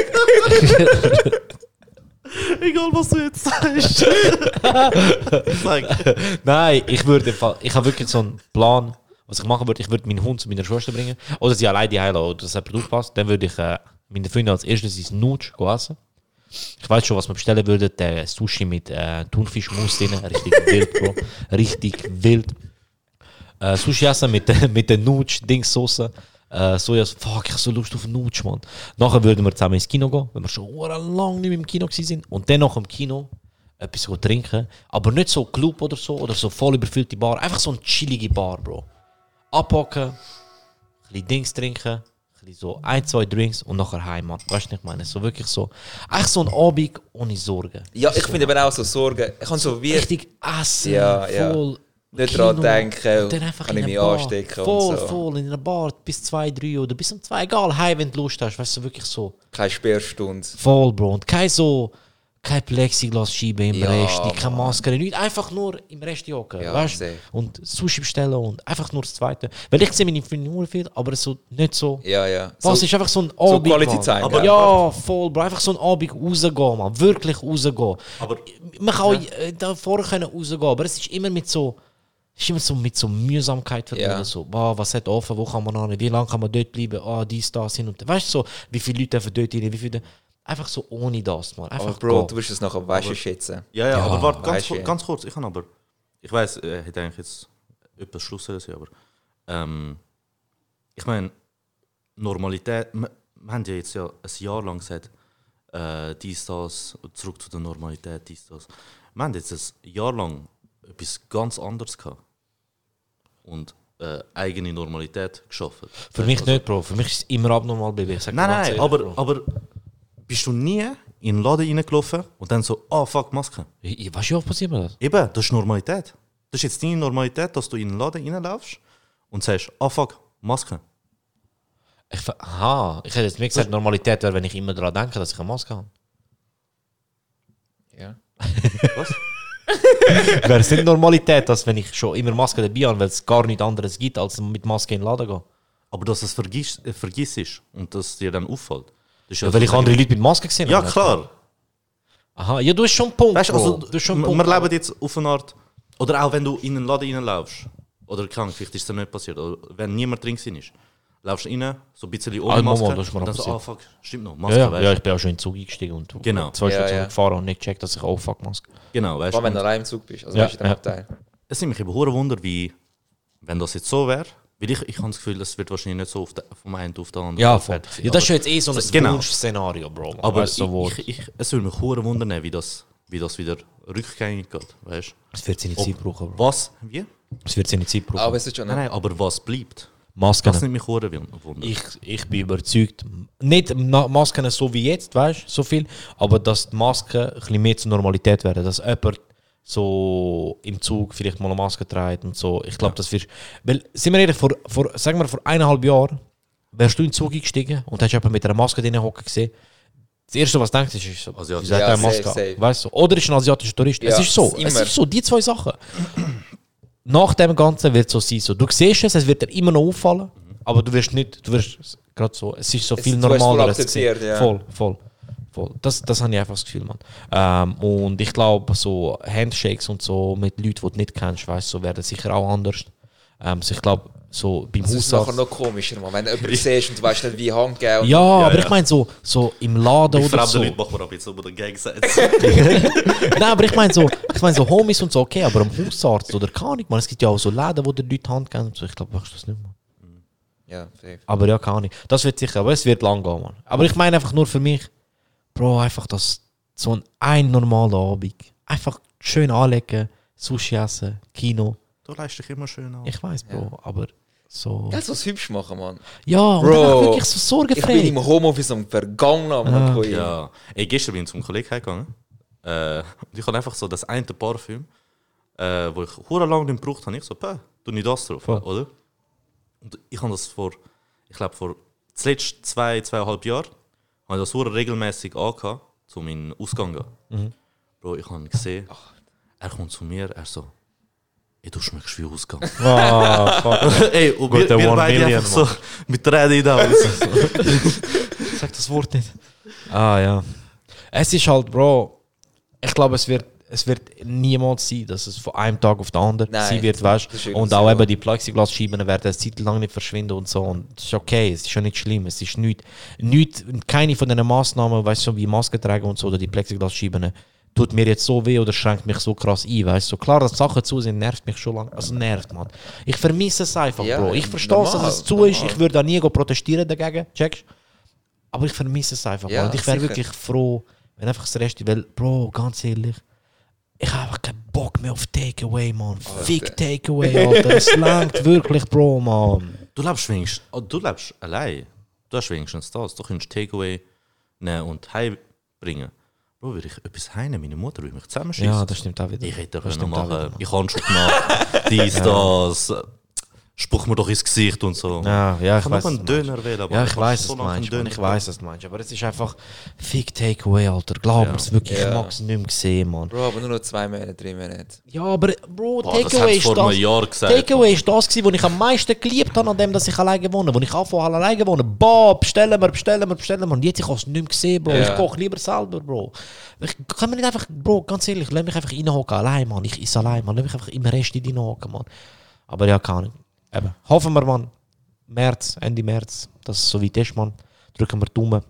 Speaker 2: Egal, was du jetzt sagst. Sag.
Speaker 1: Nein, ich würde ich habe wirklich so einen Plan, was ich machen würde. Ich würde meinen Hund zu meiner Schwester bringen. Oder sie alleine die heilen, oder das jemand aufpasst. Dann würde ich äh, meine Freundin als erstes ins Nutsch essen. Ich weiß schon, was wir bestellen würden. Der Sushi mit äh, Thunfischmus drin. Richtig wild, Bro. Richtig wild. Äh, Sushi essen mit, der- mit der Nutsch-Dings-Sauce. Äh, Soja, fuck, ich habe so Lust auf Nutsch, Mann. Nachher würden wir zusammen ins Kino gehen, wenn wir schon hure lang nicht mehr im Kino waren. Und dann nach dem Kino etwas trinken. Aber nicht so Club oder so, oder so voll überfüllte Bar. Einfach so eine chillige Bar, Bro. Abhocken, ein bisschen Dings trinken, ein bisschen so ein, zwei Drinks und nachher heim, Mann. Weißt du, was ich meine? So wirklich so. Eigentlich so ein Abend ohne Sorgen.
Speaker 3: Ja, ich finde aber auch so Sorgen. Ich kann so wie
Speaker 1: Richtig essen,
Speaker 3: Ja, ja.
Speaker 1: voll.
Speaker 3: Nicht dran denken,
Speaker 1: und dann einfach
Speaker 3: kann
Speaker 1: in
Speaker 3: ich mich
Speaker 1: Bar.
Speaker 3: anstecken
Speaker 1: Voll,
Speaker 3: und so.
Speaker 1: voll, in einer Bar bis zwei, drei oder bis um zwei, egal, heim, wenn du Lust hast, weißt du, wirklich so.
Speaker 3: Keine Sperrstunde.
Speaker 1: Voll, Bro. Und kein so, kein Plexiglas-Scheibe im
Speaker 3: Ja,
Speaker 1: Rest, keine
Speaker 3: Mann.
Speaker 1: Maske, nichts. Einfach nur im Rest hocken,
Speaker 3: Ja,
Speaker 1: weißt. Und Sushi bestellen und einfach nur das Zweite. Weil ich sehe meine Freunde nur viel, aber so nicht so.
Speaker 3: Ja, ja.
Speaker 1: Was
Speaker 3: So-
Speaker 1: ist einfach so ein
Speaker 3: so
Speaker 1: Abend.
Speaker 3: Quality
Speaker 1: Mann.
Speaker 3: Time,
Speaker 1: Aber ja, voll, Bro. Einfach so ein Abend rausgehen, man. Wirklich rausgehen.
Speaker 2: Aber
Speaker 1: Man kann auch äh, davor können rausgehen, aber es ist immer mit so. Es Ist immer so mit so Mühsamkeit verbunden.
Speaker 3: Ja.
Speaker 1: So, boah, was hat offen, wo kann man an, wie lange kann man dort bleiben, ah, dies, das, hin und her. Weißt du, so, wie viele Leute dürfen dort rein, wie viele. Einfach so ohne das, man. Einfach
Speaker 3: Aber Bro,
Speaker 1: gehen.
Speaker 3: du wirst es nachher weißt schätzen.
Speaker 2: Ja, ja,
Speaker 1: Ja,
Speaker 2: aber warte, ganz,
Speaker 3: weißt
Speaker 2: ganz kurz, ich kann aber. Ich weiß, er hätte eigentlich jetzt etwas Schluss sollen sein, aber. Ähm, ich meine, Normalität. Wir, wir haben ja jetzt ja ein Jahr lang gesagt, äh, dies, das, zurück zu der Normalität, dies, das. Wir haben jetzt ein Jahr lang etwas ganz anderes gehabt. Und äh, eigene Normalität geschaffen.
Speaker 1: Für mich nicht, Bro. Für mich ist es immer abnormal geblieben. Ich sag dir
Speaker 2: Nein, nein,
Speaker 1: ehrlich,
Speaker 2: aber,
Speaker 1: Bro.
Speaker 2: aber bist du nie in den Laden reingelaufen und dann so, ah fuck, Maske?
Speaker 1: Ich, ich, weißt du, was passiert mir das?
Speaker 2: Eben, das ist Normalität. Das ist jetzt deine Normalität, dass du in den Laden reinlaufst und sagst, ah fuck, Maske.
Speaker 1: Ich, aha, ich hätte jetzt mir gesagt, Normalität wäre, wenn ich immer daran denke, dass ich eine Maske habe.
Speaker 3: Ja.
Speaker 2: Was?
Speaker 1: wäre es nicht Normalität, dass wenn ich schon immer Maske dabei habe, weil es gar nichts anderes gibt, als mit Maske in den Laden gehen?
Speaker 2: Aber dass es vergiss, äh, vergisst und dass dir dann auffällt. Das ist
Speaker 1: Ja, weil ich andere Leute mit Maske gesehen
Speaker 2: Ja,
Speaker 1: habe.
Speaker 2: klar.
Speaker 1: Aha, ja, du hast schon einen Punkt,
Speaker 2: Weißt, also,
Speaker 1: du hast schon einen
Speaker 2: wir
Speaker 1: Punkt.
Speaker 2: leben jetzt auf eine Art, oder auch wenn du in einen Laden reinlaufst oder Ahnung, vielleicht ist es dir nicht passiert, oder wenn niemand drin ist, laufst du rein, so ein bisschen ohne
Speaker 1: Ah,
Speaker 2: Maske,
Speaker 1: Moment, das ist mir
Speaker 2: dann so, ah fuck, stimmt noch,
Speaker 1: Ja,
Speaker 2: Maske,
Speaker 1: ja,
Speaker 2: weißt
Speaker 1: ja,
Speaker 2: du?
Speaker 1: ich bin auch schon in den Zug eingestiegen und
Speaker 2: Genau.
Speaker 1: zwei
Speaker 3: Ja,
Speaker 1: Stationen
Speaker 3: ja.
Speaker 1: gefahren und nicht gecheckt, dass ich auch fuck Maske.
Speaker 2: Genau, weißt
Speaker 3: Vor allem, wenn
Speaker 2: du?
Speaker 3: du allein im Zug bist. Also,
Speaker 1: Ja,
Speaker 3: weißt du,
Speaker 1: ja.
Speaker 3: Abteil.
Speaker 2: Es sind mich eben hure Wunder, wie, wenn das jetzt so wäre, weil ich, ich habe das Gefühl, das wird wahrscheinlich nicht so auf der, vom einen auf den anderen
Speaker 1: Ja, voll. Ja, das ist ja jetzt eh so ein
Speaker 2: genau.
Speaker 1: Wunschszenario, Bro.
Speaker 2: Aber
Speaker 1: weißt, du, so,
Speaker 2: ich, ich, ich, es würde mich hure wundern, wie das, wie das wieder rückgängig geht, weißt du?
Speaker 1: es wird seine Zeit brauchen, Bro.
Speaker 2: Was? Wie?
Speaker 1: Es wird seine Zeit brauchen.
Speaker 3: Aber es ist schon
Speaker 2: Nein, nein, aber was bleibt?
Speaker 1: Masken.
Speaker 2: Das nimmt mich hure wunder.
Speaker 1: Ich, ich bin überzeugt, nicht Masken so wie jetzt, weißt du, so viel, aber dass die Masken ein bisschen mehr zur Normalität werden. Dass jemand so im Zug vielleicht mal eine Maske trägt und so. Ich glaube, das wird. Weil, sind wir ehrlich, vor, vor, sagen wir vor eineinhalb Jahren wärst du in den Zug eingestiegen und hast jemanden mit einer Maske drin hocken gesehen. Das erste, was du denkst, ist, ist so,
Speaker 2: Asiatisch.
Speaker 3: Ja,
Speaker 1: eine
Speaker 3: safe,
Speaker 1: Maske? an?
Speaker 3: safe.
Speaker 1: Weißt du? Oder ist ein asiatischer Tourist. es
Speaker 3: Ja,
Speaker 1: ist so. Es ist so, die zwei Sachen. Nach dem Ganzen wird es so sein. So, du siehst es, es wird dir immer noch auffallen, aber du wirst nicht, du wirst gerade so, es ist so
Speaker 3: Es-
Speaker 1: viel normaler.
Speaker 3: akzeptiert, ja.
Speaker 1: Voll, voll. voll. Das, das habe ich einfach das Gefühl, man. Ähm, und ich glaube, so Handshakes und so mit Leuten, die du nicht kennst, weißt so werden sicher auch anders. Ähm, so ich glaube, so beim
Speaker 3: Das ist nachher
Speaker 1: Hausarzt.
Speaker 3: noch komischer, man. wenn du jemanden siehst und du weißt nicht, wie Hand geben. und-
Speaker 1: Ja, aber
Speaker 2: ja.
Speaker 1: ich meine so, so im Laden
Speaker 2: Bei
Speaker 1: oder so.
Speaker 2: Leuten machen wir ab jetzt über den Gegensatz.
Speaker 1: Nein, aber ich meine so, ich meine so Homies und so, okay, aber am Hausarzt oder keine Ahnung, man, es gibt ja auch so Läden, wo die Leute Hand geben und so. Ich glaube, machst du das nicht mehr.
Speaker 3: Ja, safe.
Speaker 1: Aber ja, keine Ahnung. Das wird sicher, aber es wird lang gehen, man. Aber ich meine einfach nur für mich, Bro, einfach das, so ein, ein normaler Abend. Einfach schön anlegen, Sushi essen, Kino.
Speaker 2: Du leist dich immer schön an.
Speaker 1: Ich weiß, Bro, aber so.
Speaker 3: Kannst du was hübsch machen, Mann?
Speaker 1: Ja, und
Speaker 3: Bro,
Speaker 1: dann auch wirklich so
Speaker 3: Ich
Speaker 1: sorgenfrei.
Speaker 3: bin im Homeoffice am Vergangen am
Speaker 1: Ah.
Speaker 3: Kollegen.
Speaker 2: Ja. Ey, gestern bin ich zum Kollegen gegangen. Äh, und ich habe einfach so das eine Parfüm, äh, wo ich hure lange nicht gebraucht habe. Ich so, päh, tu nicht das drauf,
Speaker 1: Voll.
Speaker 2: oder? Und ich habe das vor, ich glaube vor zuletzt zwei, zweieinhalb Jahren, habe ich das hure regelmäßig angehabt, zu meinem Ausgang gehen.
Speaker 1: Mhm.
Speaker 2: Bro, ich habe ihn gesehen, er kommt zu mir, er so, ey, du schmeckst wie Ausgang.
Speaker 1: Ah, fuck.
Speaker 2: ey, und
Speaker 1: Gut,
Speaker 2: wir,
Speaker 1: der
Speaker 2: wir
Speaker 1: One
Speaker 2: beide
Speaker 1: Million,
Speaker 2: einfach so mit Tränen in den Augen.
Speaker 1: Sag das Wort nicht. Ah ja. Es ist halt, Bro, ich glaube, es wird, es wird niemals sein, dass es von einem Tag auf den anderen
Speaker 3: Nein,
Speaker 1: sein wird, weißt du? Und auch
Speaker 3: so.
Speaker 1: eben die Plexiglasscheiben werden eine Zeit lang nicht verschwinden und so. Und es ist okay, es ist schon nicht schlimm. Es ist nicht, nicht keine von diesen Massnahmen, weißt du, so wie Maske tragen und so, oder die Plexiglasscheiben, tut mir jetzt so weh oder schränkt mich so krass ein, weißt du? So klar, dass Sachen zu sind, nervt mich schon lange. Also nervt, man. Ich vermisse es einfach,
Speaker 3: Ja,
Speaker 1: Bro. Ich verstehe es, dass
Speaker 3: normal,
Speaker 1: es zu ist.
Speaker 3: normal.
Speaker 1: Ich würde da nie go protestieren dagegen, checkst aber ich vermisse es einfach.
Speaker 3: Ja,
Speaker 1: und ich wäre wirklich froh, wenn einfach das Rest, weil, Bro, ganz ehrlich, ich habe einfach keinen Bock mehr auf Takeaway, Mann. Fick Takeaway, Alter. es langt wirklich, Bro, Mann.
Speaker 2: Du lebst wenigstens, oh, du lebst allein. Du hast wenigstens das. Du kannst Takeaway nehmen und heimbringen. Bro, würde ich etwas heimnehmen, meine Mutter würde mich zusammenschießen.
Speaker 1: Ja, das stimmt auch wieder.
Speaker 2: Ich hätte
Speaker 1: Das
Speaker 2: können
Speaker 1: stimmt auch wieder,
Speaker 2: machen, ich habe schon gemacht, dies, das, spuch mir doch ins Gesicht und so.
Speaker 1: Ja, ja, ich
Speaker 2: kann
Speaker 1: weiß.
Speaker 2: einen. Döner wählen, aber
Speaker 1: Ja, ich weiß,
Speaker 2: so
Speaker 1: was du
Speaker 2: lange
Speaker 1: meinst. Ich weiß, was du meinst. Aber es ist einfach Fick Takeaway, Alter. Glaub mir's wirklich, ich
Speaker 3: Ja.
Speaker 1: mag es nicht mehr sehen, Mann.
Speaker 3: Bro, aber nur noch zwei Monate, drei Monate.
Speaker 1: Ja, aber Bro, Takeaway ist das. Takeaway ist das, gewesen, was ich am meisten geliebt habe, an dem, dass ich alleine wohne. Wo ich anfange, alleine wohne. Boah, bestellen wir, bestellen wir, bestellen wir. Und jetzt, ich habe es nicht mehr gesehen, Bro.
Speaker 3: Ja.
Speaker 1: Ich koche lieber selber, Bro. Ich kann mir nicht einfach, Bro, ganz ehrlich, lass mich einfach reinhocken, allein, Mann. Ich esse allein, Mann. Lass mich einfach im Rest reinhocken, Mann. Aber ja, keine Ahnung. Eben. Hoffen wir, Mann. März, Ende März, dass es soweit ist, Mann. Drücken wir Daumen.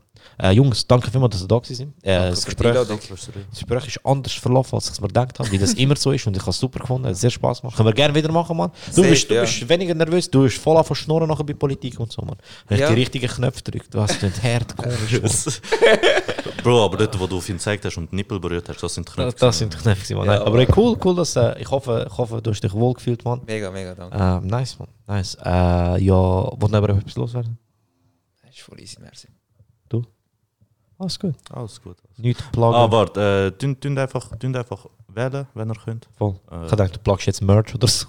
Speaker 1: Äh, Jungs, danke vielmals, dass ihr da gewesen sind. Äh, das, Gespräch, das Gespräch ist anders verlaufen, als ich es mir gedacht habe, wie das immer so ist. Und ich habe es super gefunden, hat sehr Spaß gemacht. Können wir gerne wieder machen, Mann. Du,
Speaker 3: Safe,
Speaker 1: bist, du
Speaker 3: ja.
Speaker 1: bist weniger nervös, du bist voll von Schnurren nachher bei Politik und so, Mann. Wenn
Speaker 3: Ja.
Speaker 1: ich die richtigen Knöpfe drücke, du hast den Herd komisch.
Speaker 2: Bro, aber dort, wo du auf ihn gezeigt hast und die Nippel berührt hast, das sind die
Speaker 1: Das,
Speaker 2: Knöpfe.
Speaker 1: das sind Knöpfe, Mann.
Speaker 3: Ja,
Speaker 1: aber ey, cool, cool, dass, äh, ich, hoffe, ich hoffe, du hast dich wohl gefühlt, Mann.
Speaker 3: Mega, mega, danke.
Speaker 1: Ähm, nice, Mann. Nice. Äh, ja, wollt ihr aber etwas loswerden?
Speaker 3: Das ist voll easy, merci.
Speaker 1: Alles gut.
Speaker 2: Alles gut.
Speaker 1: Nicht plagen.
Speaker 2: Ah, warte, äh, tun, tun einfach, tun einfach wählen, wenn ihr könnt.
Speaker 1: Voll.
Speaker 2: Äh.
Speaker 1: Ich dachte, du plagst jetzt Merch oder so.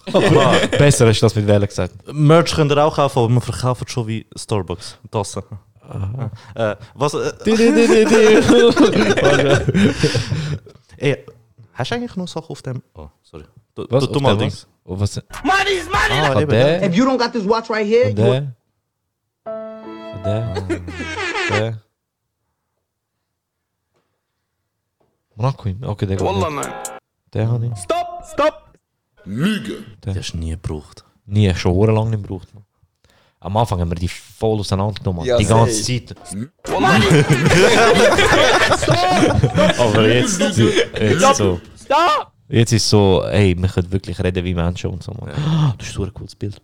Speaker 1: Besser du das mit Wählen gesagt.
Speaker 2: Merch könnt ihr auch kaufen, aber wir verkaufen schon wie Starbucks. Tassen. Äh, was, äh, ey, hast du eigentlich noch Sachen auf dem... Oh, sorry. Du,
Speaker 1: Was?
Speaker 2: du, mal Dings.
Speaker 1: was? Oh, was?
Speaker 8: Money's money!
Speaker 2: Ah,
Speaker 1: der?
Speaker 8: If you don't got this watch right here,
Speaker 1: der? Der? Der? Monaco. Okay, der geht nicht. Der habe ich.
Speaker 4: Lüge.
Speaker 2: Der hast du nie gebraucht.
Speaker 1: Nie, schon hure lang nicht gebraucht. Man. Am Anfang haben wir die voll auseinandergenommen.
Speaker 3: Ja,
Speaker 1: die ganze
Speaker 3: safe.
Speaker 1: Zeit. Aber jetzt, jetzt so.
Speaker 7: Stop!
Speaker 1: Jetzt ist so, ey, wir können wirklich reden wie Menschen und so. Man. Ah, Das ist so ein cooles Bild.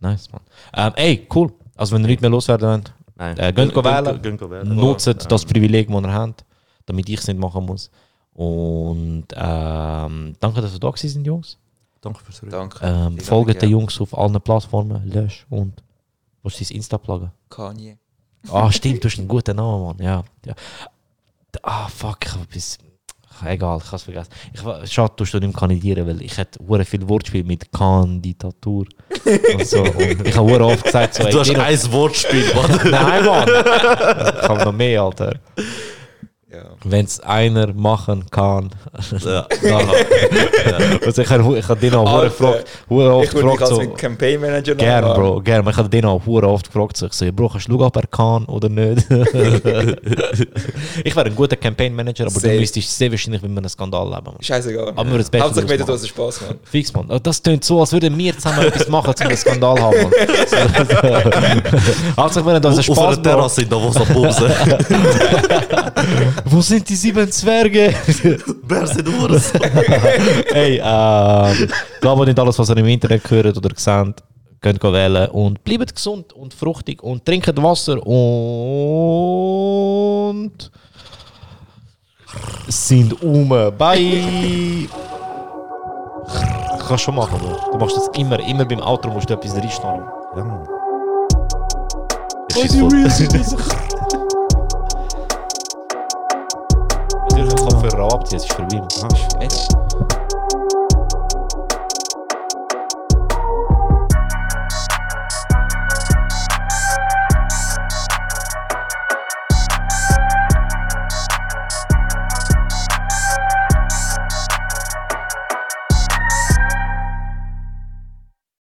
Speaker 1: Nice, man. Ähm, ey, cool. Also wenn ihr nicht mehr loswerden wollt,
Speaker 2: Nein.
Speaker 1: äh, geht.
Speaker 2: Gehen wählen.
Speaker 1: Nutzt das Privileg, das ihr habt, damit ich es nicht machen muss. Und ähm, danke, dass ihr da gewesen sind, Jungs.
Speaker 2: Danke fürs Reden.
Speaker 3: Danke.
Speaker 1: Ähm, folgt den
Speaker 3: ja.
Speaker 1: Jungs auf allen Plattformen, lösch und was ist dein Insta-Plugin?
Speaker 3: Kanye.
Speaker 1: Ah, stimmt, du hast einen guten Namen, Mann. Ja. ja. Ah, fuck, ich habe etwas. Egal, ich habe es vergessen. Ich, schade, du nicht mehr kandidieren, weil ich hätte hure viel Wortspiel mit Kandidatur und so. Und ich habe oft gesagt, so, ey,
Speaker 2: Du hast ein Wortspiel, Mann.
Speaker 1: Nein, Mann! Ich habe noch mehr, Alter.
Speaker 3: Ja.
Speaker 1: Wenn es einer machen kann.
Speaker 2: Ja.
Speaker 1: dann- also ich habe ich habe den auch gefragt, oft
Speaker 3: Ich würde mich als
Speaker 1: so,
Speaker 3: Campaign Manager noch
Speaker 1: Gern,
Speaker 3: haben.
Speaker 1: Bro, gern. Ich habe den auch hure oft gefragt, so, ich so, ja, Bro, kannst du schauen, ob er kann oder nicht? ich wäre ein guter Campaign Manager, aber
Speaker 3: Safe.
Speaker 1: du müsstest sehr wahrscheinlich mit einem Skandal leben. Mann.
Speaker 3: Scheißegal.
Speaker 1: Aber wir das Beste
Speaker 3: Hauptsache, wir
Speaker 1: daraus
Speaker 3: tun Spaß, Mann.
Speaker 1: Fix, man. Das klingt so, als würden wir zusammen etwas machen, um einen Skandal haben. Mann. Hauptsache, wir haben
Speaker 2: Auf
Speaker 1: Spaß
Speaker 2: einer Terrasse in Davos am Pumsen.
Speaker 1: Wo sind die sieben Zwerge?
Speaker 2: Wer sind Urs?
Speaker 1: Hey, ähm, glaubt nicht alles, was ihr im Internet hört oder seht. Könnt go wählen und bleibt gesund und fruchtig und trinkt Wasser und sind um. Bye! Kannst schon machen, Bro. Du machst das immer, immer beim Outro musst du etwas reinschneiden.
Speaker 2: Ja, Mann.
Speaker 1: Natürlich Kopfhörer abziehen, es ist vorbei.
Speaker 3: Jetzt.